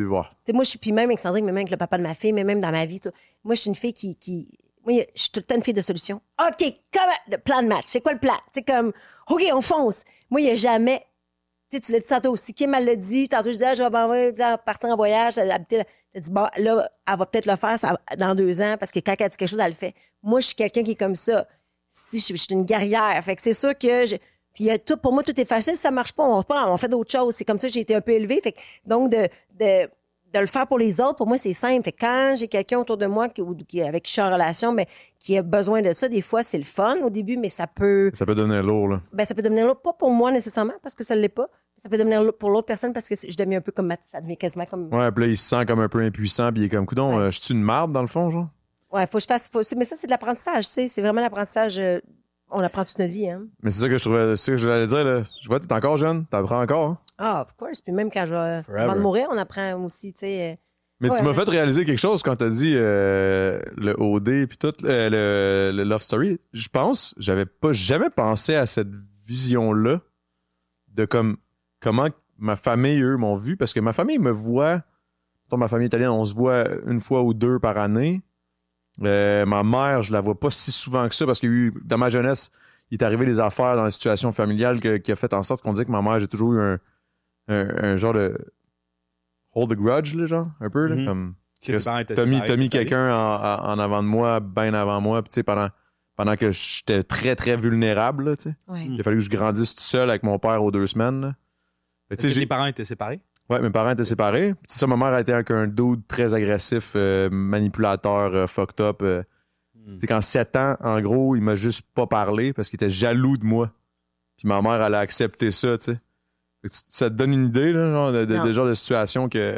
sais, moi, je suis, puis même avec Sandrine, mais même avec le papa de ma fille, mais même dans ma vie, tout. moi, je suis une fille qui, qui, moi, je suis tout le temps une fille de solution. OK, comment, le plan de match, c'est quoi le plan? C'est comme, OK, on fonce. Moi, il n'y a jamais, tu sais, tu l'as dit tantôt aussi, Kim, elle l'a dit, tantôt, je disais, ah, je vais partir en voyage, habiter T'as dit, bon, là, elle va peut-être le faire ça- dans deux ans, parce que quand elle dit quelque chose, elle le fait. Moi, je suis quelqu'un qui est comme ça. Si je, je suis une guerrière, fait que c'est sûr que je, puis a tout, pour moi, tout est facile, ça marche pas, on, on fait d'autres choses. C'est comme ça que j'ai été un peu élevée. Fait que, donc, de, de, de le faire pour les autres, pour moi, c'est simple. Fait que quand j'ai quelqu'un autour de moi qui, ou qui, avec qui je suis en relation, mais qui a besoin de ça, des fois, c'est le fun au début, mais ça peut, Ça peut devenir lourd, là. ben, ça peut devenir lourd, pas pour moi nécessairement, parce que ça l'est pas. Ça peut devenir pour l'autre personne parce que je deviens un peu comme, ça devient quasiment comme, Ouais, puis là, il se sent comme un peu impuissant, puis il est comme, coudon, Ouais. euh, je suis une marde, dans le fond, genre? ouais, faut que je fasse, faut, mais ça, c'est de l'apprentissage, tu sais, c'est vraiment l'apprentissage, euh, on apprend toute notre vie, hein. Mais c'est ça que je trouvais, c'est ça que je voulais dire, là. Je vois, t'es encore jeune, t'apprends encore, hein? Ah, of course. Puis même quand je vais, avant de mourir, on apprend aussi, tu sais. euh, Mais Ouais. tu m'as fait réaliser quelque chose quand t'as dit euh, le OD puis tout euh, le, le Love Story. Je pense, j'avais pas jamais pensé à cette vision-là de comme comment ma famille eux m'ont vu parce que ma famille me voit. Dans ma famille italienne, on se voit une fois ou deux par année. Euh, ma mère, je la vois pas si souvent que ça parce que eu, dans ma jeunesse, il est arrivé des affaires dans la situation familiale que- qui a fait en sorte qu'on disait que ma mère, j'ai toujours eu un, un, un genre de hold the grudge, là, genre, un peu, là, Mhm. comme T'as mis, quelqu'un en, en- avant de moi, bien avant moi, puis tu sais, pendant, pendant que j'étais très, très vulnérable, là, tu sais. ouais. Il a fallu que je grandisse tout seul avec mon père aux deux semaines, là. Est-ce que tes parents étaient séparés? Ouais, mes parents étaient séparés. Puis ça, ma mère a été avec un dude très agressif, euh, manipulateur, euh, fucked up. euh. Tu sais, qu'en sept ans, en gros, il m'a juste pas parlé parce qu'il était jaloux de moi. Puis ma mère, elle a accepté ça, tu sais. Ça te donne une idée, là, genre, de, de, de genre de situation que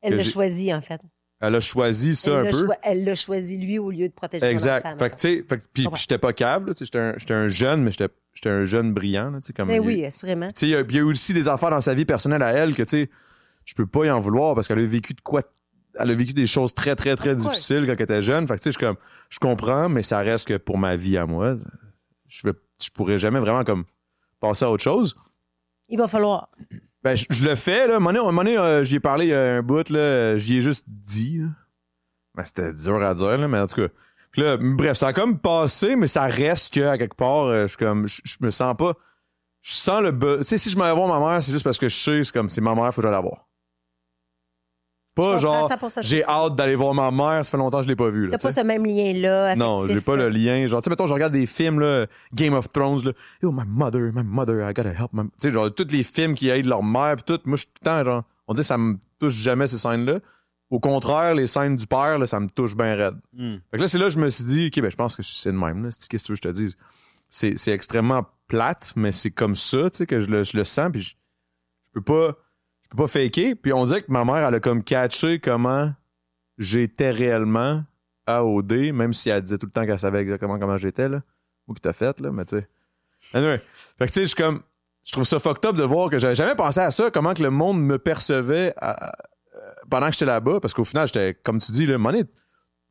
Elle que l'a j'ai- choisi, en fait. Elle a choisi ça elle un peu. elle l'a choisi, lui, au lieu de protéger Exact. enfant. Fait que, tu sais, puis, j'étais pas sais, j'étais un, jeune, mais j'étais, j'étais un jeune brillant, là, tu sais, comme. Mais Ben oui, assurément. Tu sais, il y a- y a aussi des affaires dans sa vie personnelle à elle que, tu sais, je peux pas y en vouloir parce qu'elle a vécu de quoi. Elle a vécu des choses très, très, très difficiles quand elle était jeune. Fait que, tu sais, je suis comme, je comprends, mais ça reste que pour ma vie à moi, je vais, je pourrais jamais vraiment, comme, passer à autre chose. Il va falloir. Ben, je, je le fais, là. Euh, j'y ai parlé a un bout, là. J'y ai juste dit, là. Ben, c'était dur à dire, là, mais en tout cas. Puis là, bref, ça a comme passé, mais ça reste que, à quelque part, euh, je comme, je, me sens pas. Je sens le Tu sais, si je m'allais voir ma mère, c'est juste parce que je sais, c'est comme, c'est ma mère, faut que j'aille la voir. Pas genre, j'ai hâte d'aller voir ma mère, ça fait longtemps que je l'ai pas vue, là. T'as pas ce même lien-là. Non, affectif. j'ai pas le lien. Genre, tu sais, mettons, je regarde des films, là, Game of Thrones, là. Yo, my mother, my mother, I gotta help my... Tu sais, genre, tous les films qui aident leur mère, pis tout, moi, je suis tout le temps, genre, on dit que ça me touche jamais, ces scènes-là. Au contraire, les scènes du père, là, ça me touche bien raide. Hmm. Fait que là, c'est là que je me suis dit, OK, ben, je pense que c'est le même, là. C'est- Qu'est-ce que tu veux que je te dise? C'est, c'est extrêmement plate, mais c'est comme ça, tu sais, que je le, je le sens, puis je, je peux pas, peux pas faker. Puis on dirait que ma mère, elle a comme catché comment j'étais réellement à OD, même si elle disait tout le temps qu'elle savait exactement comment j'étais, là. Ou que t'as fait, là, mais tu sais. Anyway. Fait que tu sais, je suis comme, je trouve ça fucked up de voir que j'avais jamais pensé à ça, comment que le monde me percevait à- pendant que j'étais là-bas, parce qu'au final, j'étais, comme tu dis, là, monnaie,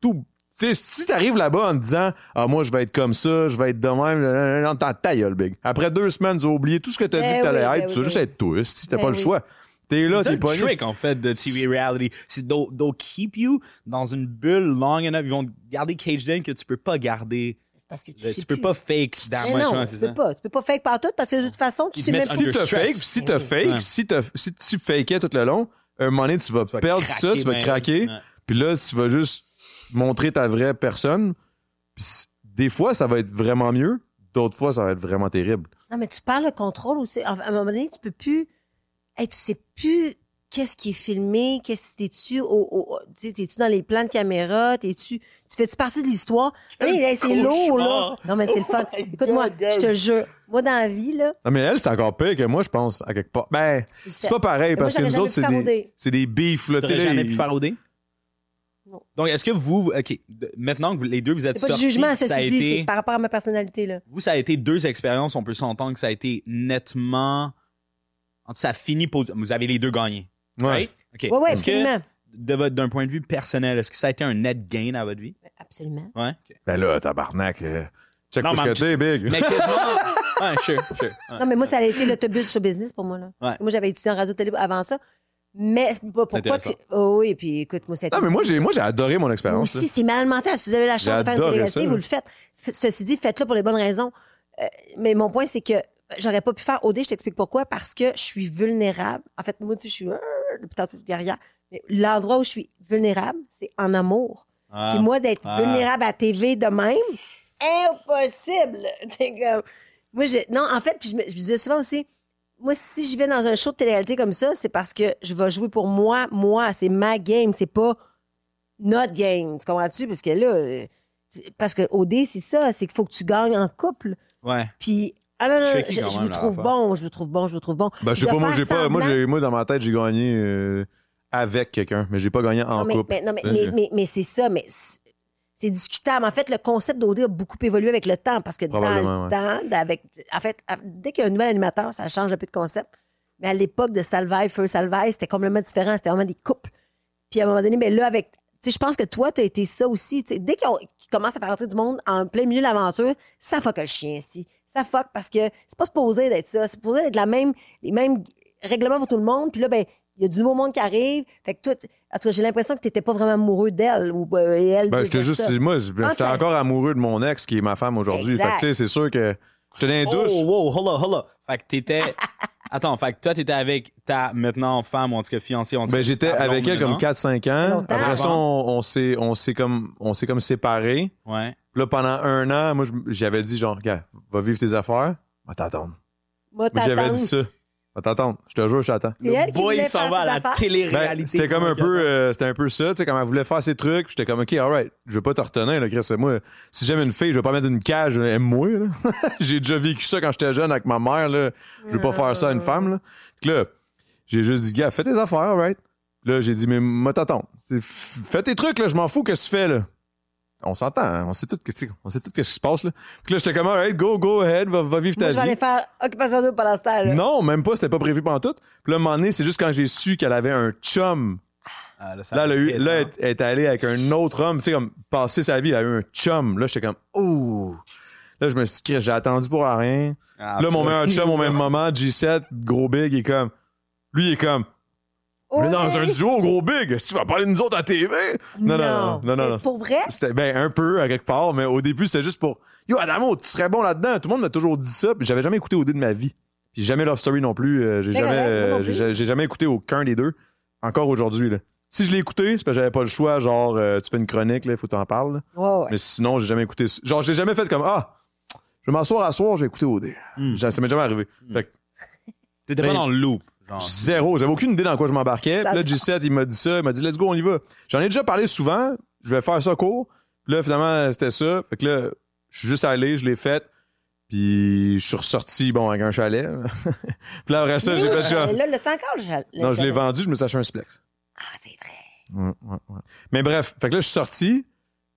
tout. Tu sais, si t'arrives là-bas en te disant Ah, moi, je vais être comme ça, je vais être de même, là, là, là, dans ta gueule, big. Après deux semaines, tu as oublié tout ce que t'as Ben dit que t'allais oui, être, ben tu oui, vas juste ben être toi, si t'as Ben pas le oui. choix. T'es là, t'es le pas trick, en fait, de TV reality. C'est they'll, they'll keep you dans une bulle long enough. Ils vont te garder caged in que tu peux pas garder. C'est parce que tu, Tu, sais peux plus. pas fake dans moi, non, tu c'est peux ça. pas. Tu peux pas fake partout parce que de toute façon, tu Ils sais même pas. si t'as fake, si t'as fake, Ouais. si, tu fakais tout le long, un moment donné, tu vas Tu vas perdre ça, tu vas man. craquer. Ouais. Puis là, tu vas juste montrer ta vraie personne. Puis des fois, ça va être vraiment mieux. D'autres fois, ça va être vraiment terrible. Non, mais tu parles de contrôle aussi. À un moment donné, tu peux plus. Hey, tu sais plus qu'est-ce qui est filmé, qu'est-ce t'es-tu au, au- tu sais, t'es-tu dans les plans de caméra, t'es-tu, tu fais-tu partie de l'histoire? Hey, là, c'est lourd, là. Non, mais c'est le fun. Écoute-moi, je te jure, moi, dans la vie, là, Non, mais elle, c'est encore pire que moi, je pense, à quelque part. Ben, c'est pas pareil, Mais moi, parce que nous autres, c'est des, c'est des beefs, là. T'aurais jamais pu OD? Non. Donc, est-ce que vous, OK, maintenant que vous- les deux, vous êtes c'est pas sortis, du jugement, ça a ceci dit, été, c'est par rapport à ma personnalité, là. vous, ça a été deux expériences, on peut s'entendre que ça a été nettement, ça a fini pour, vous avez les deux gagnés. Ouais. Right? OK. Ouais, ouais, que, absolument. de votre, d'un point de vue personnel, est-ce que ça a été un net gain à votre vie? Absolument. Ouais. OK. Ben là, tabarnak. euh, check Non, ce mais que t'es, big. Mais quasiment, [LAUGHS] ouais, sure, sure. Ouais. Non, mais moi, ça a été l'autobus show business pour moi, là. Ouais. Moi, j'avais étudié en radio-télé avant ça. Mais pourquoi que. Oh oui, puis écoute, moi, c'était. Non, mais moi, j'ai, moi, j'ai adoré mon expérience. aussi, c'est mal mental. Si vous avez la chance de faire une ça. vous le faites. Ceci dit, faites-le pour les bonnes raisons. Euh, mais mon point, c'est que j'aurais pas pu faire OD, je t'explique pourquoi. Parce que je suis vulnérable. En fait, moi, tu sais, je suis euh, depuis tantôt guerrière. Mais l'endroit où je suis vulnérable, c'est en amour. Ah. Puis moi, d'être Ah. vulnérable à TV de même, [LAUGHS] impossible. [LAUGHS] Comme. Moi, je. Non, en fait, puis je, me- je disais souvent aussi, moi, si je vais dans un show de télé-réalité comme ça, c'est parce que je vais jouer pour moi, moi, c'est ma game, c'est pas notre game. Tu comprends-tu? Parce que là, euh, parce que OD, c'est ça, c'est qu'il faut que tu gagnes en couple. Ouais. Puis, ah non, non, non, Tricky je, je vous trouve bon, je vous trouve bon, je vous trouve bon. Ben, je sais pas, moi, j'ai pas, moi, moi, dans ma tête, j'ai gagné euh, avec quelqu'un, mais j'ai pas gagné en Non, mais, couple. mais- non, mais, Ça, mais, j'ai- mais- mais c'est ça, mais c'est c'est discutable. En fait, le concept d'OD a beaucoup évolué avec le temps parce que dans le temps, avec, en fait, dès qu'il y a un nouvel animateur, ça change un peu de concept. Mais à l'époque de Salvaille, Feu Salvaille, c'était complètement différent. C'était vraiment des couples. Puis à un moment donné, mais là, avec. Tu sais, je pense que toi, tu as été ça aussi. Tu dès qu'ils qu'ils commencent à faire rentrer du monde en plein milieu de l'aventure, ça fuck le chien, si. Ça fuck parce que c'est pas supposé d'être ça. C'est supposé être la même, les mêmes règlements pour tout le monde. Puis là, ben, il y a du nouveau monde qui arrive. Fait que toi, tu- en tout cas, j'ai l'impression que t'étais pas vraiment amoureux d'elle ou euh, et elle. Ben, j'étais juste, moi, j'étais Ah, encore amoureux de mon ex, qui est ma femme aujourd'hui. Fait que, tu sais, c'est sûr que j'étais dans les douches. Oh, wow, hold up, hold up. Fait que t'étais. [LAUGHS] Attends, fait que toi, t'étais avec ta maintenant femme, ou en tout cas fiancée. en tout Ben, j'étais avec elle comme maintenant. 4-5 ans. Longtemps. Après ça, on, on s'est, on s'est comme, on s'est comme séparés. Ouais. Puis là, pendant un an, moi, j'avais dit, genre, regarde, va vivre tes affaires. Va t'attendre. Moi, Moi, j'avais dit ça. Va t'attendre. Je te jure, je t'attends. Qui Boy, il s'en va à la télé-réalité. Ben, c'était comme un peu, euh, c'était un peu ça, tu sais, quand elle voulait faire ses trucs, j'étais comme, ok, alright, je veux pas te retenir, là, Chris, moi, si j'aime une fille, je vais pas mettre une cage, euh, aime-moi, là. [LAUGHS] j'ai déjà vécu ça quand j'étais jeune avec ma mère, là. Je veux pas faire ça à une femme, là. Que là, j'ai juste dit, gars, fais tes affaires, alright. Là, j'ai dit, mais moi, t'attends. Fais tes trucs, là, je m'en fous, qu'est-ce que tu fais, là? On s'entend, hein, on sait tout, que- tu sais, on sait tout ce qui se passe, là. Que là, j'étais comme, alright, go, go ahead, va, va vivre Moi, ta je vais vie. aller faire occupation double pendant ce temps-là. Non, même pas, c'était pas prévu pendant tout. Puis là, à un moment donné, c'est juste quand j'ai su qu'elle avait un chum Ah, Là, elle, a eu, hit, là, hein. elle est allée avec un autre homme, tu sais, comme passer sa vie, elle a eu un chum. Là, j'étais comme, ouh. Là, je me suis dit, j'ai attendu pour rien. Ah, là, mon meilleur chum au même moment, G7, gros big, il est comme, lui, il est comme, on est dans un duo, gros big. Est-ce que tu vas parler de nous autres à TV? Non, non, non, non, non. non. Pour vrai? C'était ben un peu à quelque part, mais au début c'était juste pour Yo Adamo, tu serais bon là-dedans. Tout le monde m'a toujours dit ça, puis j'avais jamais écouté OD de ma vie. Puis jamais Love Story non plus. euh, j'ai C'est jamais, euh, j'ai jamais écouté aucun des deux. Encore aujourd'hui là. Si je l'ai écouté, c'est parce que j'avais pas le choix. Genre, euh, tu fais une chronique là, faut t'en parler. là. Ouais, ouais. Mais sinon, j'ai jamais écouté. Genre, j'ai jamais fait comme ah, je vais m'asseoir à soir, j'ai écouté OD. Hmm. Ça m'est jamais arrivé. Fait que T'étais pas Ben, dans le loop. Genre. Zéro. J'avais aucune idée dans quoi je m'embarquais. Puis Là, G7, il m'a dit ça. Il m'a dit, let's go, on y va. J'en ai déjà parlé souvent. Je vais faire ça court. Puis là, finalement, c'était ça. Fait que là, je suis juste allé, je l'ai fait. Puis je suis ressorti, bon, avec un chalet. [LAUGHS] puis là, après ça, j'ai fait ça. Là, l'as-tu encore, le chalet? Non, je l'ai vendu, je me suis acheté un Splex. Ah, c'est vrai. Ouais, ouais, ouais. Mais bref, fait que là, je suis sorti.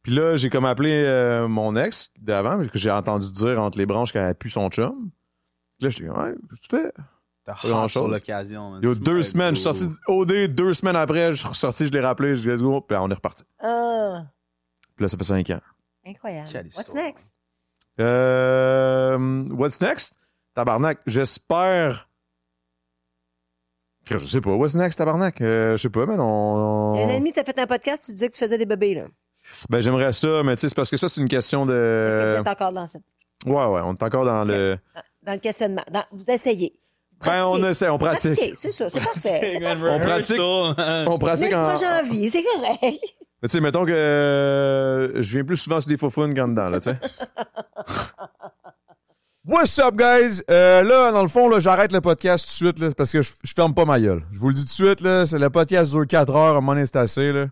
Puis là, j'ai comme appelé euh, mon ex d'avant, parce que j'ai entendu dire entre les branches qu'elle a pu son chum. Là, je dis, ouais, tu fais? T'as Pas grand-chose. sur l'occasion. man. Il y a Tu deux semaines, je suis sorti OD, deux semaines après, je suis ressorti, je l'ai rappelé, je dis, let's go, puis on est reparti. Ah, Puis là, ça fait cinq ans. incroyable. Quelle What's histoire. next? Euh, what's next? Tabarnak, j'espère. Je sais pas. What's next, tabarnak? Euh, je sais pas, mais on. Il y a un ennemi, tu as fait un podcast, tu disais que tu faisais des bébés, là. Ben, j'aimerais ça, mais tu sais, c'est parce que ça, c'est une question Est-ce que de. vous êtes encore dans, cette- Ouais, ouais, on est encore dans le. dans le questionnement? Dans- vous essayez. Ben, on essaie, on pratique. C'est ça, c'est parfait. Parfait. On pratique. On pratique Mais en. moi, j'ai envie, c'est correct. Mais tu sais, mettons que euh, je viens plus souvent sur des faux qu'en dedans, là, tu sais. [LAUGHS] What's up, guys? Euh, là, dans le fond, là, j'arrête le podcast tout de suite, là, parce que je, je ferme pas ma gueule. Je vous le dis tout de suite, là, c'est le podcast dure 4 heures, à donné, c'est assez, là.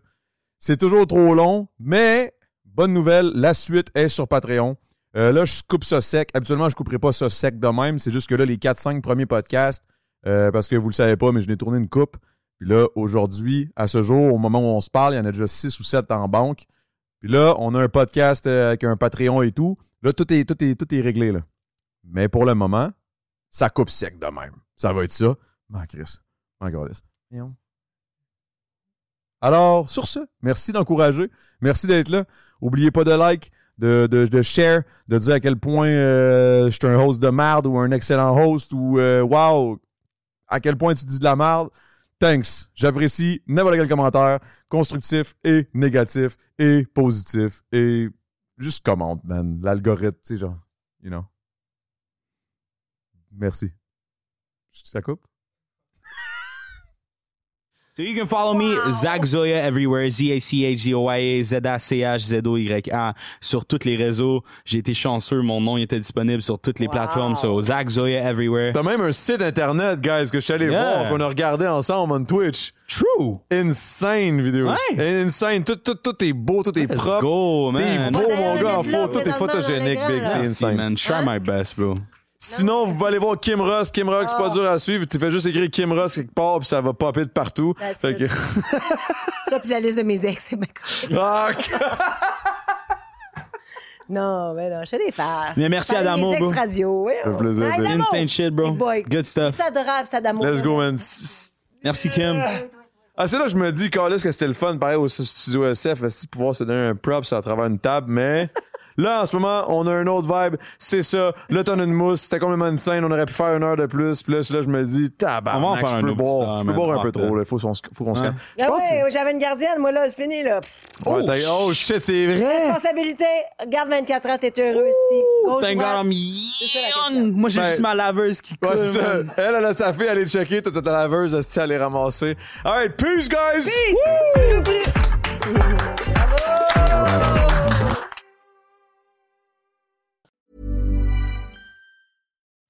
C'est toujours trop long, mais bonne nouvelle, la suite est sur Patreon. Euh, là, je coupe ça sec. Habituellement, je couperai pas ça sec de même. C'est juste que là, les 4-5 premiers podcasts, euh, parce que vous le savez pas, mais je n'ai tourné une coupe. Puis là, aujourd'hui, à ce jour, au moment où on se parle, il y en a déjà 6 ou 7 en banque. Puis là, on a un podcast euh, avec un Patreon et tout. Là, tout est, tout est, tout est réglé, là. Mais pour le moment, ça coupe sec de même. Ça va être ça. Ah, Chris. Ah. Alors, sur ce, merci d'encourager. Merci d'être là. Oubliez pas de like, de, de, de share, de dire à quel point euh, je suis un host de merde ou un excellent host ou euh, wow, à quel point tu dis de la merde. Thanks. J'apprécie n'importe quel commentaire, constructif et négatif et positif et juste commente, man. L'algorithme, tu sais, genre, you know. Merci. Ça coupe? So you can follow me, Zach Zoya, everywhere. Z-A-C-H-Z-O-Y-A, Z-A-C-H-Z-O-Y-A. Sur tous les réseaux. J'ai été chanceux. Mon nom était disponible sur toutes les Wow. plateformes. So, Zach Zoya, everywhere. T'as même un site internet, guys, que je suis allé Yeah. voir, qu'on a regardé ensemble on Twitch. True. Insane vidéo. Ouais. Insane. Tout, tout, tout est beau, tout est Let's propre. go, T'es man. beau, On va mon gars, en photo. T'es présentement, photogénique, big. C'est insane. man. Try my best, bro. Sinon, vous pouvez aller voir Kim Ross. Kim Ross, c'est pas dur à suivre. Tu fais juste écrire Kim Ross quelque part, puis ça va popper de partout. Fait que... [LAUGHS] Ça, puis la liste de mes ex, c'est bien correct. Ah, Non, mais non, je fais des farces. Mais merci, Je Adamo, des bro. ex-radio, oui. Ça fait plaisir. Insane shit, bro. Good stuff. C'est adorable, ça, Adamo. Let's go, man. Merci, Kim. Ah, c'est là que je me dis, Carlis, que c'était le fun, pareil, au studio SF, est pouvoir se donner un props à travers une table, mais là, en ce moment, on a un autre vibe. C'est ça. Là, t'en as une mousse. C'était complètement une scène. On aurait pu faire une heure de plus. Puis là, là, je me dis, tabarnak, je peux boire. Je peux boire un peu trop, là. Faut, qu'on se- faut qu'on se calme. Ah ouais, j'avais une gardienne, moi, là, c'est fini, là. t'as- oh shit, c'est vrai! Responsabilité, garde 24 ans, t'es heureux ici. Thank. God I'm. Moi, j'ai Ben, juste ma laveuse qui Ouais, coule. c'est ça. man. Elle, elle a sa fille, elle est checker. Toi, t'as ta laveuse, elle se aller ramasser? Alright, peace, guys!